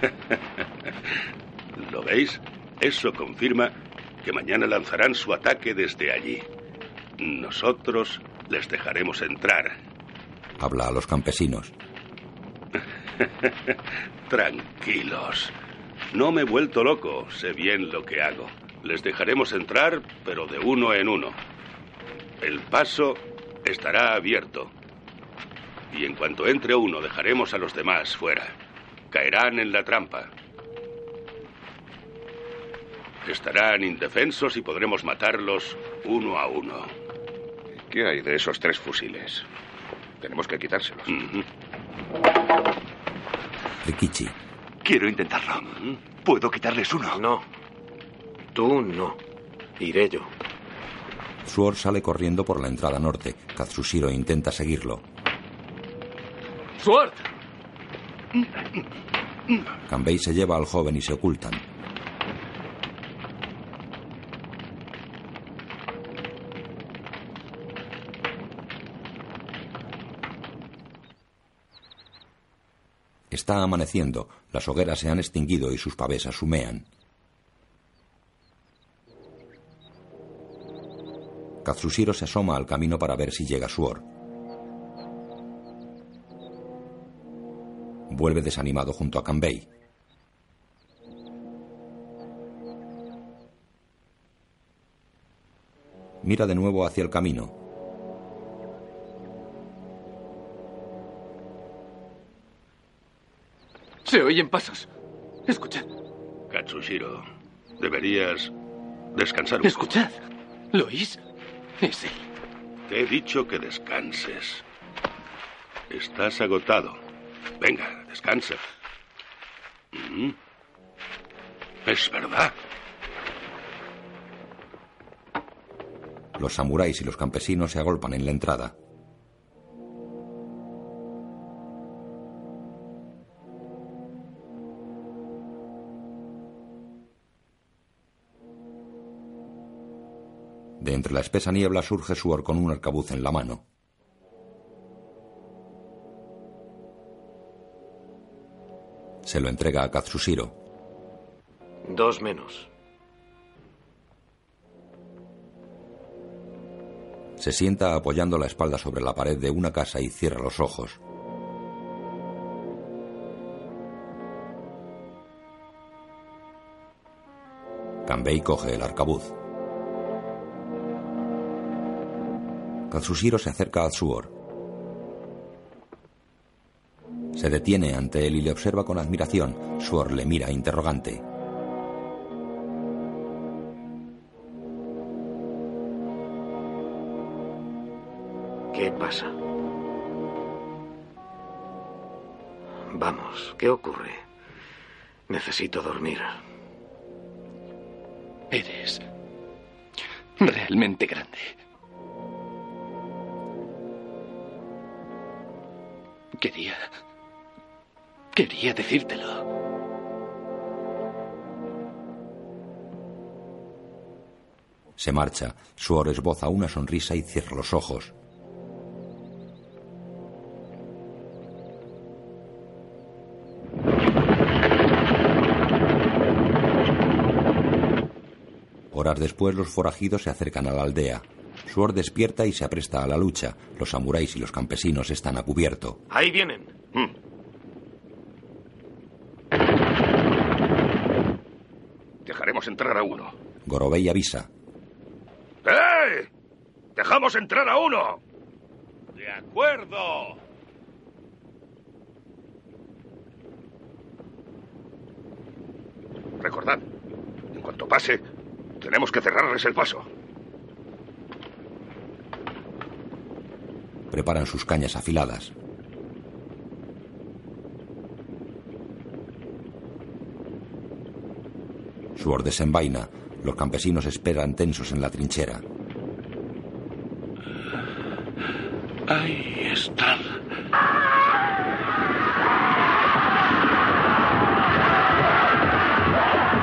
¿Lo veis? Eso confirma que mañana lanzarán su ataque desde allí. Nosotros les dejaremos entrar. Habla a los campesinos. Tranquilos. No me he vuelto loco, sé bien lo que hago. Les dejaremos entrar, pero de uno en uno. El paso estará abierto. Y en cuanto entre uno, dejaremos a los demás fuera. Caerán en la trampa. Estarán indefensos y podremos matarlos uno a uno. ¿Qué hay de esos tres fusiles? Tenemos que quitárselos. Rikichi. Quiero intentarlo. ¿Puedo quitarles uno? No. Tú no. Iré yo. Suor sale corriendo por la entrada norte. Katsushiro intenta seguirlo. ¡Sword! Kanbei se lleva al joven y se ocultan. Está amaneciendo, las hogueras se han extinguido y sus pavesas humean. Katsushiro se asoma al camino para ver si llega Suor. Vuelve desanimado junto a Kanbei. Mira de nuevo hacia el camino. Se oyen pasos. Escuchad. Katsushiro, deberías descansar un Escuchad. ¿Lo oís? Es él. Te he dicho que descanses. Estás agotado. Venga, descansa. Mm. Es verdad. Los samuráis y los campesinos se agolpan en la entrada. Entre la espesa niebla surge Suor con un arcabuz en la mano. Se lo entrega a Katsushiro. Dos menos. Se sienta apoyando la espalda sobre la pared de una casa y cierra los ojos. Kanbei coge el arcabuz. Katsushiro se acerca a Suor. Se detiene ante él y le observa con admiración. Suor le mira interrogante. ¿Qué pasa? Vamos, ¿qué ocurre? Necesito dormir. Eres realmente grande. Quería... Quería decírtelo. Se marcha. Suor esboza una sonrisa y cierra los ojos. Horas después los forajidos se acercan a la aldea. Suor despierta y se apresta a la lucha. Los samuráis y los campesinos están a cubierto. Ahí vienen. Dejaremos entrar a uno. Gorobei avisa. ¡Eh! ¡Dejamos entrar a uno! De acuerdo. Recordad, en cuanto pase, tenemos que cerrarles el paso. Preparan sus cañas afiladas. Suor desenvaina. Los campesinos esperan tensos en la trinchera. Ahí están.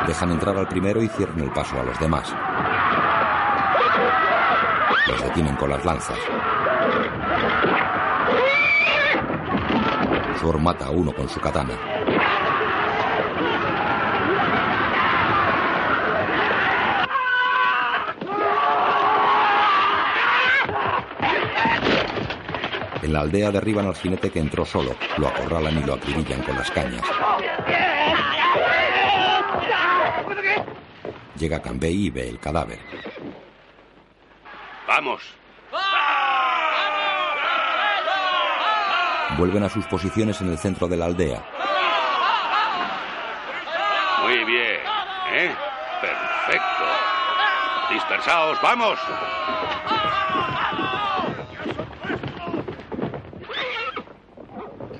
Dejan entrar al primero y cierran el paso a los demás. Los detienen con las lanzas. Mata a uno con su katana. En la aldea derriban al jinete que entró solo, lo acorralan y lo acribillan con las cañas. Llega Cambey y ve el cadáver. Vamos, Vuelven a sus posiciones en el centro de la aldea. Muy bien. ¿Eh? Perfecto. Dispersaos, vamos.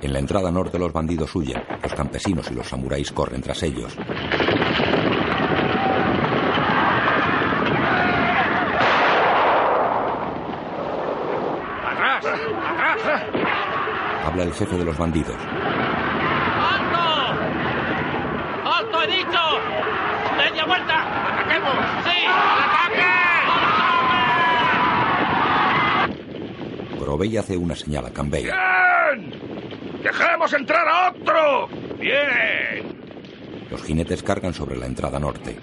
En la entrada norte los bandidos huyen. Los campesinos y los samuráis corren tras ellos. ¡Atrás! ¡Atrás! Habla el jefe de los bandidos. ¡Alto! ¡Alto, he dicho! ¡Media vuelta! ¡Ataquemos! ¡Sí! ¡Ataque! Gorobei hace una señal a Cambay. ¡Bien! ¡Dejemos entrar a otro! ¡Bien! Los jinetes cargan sobre la entrada norte.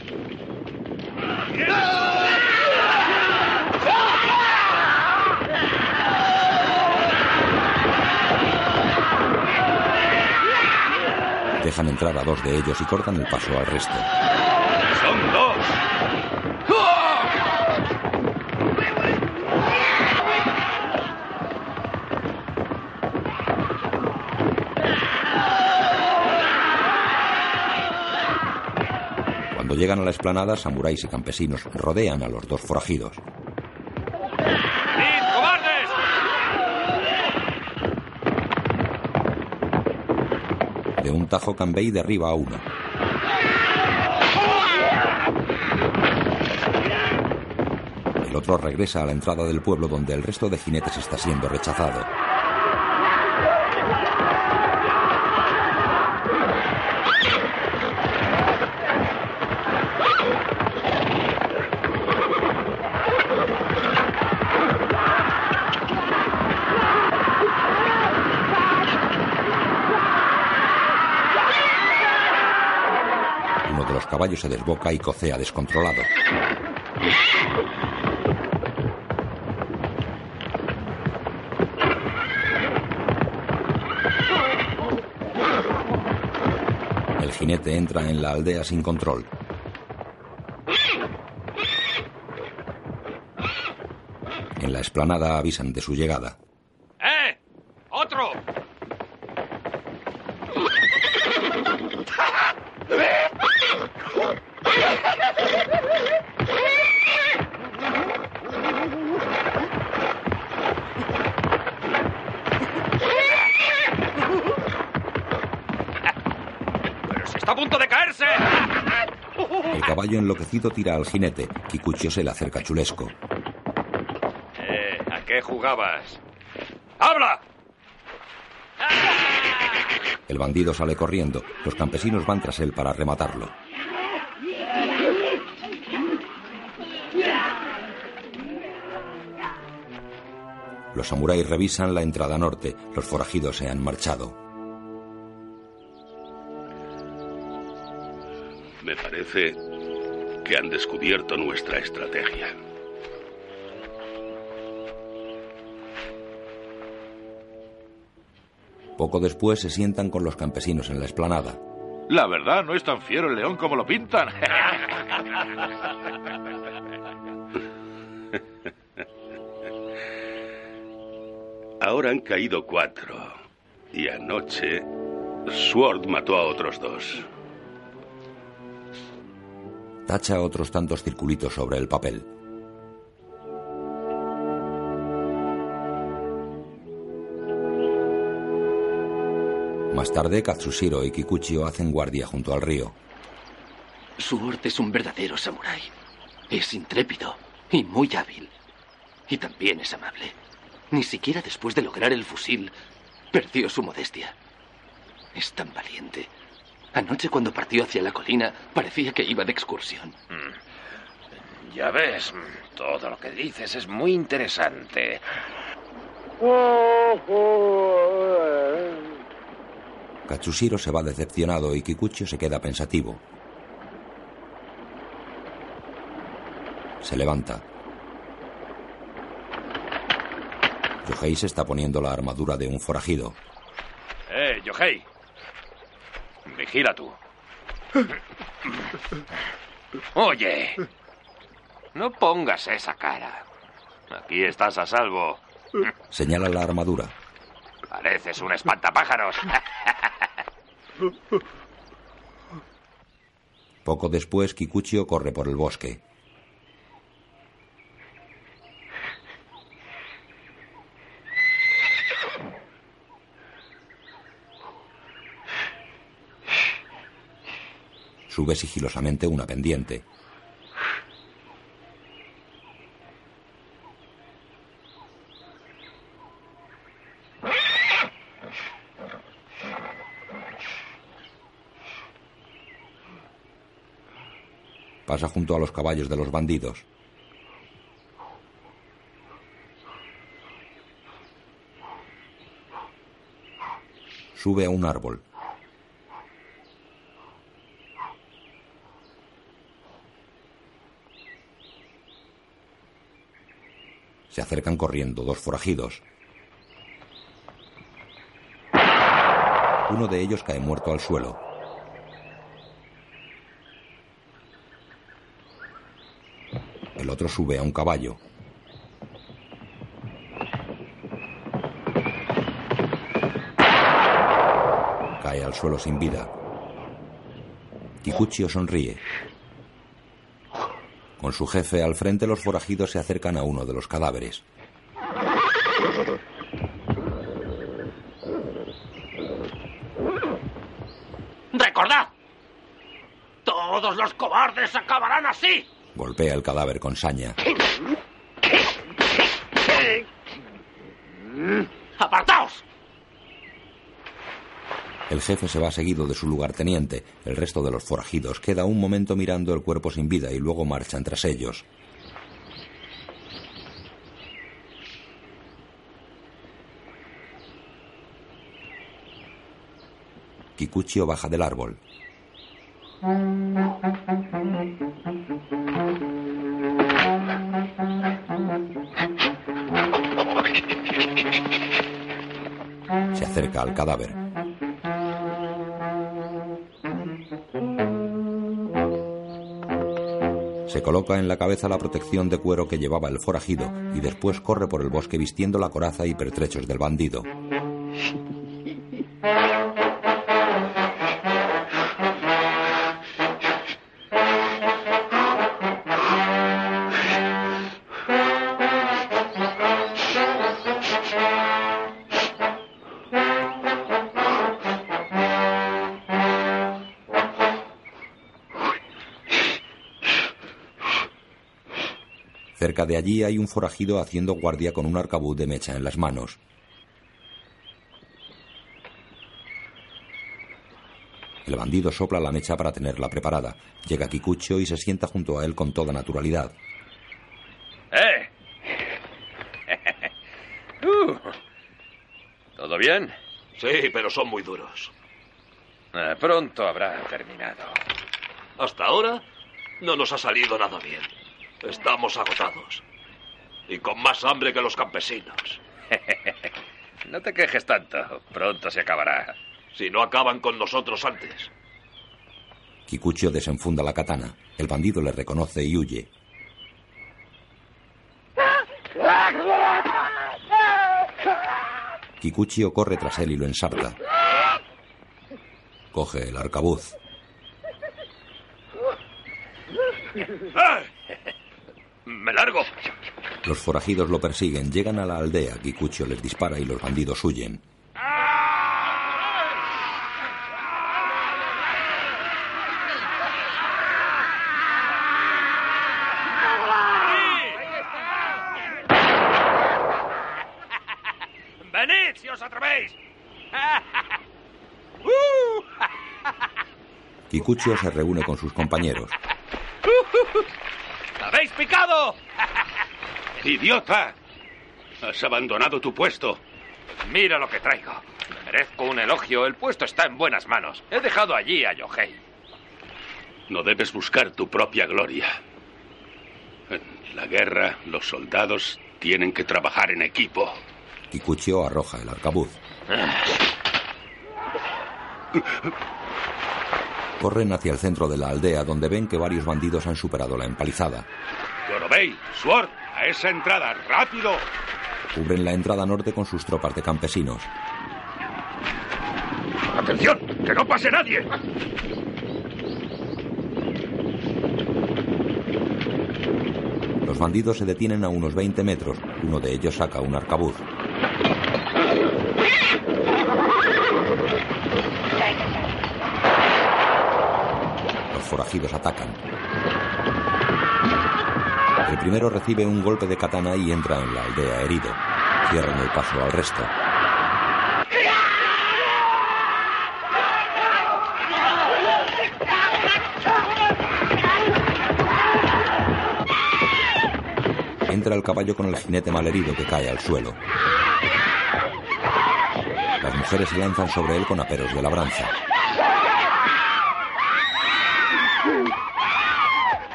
Dejan entrar a dos de ellos y cortan el paso al resto. ¡Son dos! Cuando llegan a la explanada, samuráis y campesinos rodean a los dos forajidos. ¡Id, cobardes! De un tajo, Cambay derriba a uno. El otro regresa a la entrada del pueblo donde el resto de jinetes está siendo rechazado. Los caballos se desboca y cocea descontrolado. El jinete entra en la aldea sin control. En la explanada avisan de su llegada. ¡Eh! ¡Otro! ¡Pero se está a punto de caerse! El caballo enloquecido tira al jinete. Kikuchio se le acerca chulesco. Eh, ¿A qué jugabas? ¡Habla! El bandido sale corriendo. Los campesinos van tras él para rematarlo. Los samuráis revisan la entrada norte. Los forajidos se han marchado. Me parece han descubierto nuestra estrategia. Poco después se sientan con los campesinos en la explanada. La verdad, no es tan fiero el león como lo pintan. Ahora han caído cuatro. Y anoche, Sword mató a otros dos. Tacha otros tantos circulitos sobre el papel. Más tarde, Katsushiro y Kikuchio hacen guardia junto al río. Sword es un verdadero samurái. Es intrépido y muy hábil. Y también es amable. Ni siquiera después de lograr el fusil, perdió su modestia. Es tan valiente. Anoche cuando partió hacia la colina, parecía que iba de excursión. Ya ves, todo lo que dices es muy interesante. Katsushiro se va decepcionado y Kikuchio se queda pensativo. Se levanta. Yohei se está poniendo la armadura de un forajido. ¡Eh, Yohei! Vigila tú. Oye, no pongas esa cara. Aquí estás a salvo. Señala la armadura. Pareces un espantapájaros. Poco después, Kikuchio corre por el bosque. Sube sigilosamente una pendiente. Pasa junto a los caballos de los bandidos. Sube a un árbol. Se acercan corriendo dos forajidos. Uno de ellos cae muerto al suelo. El otro sube a un caballo. Cae al suelo sin vida. Kikuchio sonríe. Con su jefe al frente, los forajidos se acercan a uno de los cadáveres. ¡Recordad! ¡Todos los cobardes acabarán así! Golpea el cadáver con saña. El jefe se va seguido de su lugarteniente. El resto de los forajidos queda un momento mirando el cuerpo sin vida y luego marchan tras ellos. Kikuchio baja del árbol. Se acerca al cadáver. Coloca en la cabeza la protección de cuero que llevaba el forajido y después corre por el bosque vistiendo la coraza y pertrechos del bandido. Cerca de allí hay un forajido haciendo guardia con un arcabuz de mecha en las manos. El bandido sopla la mecha para tenerla preparada. Llega Kikucho y se sienta junto a él con toda naturalidad. ¡Eh! Uh, ¿Todo bien? Sí, pero son muy duros. Eh, pronto habrá terminado. Hasta ahora no nos ha salido nada bien. Estamos agotados. Y con más hambre que los campesinos. no te quejes tanto. Pronto se acabará. Si no acaban con nosotros antes. Kikuchio desenfunda la katana. El bandido le reconoce y huye. Kikuchio corre tras él y lo ensarta. Coge el arcabuz. ¡Me largo! Los forajidos lo persiguen, llegan a la aldea, Kikuchio les dispara y los bandidos huyen. ¡Venid si os atrevéis! Kikuchio se reúne con sus compañeros. ¡Habéis picado! ¡Idiota! Has abandonado tu puesto. Mira lo que traigo. Me merezco un elogio. El puesto está en buenas manos. He dejado allí a Yohei. No debes buscar tu propia gloria. En la guerra, los soldados tienen que trabajar en equipo. Kikuchio arroja el arcabuz. Corren hacia el centro de la aldea donde ven que varios bandidos han superado la empalizada. Gorobei, Sword, esa entrada, rápido. Cubren la entrada norte con sus tropas de campesinos. ¡Atención! ¡Que no pase nadie! Los bandidos se detienen a unos 20 metros. Uno de ellos saca un arcabuz. Los forajidos atacan. Primero recibe un golpe de katana y entra en la aldea herido. Cierran el paso al resto. Entra el caballo con el jinete malherido que cae al suelo. Las mujeres se lanzan sobre él con aperos de labranza.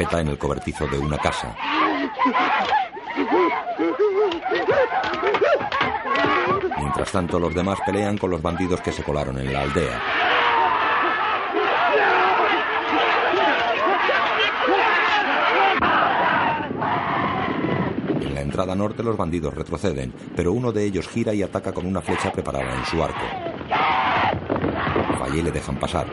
En el cobertizo de una casa. Mientras tanto, los demás pelean con los bandidos que se colaron en la aldea. En la entrada norte los bandidos retroceden, pero uno de ellos gira y ataca con una flecha preparada en su arco. Falla y le dejan pasar.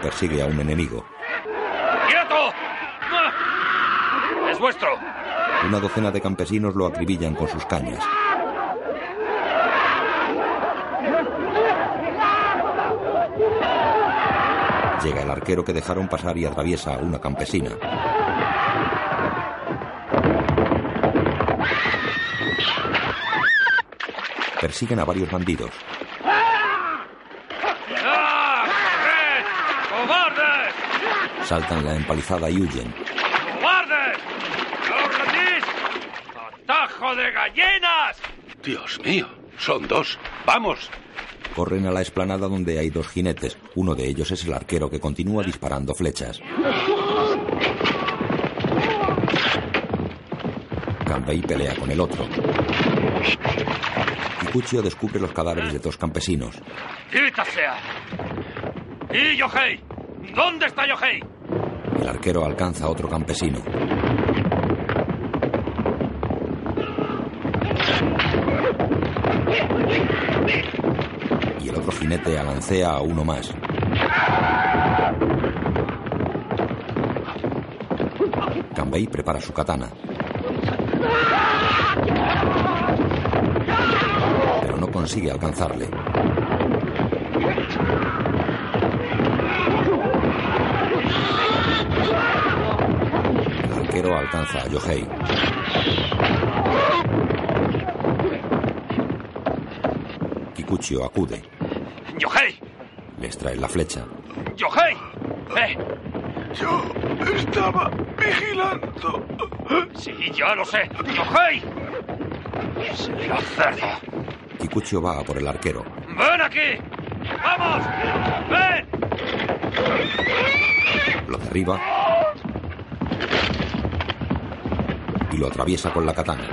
Persigue a un enemigo. ¡Quieto! ¡Es vuestro! Una docena de campesinos lo acribillan con sus cañas. Llega el arquero que dejaron pasar y atraviesa a una campesina. Persiguen a varios bandidos. ¡Ah! ¡Corred! ¡Cobardes! Saltan la empalizada y huyen. ¡Cobardes! ¡No os rendís! ¡Atajo de gallinas! Dios mío, son dos. ¡Vamos! Corren a la explanada donde hay dos jinetes. Uno de ellos es el arquero que continúa disparando flechas. Kanbei pelea con el otro. Kikuchio descubre los cadáveres de dos campesinos. ¡Quita sea! ¿Y Yohei? ¿Dónde está Yohei? El arquero alcanza a otro campesino. Y el otro jinete alancea a uno más. Kanbei prepara su katana. Pero no consigue alcanzarle. Alcanza a Yohei. Kikuchio acude. ¡Yohei! Le extrae la flecha. ¡Yohei! ¡Eh! Yo estaba vigilando. Sí, ya lo sé. ¡Yohei! ¡Será cerdo! Kikuchio va a por el arquero. ¡Ven aquí! ¡Vamos! ¡Ven! Lo derriba. Lo atraviesa con la katana.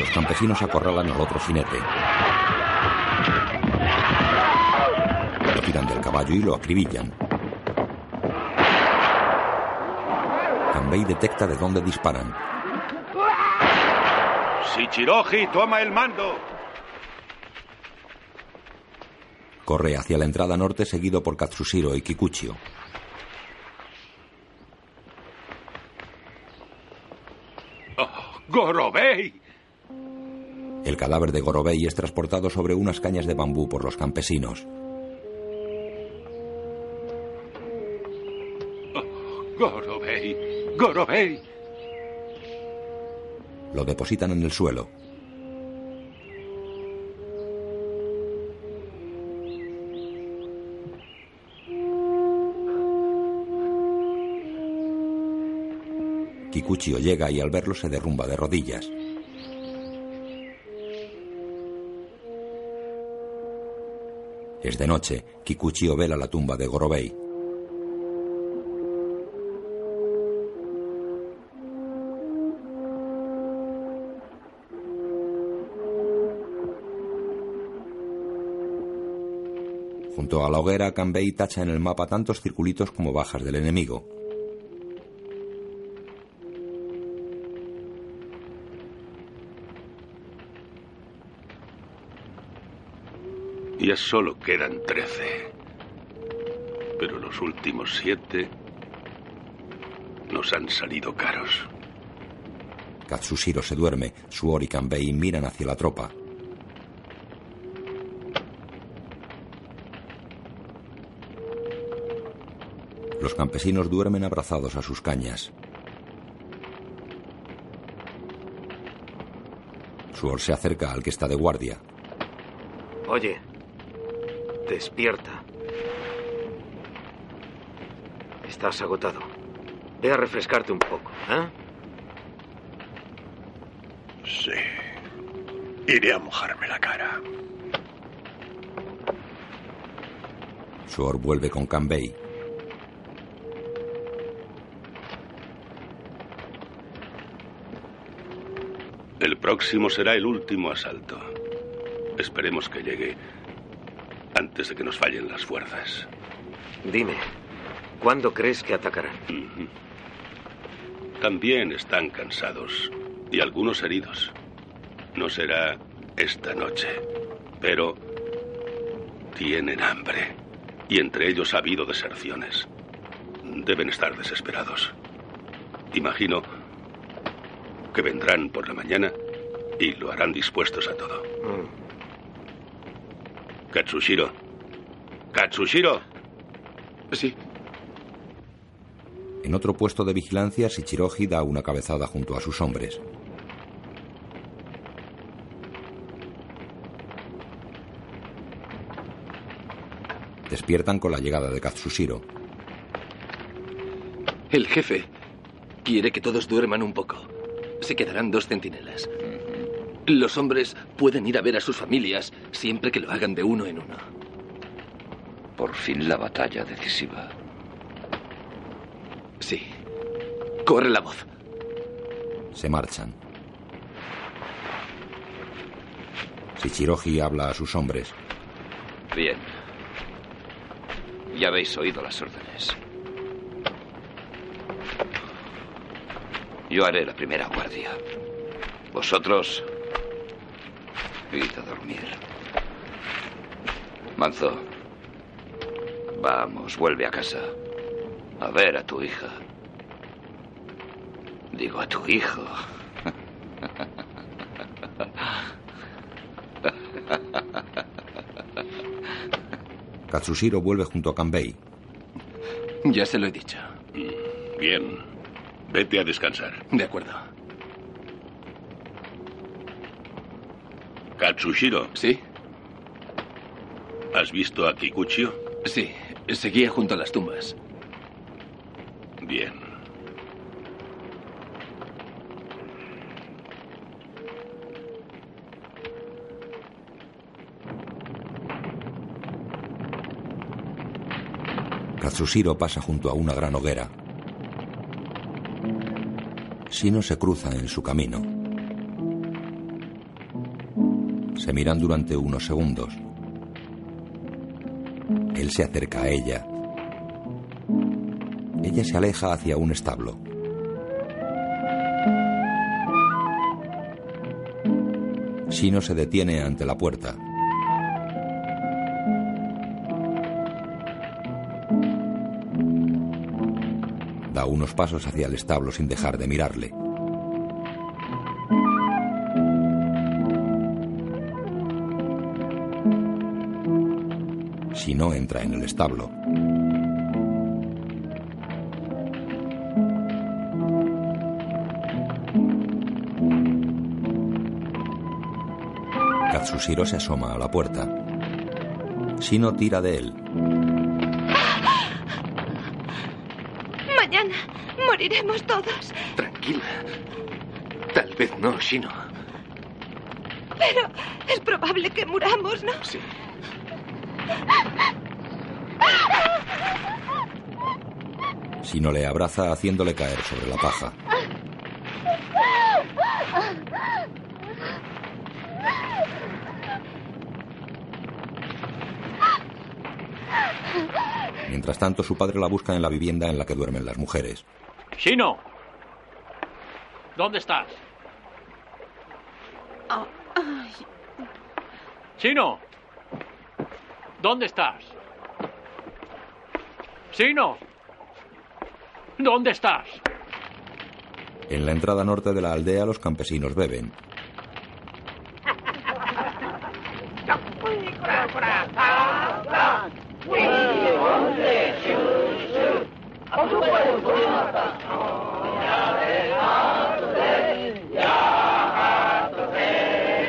Los campesinos acorralan al otro jinete. Lo tiran del caballo y lo acribillan. Kanbei detecta de dónde disparan. Shichiroji, toma el mando. Corre hacia la entrada norte seguido por Katsushiro y Kikuchio. Oh, ¡Gorobei! El cadáver de Gorobei es transportado sobre unas cañas de bambú por los campesinos. ¡Gorobei! ¡Gorobei! Lo depositan en el suelo. Kikuchio llega y al verlo se derrumba de rodillas. Es de noche. Kikuchio vela la tumba de Gorobei. Junto a la hoguera, Kanbei tacha en el mapa tantos circulitos como bajas del enemigo. Ya solo quedan trece. Pero los últimos siete nos han salido caros. Katsushiro se duerme. Suori y Kanbei miran hacia la tropa. Los campesinos duermen abrazados a sus cañas. Suor se acerca al que está de guardia. Oye, despierta. Estás agotado. Ve a refrescarte un poco, ¿eh? Sí. Iré a mojarme la cara. Suor vuelve con Kanbei. El próximo será el último asalto. Esperemos que llegue antes de que nos fallen las fuerzas. Dime, ¿cuándo crees que atacarán? También están cansados y algunos heridos. No será esta noche, pero tienen hambre y entre ellos ha habido deserciones. Deben estar desesperados. Imagino que vendrán por la mañana y lo harán dispuestos a todo. Katsushiro. Katsushiro. Sí. En otro puesto de vigilancia, Shichiroji da una cabezada junto a sus hombres. Despiertan con la llegada de Katsushiro. El jefe quiere que todos duerman un poco. Se quedarán dos centinelas. Los hombres pueden ir a ver a sus familias siempre que lo hagan de uno en uno. Por fin la batalla decisiva. Sí. Corre la voz. Se marchan. Shichiroji habla a sus hombres. Bien. Ya habéis oído las órdenes. Yo haré la primera guardia. Vosotros, id a dormir. Manzo, vamos, vuelve a casa. A ver a tu hija. Digo a tu hijo. Katsushiro vuelve junto a Kanbei. Ya se lo he dicho. Bien. Vete a descansar. De acuerdo. Katsushiro. ¿Sí? ¿Has visto a Kikuchio? Sí. Seguía junto a las tumbas. Bien. Katsushiro pasa junto a una gran hoguera. Shino se cruza en su camino. Miran durante unos segundos. Él se acerca a ella. Ella se aleja hacia un establo. Shino se detiene ante la puerta. Da unos pasos hacia el establo sin dejar de mirarle. Shino entra en el establo. Katsushiro se asoma a la puerta. Shino tira de él. Mañana moriremos todos. Tranquila. Tal vez no, Shino. Pero es probable que muramos, ¿no? Sí. Shino le abraza haciéndole caer sobre la paja. Mientras tanto, su padre la busca en la vivienda en la que duermen las mujeres. Shino. ¿Dónde estás? Oh, ay. Shino. ¿Dónde estás? Shino. ¿Dónde estás? En la entrada norte de la aldea, los campesinos beben.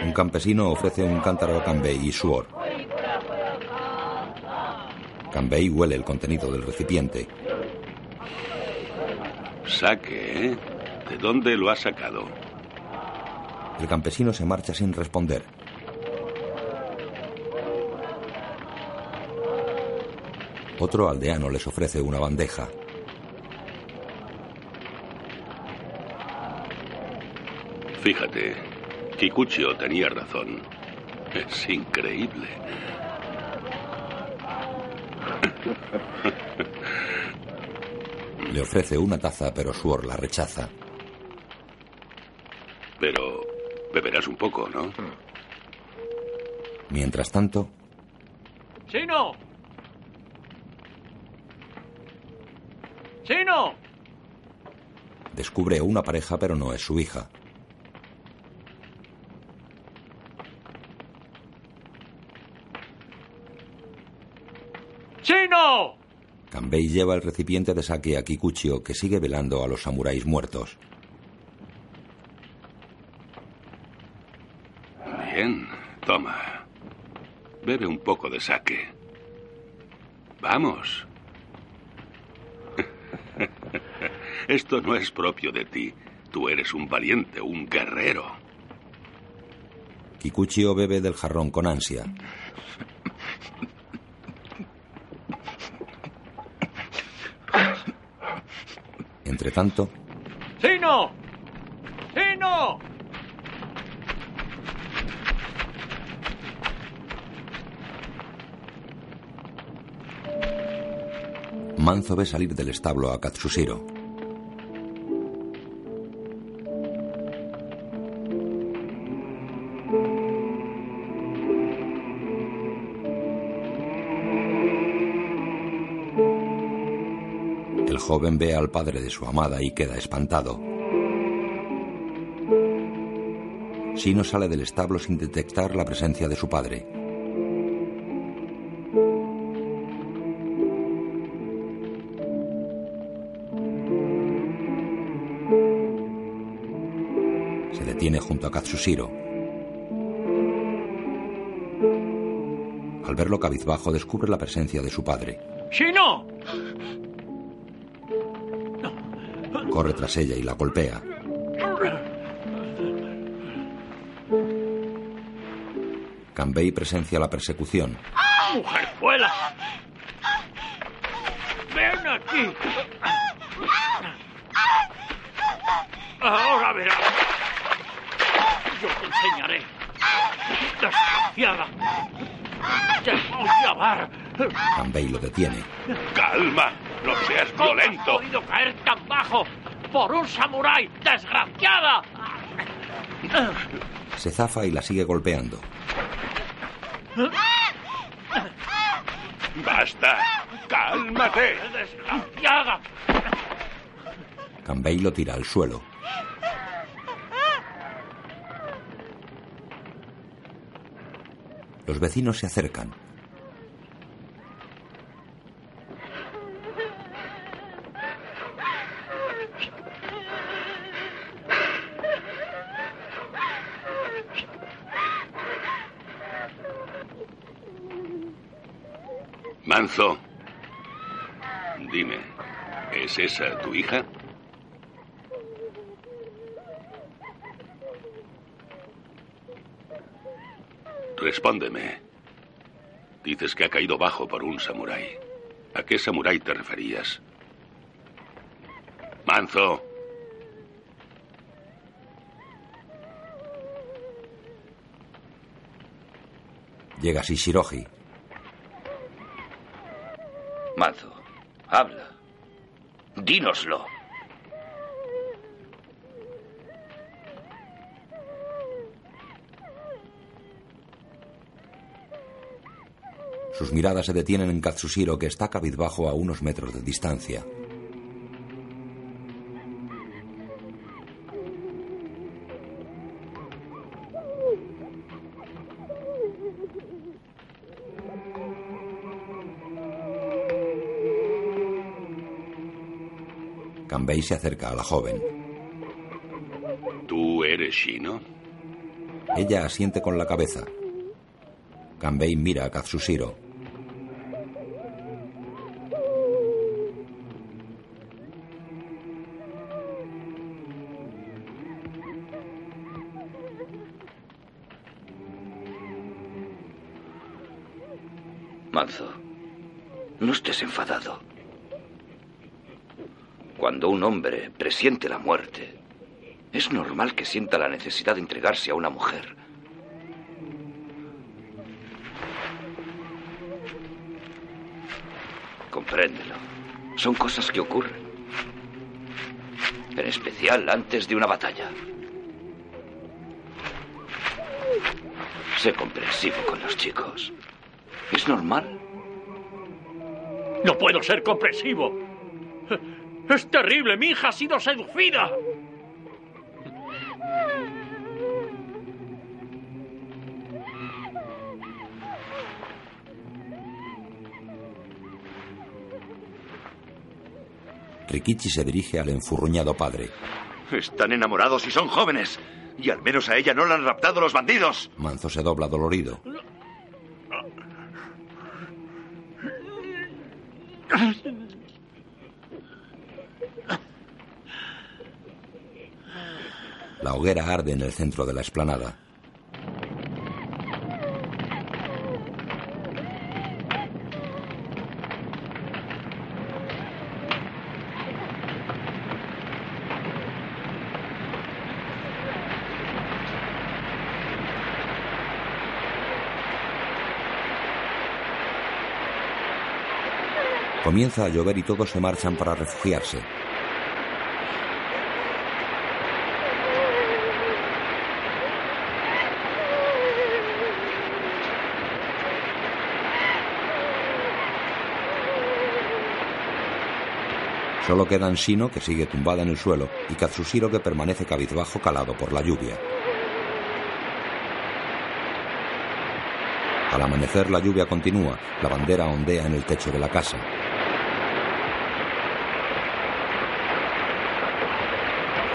Un campesino ofrece un cántaro a Kanbei y Suor. Kanbei huele el contenido del recipiente. Saque, ¿eh? ¿De dónde lo ha sacado? El campesino se marcha sin responder. Otro aldeano les ofrece una bandeja. Fíjate, Kikuchio tenía razón. Es increíble. Le ofrece una taza, pero Suor la rechaza. Pero beberás un poco, ¿no? Mientras tanto, ¡Chino! ¡Chino! descubre una pareja, pero no es su hija. Kanbei lleva el recipiente de sake a Kikuchio, que sigue velando a los samuráis muertos. Bien, toma. Bebe un poco de sake. Vamos. Esto no es propio de ti. Tú eres un valiente, un guerrero. Kikuchio bebe del jarrón con ansia. Entre tanto, ¡Chino! ¡Chino! Manzo ve salir del establo a Katsushiro. Joven ve al padre de su amada y queda espantado. Shino sale del establo sin detectar la presencia de su padre. Se detiene junto a Katsushiro. Al verlo cabizbajo, descubre la presencia de su padre. ¡Chino! Corre tras ella y la golpea. Kanbei presencia la persecución. ¡Mujerzuela! ¡Ven aquí! Ahora verás. Yo te enseñaré. Desgraciada. Te voy a lo detiene. Calma, no seas violento. ¿Cómo has podido caer tan bajo por un samurái, desgraciada? Se zafa y la sigue golpeando. Basta. Cálmate. ¡Desgraciada! Kanbei lo tira al suelo. Los vecinos se acercan. Manzo, dime, ¿es esa tu hija? Respóndeme. Dices que ha caído bajo por un samurái. ¿A qué samurái te referías? Manzo. Llega Shishiroji. Sus miradas se detienen en Katsushiro, que está cabizbajo a unos metros de distancia. Kanbei se acerca a la joven. ¿Tú eres Shino? Ella asiente con la cabeza. Kanbei mira a Katsushiro. Presiente la muerte, es normal que sienta la necesidad de entregarse a una mujer. Compréndelo. Son cosas que ocurren. En especial antes de una batalla. Sé comprensivo con los chicos. Es normal. No puedo ser comprensivo. Es terrible, mi hija ha sido seducida. Rikichi se dirige al enfurruñado padre. Están enamorados y son jóvenes. Y al menos a ella no la han raptado los bandidos. Manzo se dobla dolorido. Hoguera arde en el centro de la explanada. Comienza a llover y todos se marchan para refugiarse. Solo quedan Shino, que sigue tumbada en el suelo, y Katsushiro, que permanece cabizbajo calado por la lluvia. Al amanecer la lluvia continúa, la bandera ondea en el techo de la casa.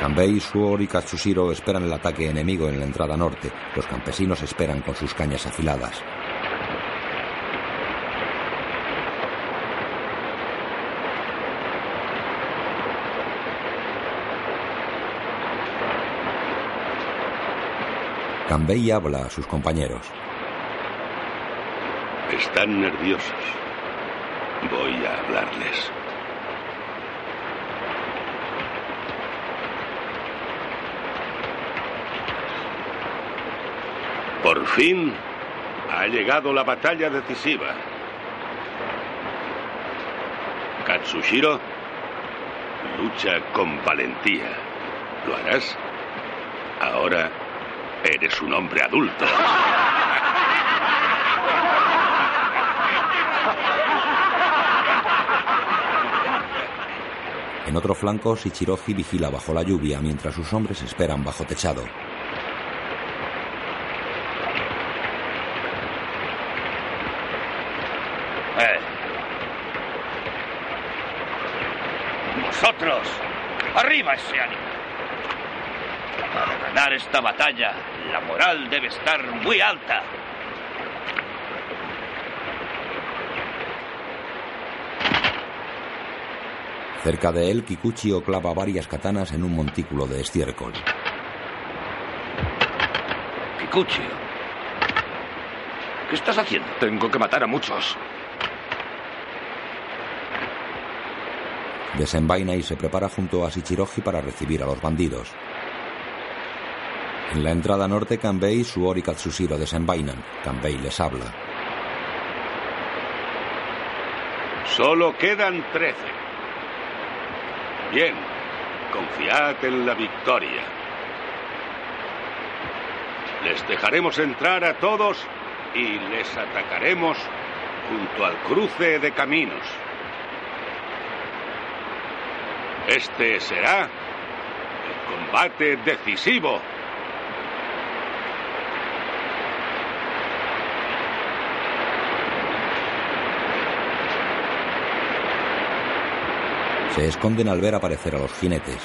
Kanbei, Suor y Katsushiro esperan el ataque enemigo en la entrada norte. Los campesinos esperan con sus cañas afiladas. Kanbei habla a sus compañeros. Están nerviosos. Voy a hablarles. Por fin ha llegado la batalla decisiva. Katsushiro, lucha con valentía. ¿Lo harás? Ahora eres un hombre adulto. En otro flanco, Shichiroji vigila bajo la lluvia mientras sus hombres esperan bajo techado. Eh. Vosotros, arriba ese ánimo esta batalla, la moral debe estar muy alta. Cerca de él, Kikuchio clava varias katanas en un montículo de estiércol. Kikuchio, ¿qué estás haciendo? Tengo que matar a muchos. Desenvaina y se prepara junto a Shichiroji para recibir a los bandidos. En la entrada norte, Kanbei y Suori Katsushiro desenvainan. Kanbei les habla. Solo quedan trece. Bien, confiad en la victoria. Les dejaremos entrar a todos y les atacaremos junto al cruce de caminos. Este será el combate decisivo. Se esconden al ver aparecer a los jinetes.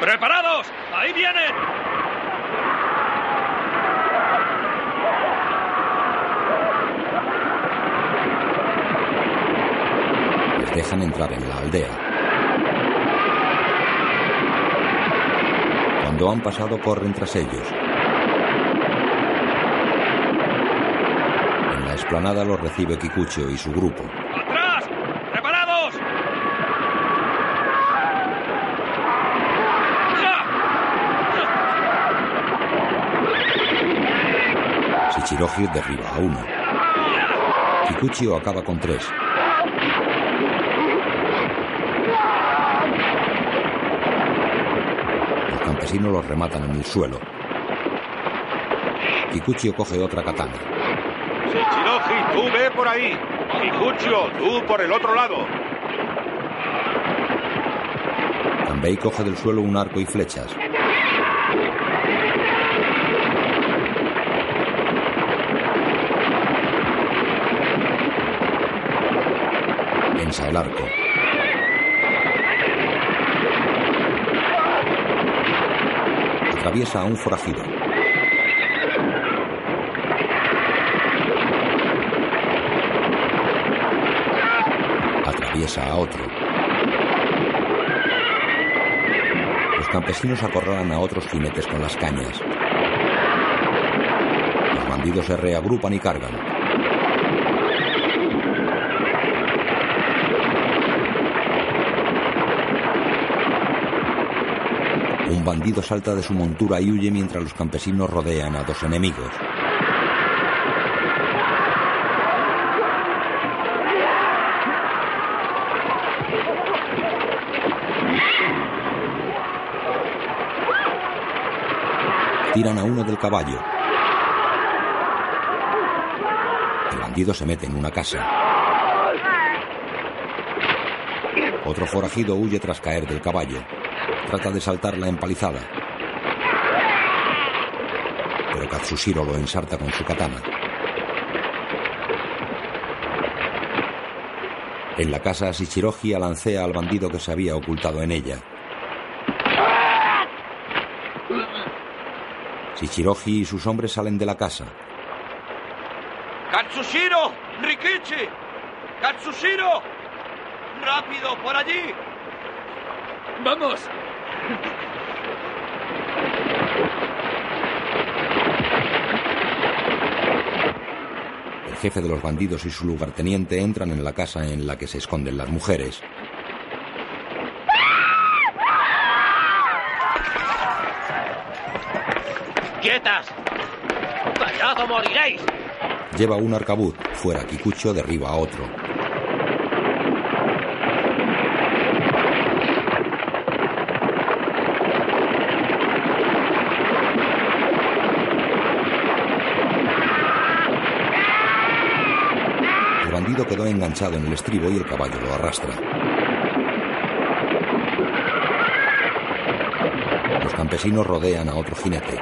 ¡Preparados! ¡Ahí vienen! Les dejan entrar en la aldea. Cuando han pasado, corren tras ellos. En la explanada los recibe Kikucho y su grupo. ¡Atrás! ¡Preparados! Shichiroji derriba a uno. Kikuchio acaba con tres. Campesinos los rematan en el suelo. Kikuchio coge otra katana. Shichiroji, tú ve por ahí. Kikuchio, tú por el otro lado. Kanbei coge del suelo un arco y flechas. Pensa el arco. Atraviesa a un forajido. Atraviesa a otro. Los campesinos acorralan a otros jinetes con las cañas. Los bandidos se reagrupan y cargan. Un bandido salta de su montura y huye mientras los campesinos rodean a dos enemigos. Tiran a uno del caballo. El bandido se mete en una casa. Otro forajido huye tras caer del caballo. Trata de saltar la empalizada. Pero Katsushiro lo ensarta con su katana. En la casa, Shichiroji alancea al bandido que se había ocultado en ella. Shichiroji y sus hombres salen de la casa. ¡Katsushiro! ¡Rikichi! ¡Katsushiro! ¡Rápido, por allí! ¡Vamos! Jefe de los bandidos y su lugarteniente entran en la casa en la que se esconden las mujeres. ¡Quietas! ¡Callado moriréis! Lleva un arcabuz. Fuera, Kikucho derriba a otro. quedó enganchado en el estribo y el caballo lo arrastra. Los campesinos rodean a otro jinete.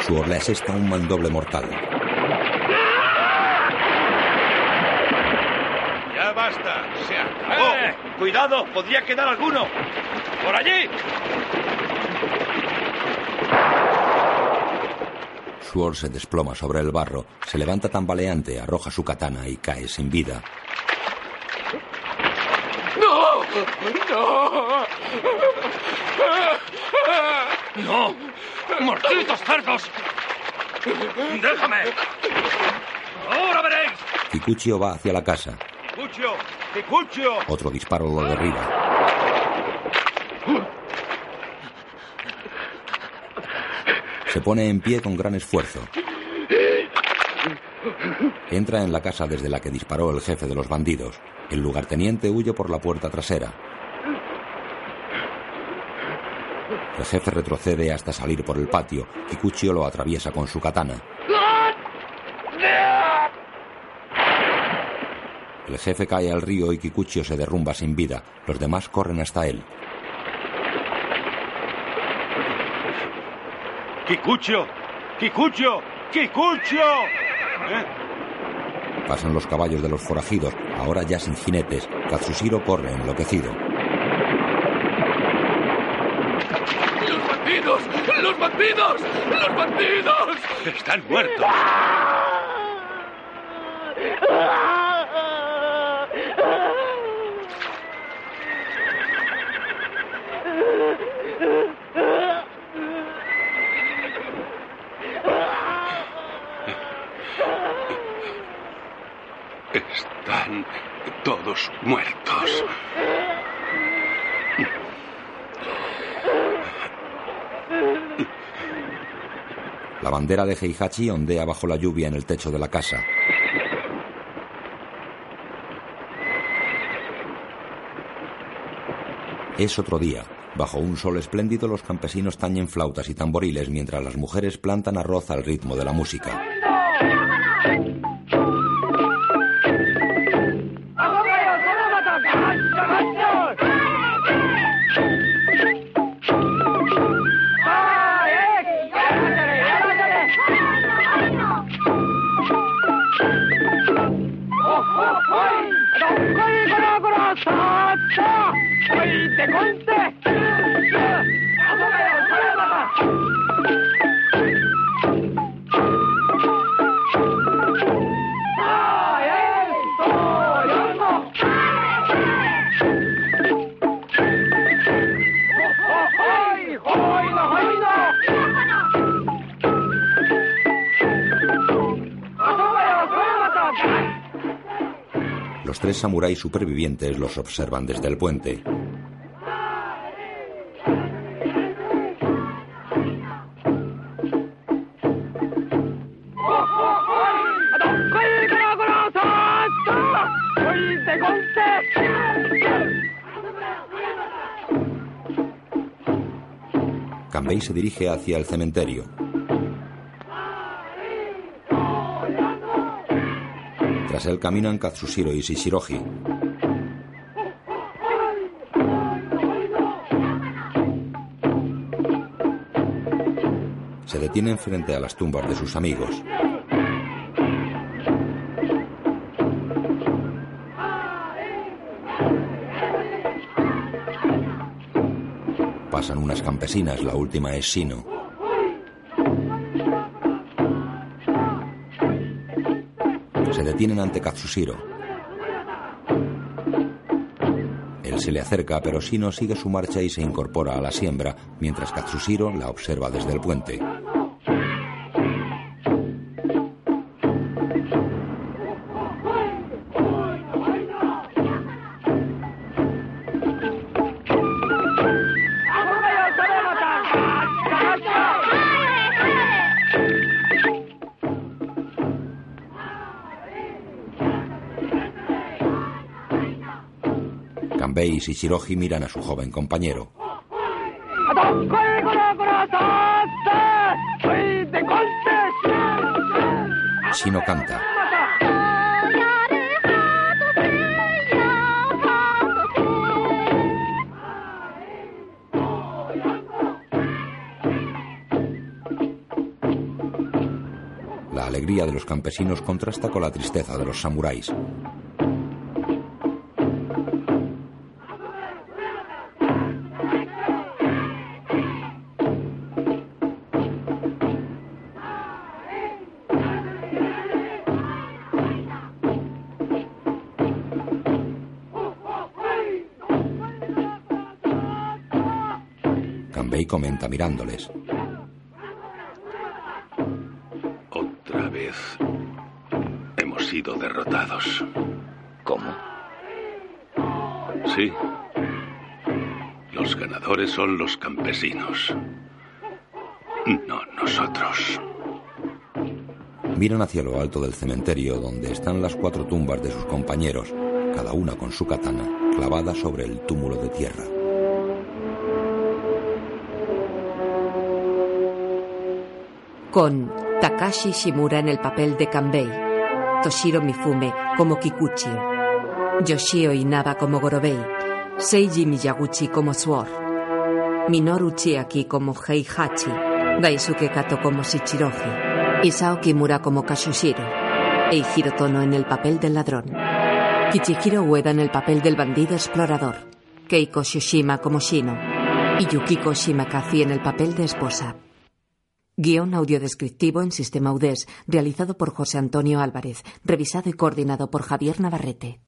Su orla es esta un mandoble mortal. ¡Cuidado! ¡Podría quedar alguno! ¡Por allí! Sword se desploma sobre el barro, se levanta tambaleante, arroja su katana y cae sin vida. ¡No! ¡No! ¡No! ¡Malditos cerdos! ¡Déjame! ¡Ahora veréis! Kikuchio va hacia la casa. ¡Kikuchio! Otro disparo lo derriba. Se pone en pie con gran esfuerzo. Entra en la casa desde la que disparó el jefe de los bandidos. El lugarteniente huye por la puerta trasera. El jefe retrocede hasta salir por el patio. Kikuchio lo atraviesa con su katana. El jefe cae al río y Kikuchio se derrumba sin vida. Los demás corren hasta él. ¡Kikuchio! ¡Kikuchio! ¡Kikuchio! ¿Eh? Pasan los caballos de los forajidos, ahora ya sin jinetes. Katsushiro corre enloquecido. ¡Los bandidos! ¡Los bandidos! ¡Los bandidos! ¡Están muertos! Están todos muertos. La bandera de Heihachi ondea bajo la lluvia en el techo de la casa. Es otro día. Bajo un sol espléndido los campesinos tañen flautas y tamboriles mientras las mujeres plantan arroz al ritmo de la música. Samuráis supervivientes los observan desde el puente. Kanbei se dirige hacia el cementerio. Tras él caminan Katsushiro y Shishiroji. Se detienen frente a las tumbas de sus amigos. Pasan unas campesinas, la última es Shino. Detienen ante Katsushiro. Él se le acerca, pero Shino sigue su marcha y se incorpora a la siembra, mientras Katsushiro la observa desde el puente. Kanbei y Shishiroji miran a su joven compañero. Shino canta. La alegría de los campesinos contrasta con la tristeza de los samuráis. Mirándoles. Otra vez hemos sido derrotados. ¿Cómo? Sí. Los ganadores son los campesinos. No nosotros. Miran hacia lo alto del cementerio donde están las cuatro tumbas de sus compañeros, cada una con su katana clavada sobre el túmulo de tierra. Con Takashi Shimura en el papel de Kanbei, Toshiro Mifume como Kikuchi, Yoshio Inaba como Gorobei, Seiji Miyaguchi como Sword, Minoru Chiaki como Heihachi, Daisuke Kato como Shichiroji, Isao Kimura como Kashushiro, Eijiro Tono en el papel del ladrón, Kichihiro Ueda en el papel del bandido explorador, Keiko Shushima como Shino y Yukiko Shimakazi en el papel de esposa. Guión audiodescriptivo en sistema UDES, realizado por José Antonio Álvarez, revisado y coordinado por Javier Navarrete.